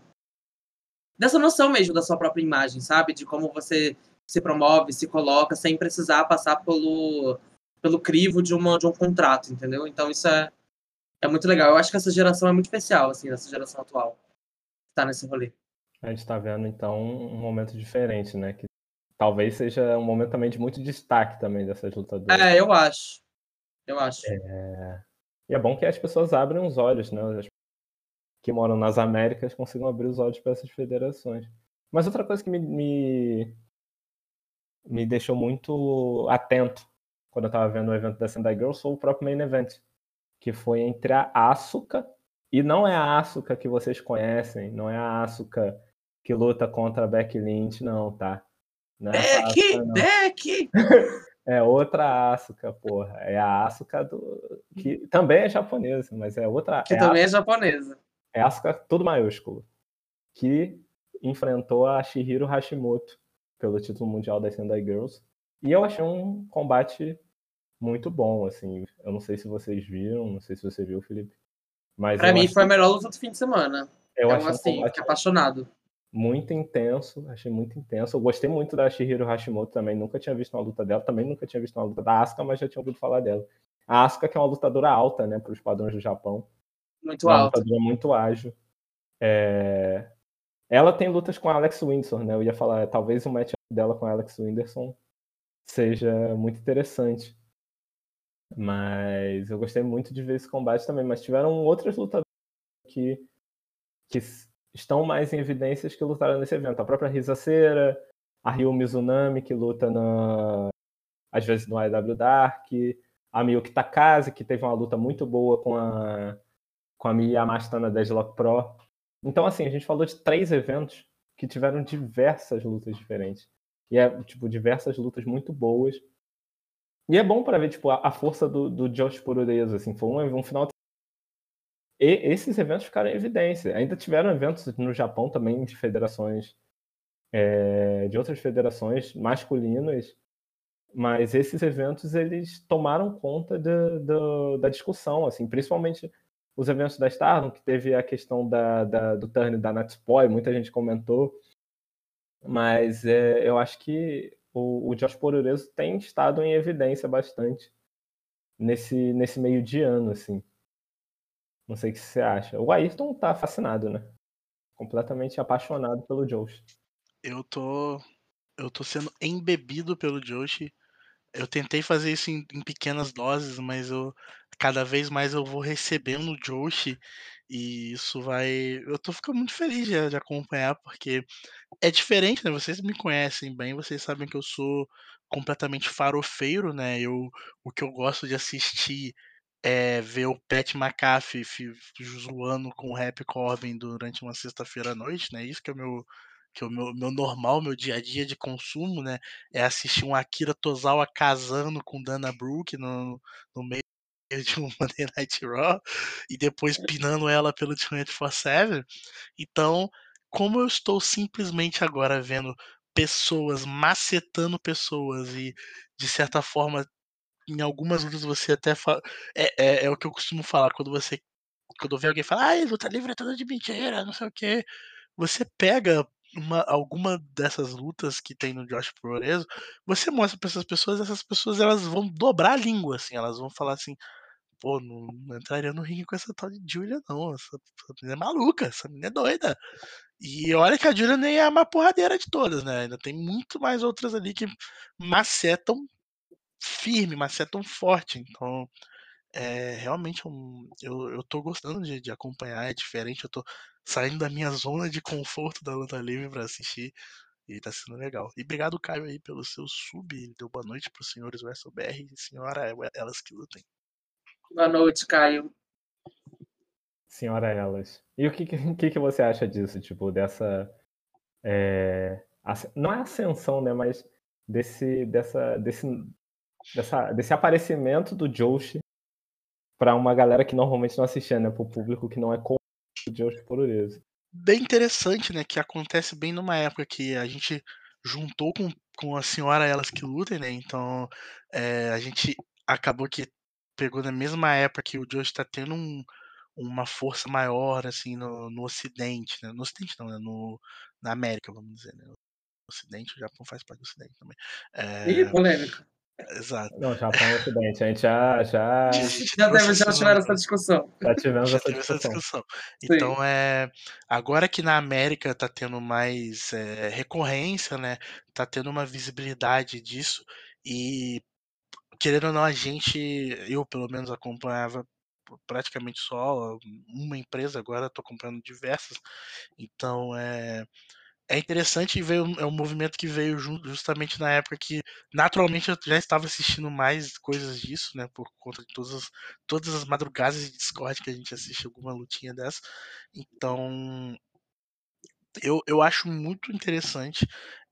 dessa noção mesmo da sua própria imagem, sabe? De como você se promove, se coloca, sem precisar passar pelo, pelo crivo de, uma, de um contrato, entendeu? Então isso é, é muito legal. Eu acho que essa geração é muito especial, assim, essa geração atual. Que tá nesse rolê. A gente está vendo, então, um momento diferente, né? Que talvez seja um momento também de muito destaque também dessas lutadoras. É, eu acho. Eu acho. É... E é bom que as pessoas abrem os olhos, né? As que moram nas Américas consigam abrir os olhos para essas federações. Mas outra coisa que me, me, me deixou muito atento quando eu estava vendo o evento da Sendai Girls foi o próprio main event, que foi entre a Asuka, e não é a Asuka que vocês conhecem, não é a Asuka que luta contra a Becky Lynch, não, tá? Não é Becky! Asuka, Becky! É outra Asuka, porra. É a Asuka do. que também é japonesa, mas é outra. Que é também a... é japonesa. É Asuka, tudo maiúsculo. Que enfrentou a Shihiro Hashimoto pelo título mundial das Sendai Girls. E eu achei um combate muito bom, assim. Eu não sei se vocês viram, não sei se você viu, Felipe. Mas pra mim achei... foi a melhor luta do fim de semana. Eu então, assim, um fiquei apaixonado muito intenso, achei muito intenso. Eu gostei muito da Shihiro Hashimoto também, nunca tinha visto uma luta dela, também nunca tinha visto uma luta da Asuka, mas já tinha ouvido falar dela. A Asuka que é uma lutadora alta, né, para os padrões do Japão. Muito uma alta. lutadora muito ágil. É... Ela tem lutas com a Alex Windsor, né? Eu ia falar, talvez o match dela com a Alex Winderson seja muito interessante. Mas eu gostei muito de ver esse combate também. Mas tiveram outras lutadoras que, que estão mais em evidências que lutaram nesse evento. A própria Risa Cera, a Ryu Mizunami, que luta na, às vezes no IW Dark, a Miyuki Takase, que teve uma luta muito boa com a, com a Miya na Deadlock Pro. Então, assim, a gente falou de três eventos que tiveram diversas lutas diferentes. E é, tipo, diversas lutas muito boas. E é bom para ver, tipo, a, a força do, do Josh Purureso, assim. Foi um, um final e esses eventos ficaram em evidência. Ainda tiveram eventos no Japão também de federações, é, de outras federações masculinas, mas esses eventos eles tomaram conta de, de, da discussão, assim, principalmente os eventos da Stardom, que teve a questão da, da, do turn da Natspoi, muita gente comentou, mas é, eu acho que o, o Josh Pororeso tem estado em evidência bastante nesse, nesse meio de ano, assim. Não sei o que você acha. O Ayrton tá fascinado, né? Completamente apaixonado pelo Josh. Eu tô. Eu tô sendo embebido pelo Josh. Eu tentei fazer isso em, em, pequenas doses, mas eu cada vez mais eu vou recebendo o Josh e isso vai. Eu tô ficando muito feliz de, de acompanhar, porque é diferente, né? Vocês me conhecem bem, vocês sabem que eu sou completamente farofeiro, né? Eu, o que eu gosto de assistir é, ver o Pat McAfee zoando com o Rap Corbin durante uma sexta-feira à noite, né? Isso que é o meu que é o meu, meu normal, meu dia a dia de consumo, né? É assistir um Akira Tozawa casando com Dana Brooke no, no meio de um Monday Night Raw e depois pinando ela pelo 24/7. Então, como eu estou simplesmente agora vendo pessoas macetando pessoas e de certa forma em algumas lutas você até fala. É, é, é, o que eu costumo falar quando você. Quando eu vejo alguém falar, ah, luta livre é toda de mentira, não sei o que. Você pega uma, alguma dessas lutas que tem no Josh Progreso, você mostra para essas pessoas, essas pessoas elas vão dobrar a língua, assim, elas vão falar assim, pô, não, não entraria no ringue com essa tal de Julia, não. Essa, essa menina é maluca, essa menina é doida. E olha que a Julia nem é a mais porradeira de todas, né? Ainda tem muito mais outras ali que macetam firme, é tão forte. Então, é realmente um, eu, eu tô gostando de, de acompanhar, é diferente. Eu tô saindo da minha zona de conforto da luta livre para assistir. E tá sendo legal. E obrigado, Caio, aí, pelo seu sub. Ele deu boa noite pros senhores WrestleBR e senhora Elas que lutem. Boa noite, Caio. Senhora Elas. E o que, que, que você acha disso? Tipo, dessa. É, não é ascensão, né? Mas desse, dessa, desse dessa, desse aparecimento do Josh para uma galera que normalmente não assistia, né? Para o público que não é com o Josh Pororeso. Bem interessante, né? Que acontece bem numa época que a gente juntou com, com a senhora Elas que Lutem, né? Então é, a gente acabou que pegou na mesma época que o Josh está tendo um, uma força maior assim no, no Ocidente, né? No Ocidente não, né? No, na América, vamos dizer, né? No Ocidente, o Japão faz parte do Ocidente também. É... Ih, polêmica. Exato. Não, Japão e Ocidente. A gente já. Já, já, deve, já tiveram essa discussão. Já tivemos já essa, discussão. essa, discussão. Então, é, agora que na América tá tendo mais é, recorrência, né? Tá tendo uma visibilidade disso. E, querendo ou não, a gente, eu pelo menos acompanhava praticamente só uma empresa, agora estou comprando diversas. Então é é interessante ver é um movimento que veio justamente na época que naturalmente eu já estava assistindo mais coisas disso, né, por conta de todas as, todas as madrugadas de Discord que a gente assiste alguma lutinha dessa. Então, eu, eu acho muito interessante.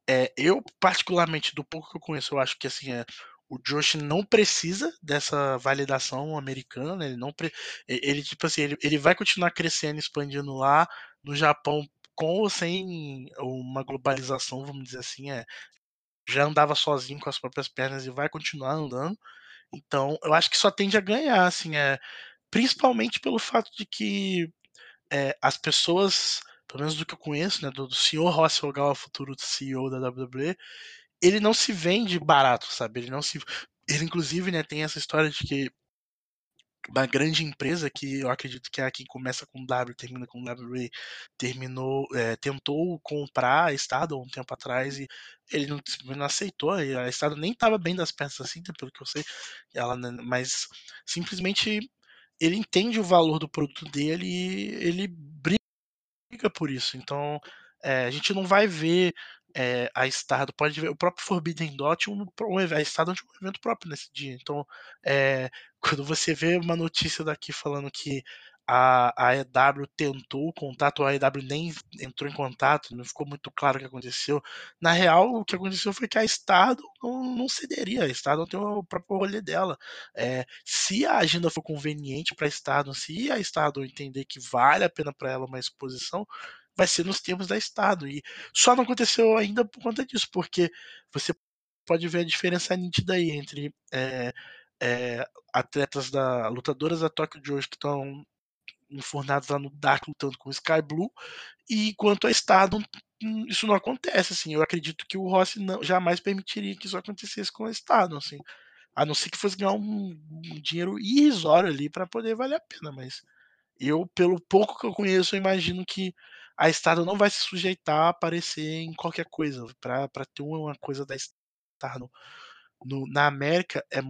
É, eu, particularmente, do pouco que eu conheço, eu acho que assim, é, o Josh não precisa dessa validação americana, né, ele não pre... ele tipo assim, ele, ele vai continuar crescendo, expandindo lá no Japão com ou sem uma globalização, vamos dizer assim, é já andava sozinho com as próprias pernas e vai continuar andando. Então, eu acho que só tende a ganhar, assim, é principalmente pelo fato de que é, as pessoas pelo menos do que eu conheço, né, do, do senhor Ross Ogawa, futuro CEO da WWE, ele não se vende barato, sabe? Ele não se. Ele, inclusive, né, tem essa história de que uma grande empresa que eu acredito que é a que começa com W termina com WWE terminou é, tentou comprar a Estado um tempo atrás e ele não, não aceitou a Estado nem estava bem das peças assim né, pelo que eu sei ela mas simplesmente ele entende o valor do produto dele e ele briga por isso. Então, é, a gente não vai ver é, a Stardom, pode ver o próprio Forbidden Dot, um, um, a Stardom tinha um evento próprio nesse dia. Então, é, quando você vê uma notícia daqui falando que a, a EW tentou o contato, a EW nem entrou em contato, não ficou muito claro o que aconteceu. Na real, o que aconteceu foi que a Estado não, não cederia, a Estado tem o próprio rolê dela. É, se a agenda for conveniente para a Estado, se a Estado entender que vale a pena para ela uma exposição, vai ser nos termos da Estado. E só não aconteceu ainda por conta disso, porque você pode ver a diferença nítida aí entre. É, é, atletas da lutadoras da Tokyo de hoje que estão enfurnados lá no Dark lutando com o Sky Blue. E quanto a hum, isso não acontece, assim. Eu acredito que o Rossi não, jamais permitiria que isso acontecesse com a Stardom, assim. A não ser que fosse ganhar um, um dinheiro irrisório ali para poder valer a pena, mas eu, pelo pouco que eu conheço, eu imagino que a Stardom não vai se sujeitar a aparecer em qualquer coisa. para ter uma coisa da Stardom no, na América é,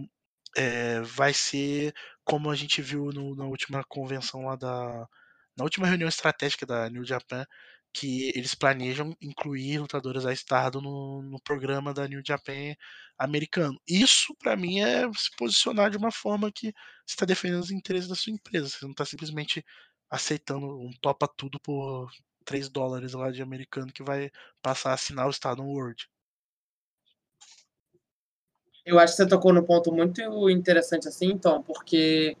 é, vai ser como a gente viu no, na última convenção lá da. Na última reunião estratégica da New Japan, que eles planejam incluir lutadoras da Stardom no, no programa da New Japan americano. Isso, para mim, é se posicionar de uma forma que você está defendendo os interesses da sua empresa. Você não está simplesmente aceitando um topa tudo por 3 dólares lá de americano que vai passar a assinar o Stardom World. Eu acho que você tocou no ponto muito interessante assim, então, porque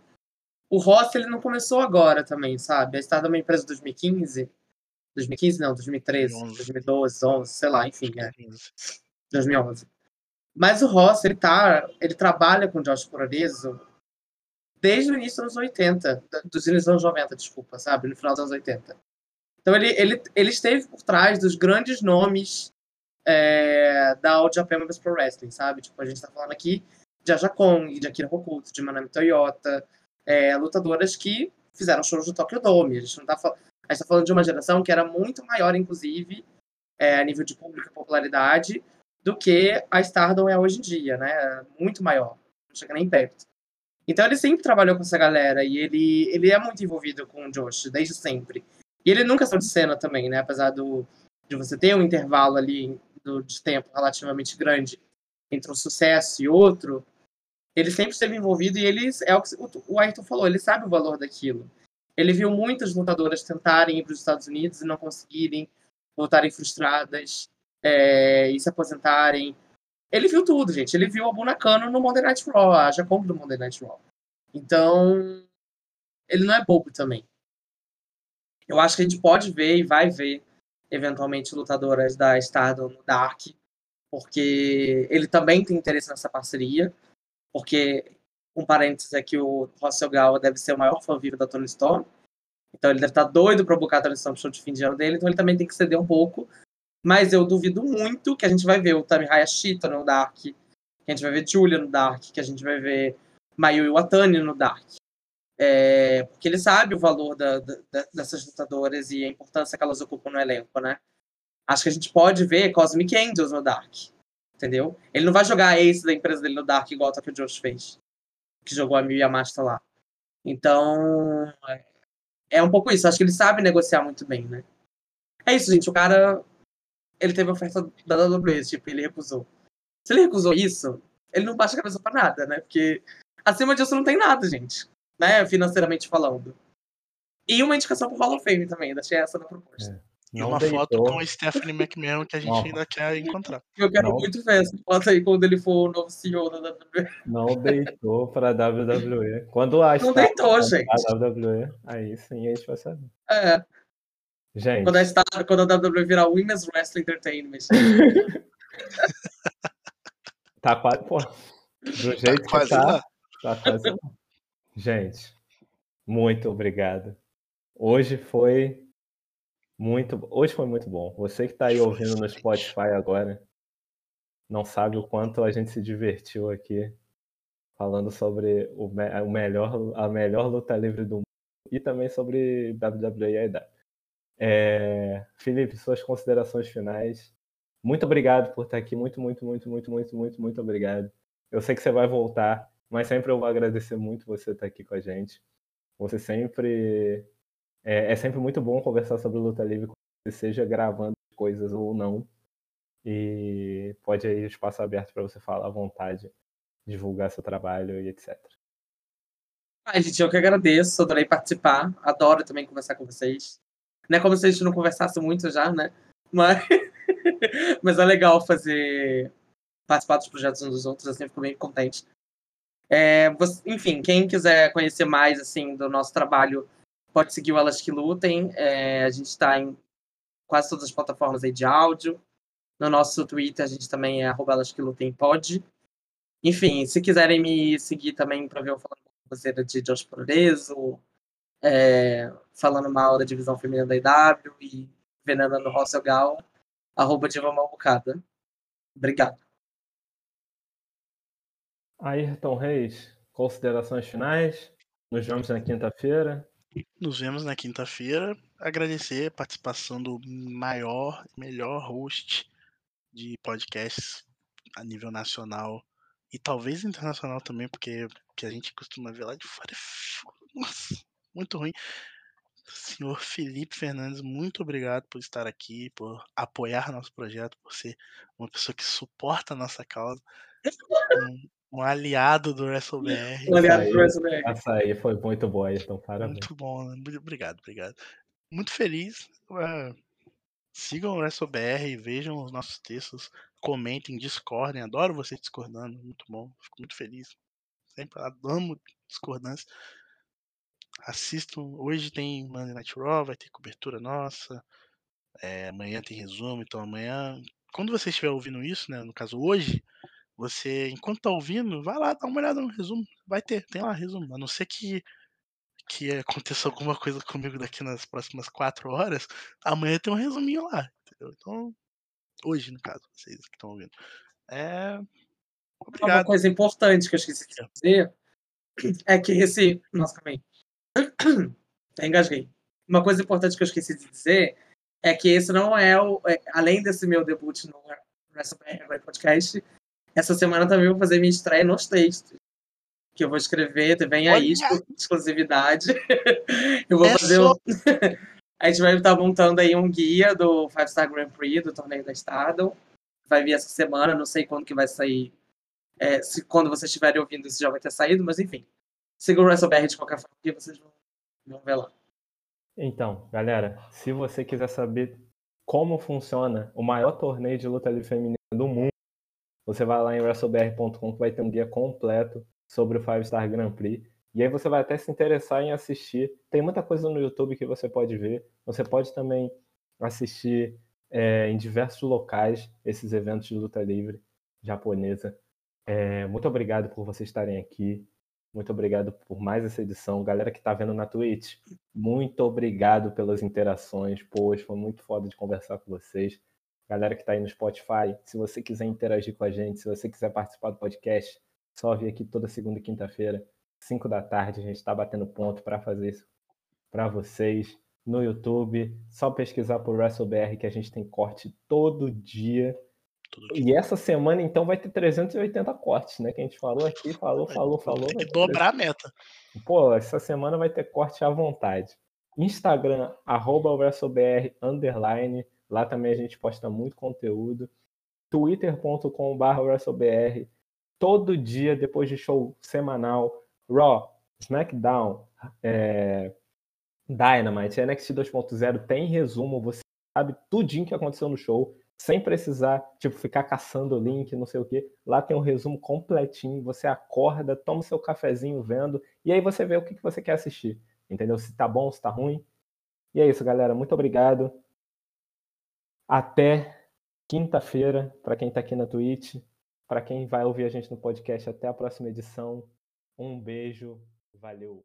o Ross ele não começou agora também, sabe? A Star é uma empresa de 2015, 2015 não, 2013, 2011. 2012, 11, sei lá, enfim, é. 2011. Mas o Ross, ele tá, ele trabalha com o Josh Progresso desde o início dos anos 80, dos inícios dos anos 90, desculpa, sabe? No final dos anos 80. Então ele, ele, ele esteve por trás dos grandes nomes é, da All Japan Women's Pro Wrestling, sabe? Tipo, a gente tá falando aqui de Aja Kong, de Akira Hokuto, de Manami Toyota, é, lutadoras que fizeram shows no Tokyo Dome. A gente não tá a gente tá falando de uma geração que era muito maior, inclusive, é, a nível de público e popularidade, do que a Stardom é hoje em dia, né? Muito maior. Não chega nem perto. Então ele sempre trabalhou com essa galera e ele, ele é muito envolvido com o Josh, desde sempre. E ele nunca saiu de cena também, né? Apesar do, de você ter um intervalo ali do, de tempo relativamente grande entre um sucesso e outro, ele sempre esteve envolvido e ele é o que o Ayrton falou, ele sabe o valor daquilo. Ele viu muitas lutadoras tentarem ir para os Estados Unidos e não conseguirem, voltarem frustradas é, e se aposentarem. Ele viu tudo, gente. Ele viu a Bunakano no Monday Night Raw, a Jacombo do Monday Night Raw. Então, ele não é bobo também. Eu acho que a gente pode ver e vai ver eventualmente lutadoras da Stardom no Dark, porque ele também tem interesse nessa parceria, porque um parênteses é que o Russell Gal deve ser o maior fã vivo da Tony Storm, então ele deve estar doido para buscar a Tony Storm show de fim de ano dele, então ele também tem que ceder um pouco, mas eu duvido muito que a gente vai ver o Tami Hayashita no Dark, que a gente vai ver Julia no Dark, que a gente vai ver Mayu Iwatani no Dark. É, porque ele sabe o valor da, da, dessas lutadoras e a importância que elas ocupam no elenco, né? Acho que a gente pode ver Cosmic Angels no Dark, entendeu? Ele não vai jogar a ace da empresa dele no Dark igual o Tokyo Josh fez, que jogou a Yamashita lá. Então, é um pouco isso. Acho que ele sabe negociar muito bem, né? É isso, gente. O cara, ele teve oferta da WWE, tipo, ele recusou. Se ele recusou isso, ele não baixa a cabeça pra nada, né? Porque acima disso não tem nada, gente. Né? Financeiramente falando. E uma indicação pro Hall of Fame também, deixei essa na proposta. É. E uma deitou. foto com a Stephanie McMahon que a gente não. ainda quer encontrar. Eu quero não. muito ver essa foto aí quando ele for o novo CEO da WWE. Não deitou pra WWE. Quando a Não deitou, gente. A WWE, aí sim a gente vai saber. É. Gente. Quando a, Star, quando a WWE virar Women's Wrestling Entertainment. tá quase, pô. Do jeito tá que tá. Lá. Tá quase lá. Gente, muito obrigado. Hoje foi muito. Hoje foi muito bom. Você que está aí ouvindo no Spotify agora não sabe o quanto a gente se divertiu aqui falando sobre o, o melhor, a melhor luta livre do mundo e também sobre WWE e AEW. É, Felipe, suas considerações finais. Muito obrigado por estar aqui. Muito, muito, muito, muito, muito, muito, muito obrigado. Eu sei que você vai voltar, mas sempre eu vou agradecer muito você estar aqui com a gente. Você sempre é, é, sempre muito bom conversar sobre luta livre, seja gravando coisas ou não. E pode aí espaço aberto para você falar à vontade, divulgar seu trabalho e etc. Ai, gente, eu que agradeço, adorei participar, adoro também conversar com vocês. Não é como se a gente não conversasse muito já, né? Mas, Mas é legal fazer participar dos projetos uns dos outros, assim, fico bem contente. É, você, enfim, quem quiser conhecer mais assim do nosso trabalho pode seguir o Elas Que Lutem. É, a gente está em quase todas as plataformas aí de áudio. No nosso Twitter, a gente também é Elas Que Lutem Pode. Enfim, se quiserem me seguir também para ver eu falando com você de Josh Progreso, é, falando mal da divisão feminina da IW e venenando Rossel Gal, arroba Diva Malbucada. Obrigado. Ayrton Reis, considerações finais? Nos vemos na quinta-feira. Nos vemos na quinta-feira. Agradecer a participação do maior, melhor host de podcasts a nível nacional e talvez internacional também, porque que a gente costuma ver lá de fora é Nossa, muito ruim. Senhor Felipe Fernandes, muito obrigado por estar aqui, por apoiar nosso projeto, por ser uma pessoa que suporta a nossa causa. Um, um aliado do WrestleBR. Um aliado do WrestleBR. Essa aí foi muito boa, então parabéns. Muito bom, né? obrigado, obrigado. Muito feliz. Uh, sigam o WrestleBR, vejam os nossos textos, comentem, discordem. Adoro vocês discordando, muito bom. Fico muito feliz. Sempre amo discordância. Assistam. Hoje tem Monday Night Raw, vai ter cobertura nossa. É, amanhã tem resumo, então amanhã. Quando você estiver ouvindo isso, né? No caso hoje, você, enquanto tá ouvindo, vai lá, dá uma olhada no resumo. Vai ter, tem lá resumo. A não ser que, que aconteça alguma coisa comigo daqui nas próximas quatro horas, amanhã tem um resuminho lá. Entendeu? Então, hoje, no caso, vocês que estão ouvindo. É. Obrigado. Uma coisa importante que eu esqueci de dizer é que esse. Nossa, calma aí. Até engasguei. Uma coisa importante que eu esqueci de dizer é que esse não é o. É, além desse meu debut no WrestleMania Podcast, essa semana também vou fazer minha estreia nos textos. Que eu vou escrever, vem aí, exclusividade. eu vou é fazer. Só... a gente vai estar montando aí um guia do Five Star Grand Prix, do torneio da Estado. Vai vir essa semana, não sei quando que vai sair. É, se quando vocês estiverem ouvindo, isso já vai ter saído, mas enfim. Siga o WrestleBR de qualquer forma, que vocês vão, vão ver lá. Então, galera, se você quiser saber como funciona o maior torneio de luta livre feminina do mundo, você vai lá em wrestlebr.com que vai ter um guia completo sobre o Five Star Grand Prix. E aí você vai até se interessar em assistir. Tem muita coisa no YouTube que você pode ver. Você pode também assistir é, em diversos locais esses eventos de luta livre japonesa. É, muito obrigado por vocês estarem aqui. Muito obrigado por mais essa edição. Galera que está vendo na Twitch, muito obrigado pelas interações. Poxa, foi muito foda de conversar com vocês galera que está aí no Spotify, se você quiser interagir com a gente, se você quiser participar do podcast, só vir aqui toda segunda e quinta-feira, 5 da tarde, a gente está batendo ponto para fazer isso para vocês no YouTube. Só pesquisar por WrestleBR que a gente tem corte todo dia. Todo dia. E essa semana, então, vai ter 380 cortes, né? Que a gente falou aqui, falou, falou, falou. Vai dobrar a meta. Pô, essa semana vai ter corte à vontade. Instagram, arroba WrestleBR, underline. Lá também a gente posta muito conteúdo. twitter.com.br WrestleBR. Todo dia, depois de show semanal. Raw, SmackDown, é, Dynamite, NXT 2.0 tem resumo. Você sabe tudinho que aconteceu no show. Sem precisar, tipo, ficar caçando link, não sei o quê. Lá tem um resumo completinho. Você acorda, toma seu cafezinho vendo. E aí você vê o que que você quer assistir. Entendeu? Se tá bom, se tá ruim. E é isso, galera. Muito obrigado. Até quinta-feira, para quem tá aqui na Twitch. Para quem vai ouvir a gente no podcast, até a próxima edição. Um beijo. Valeu.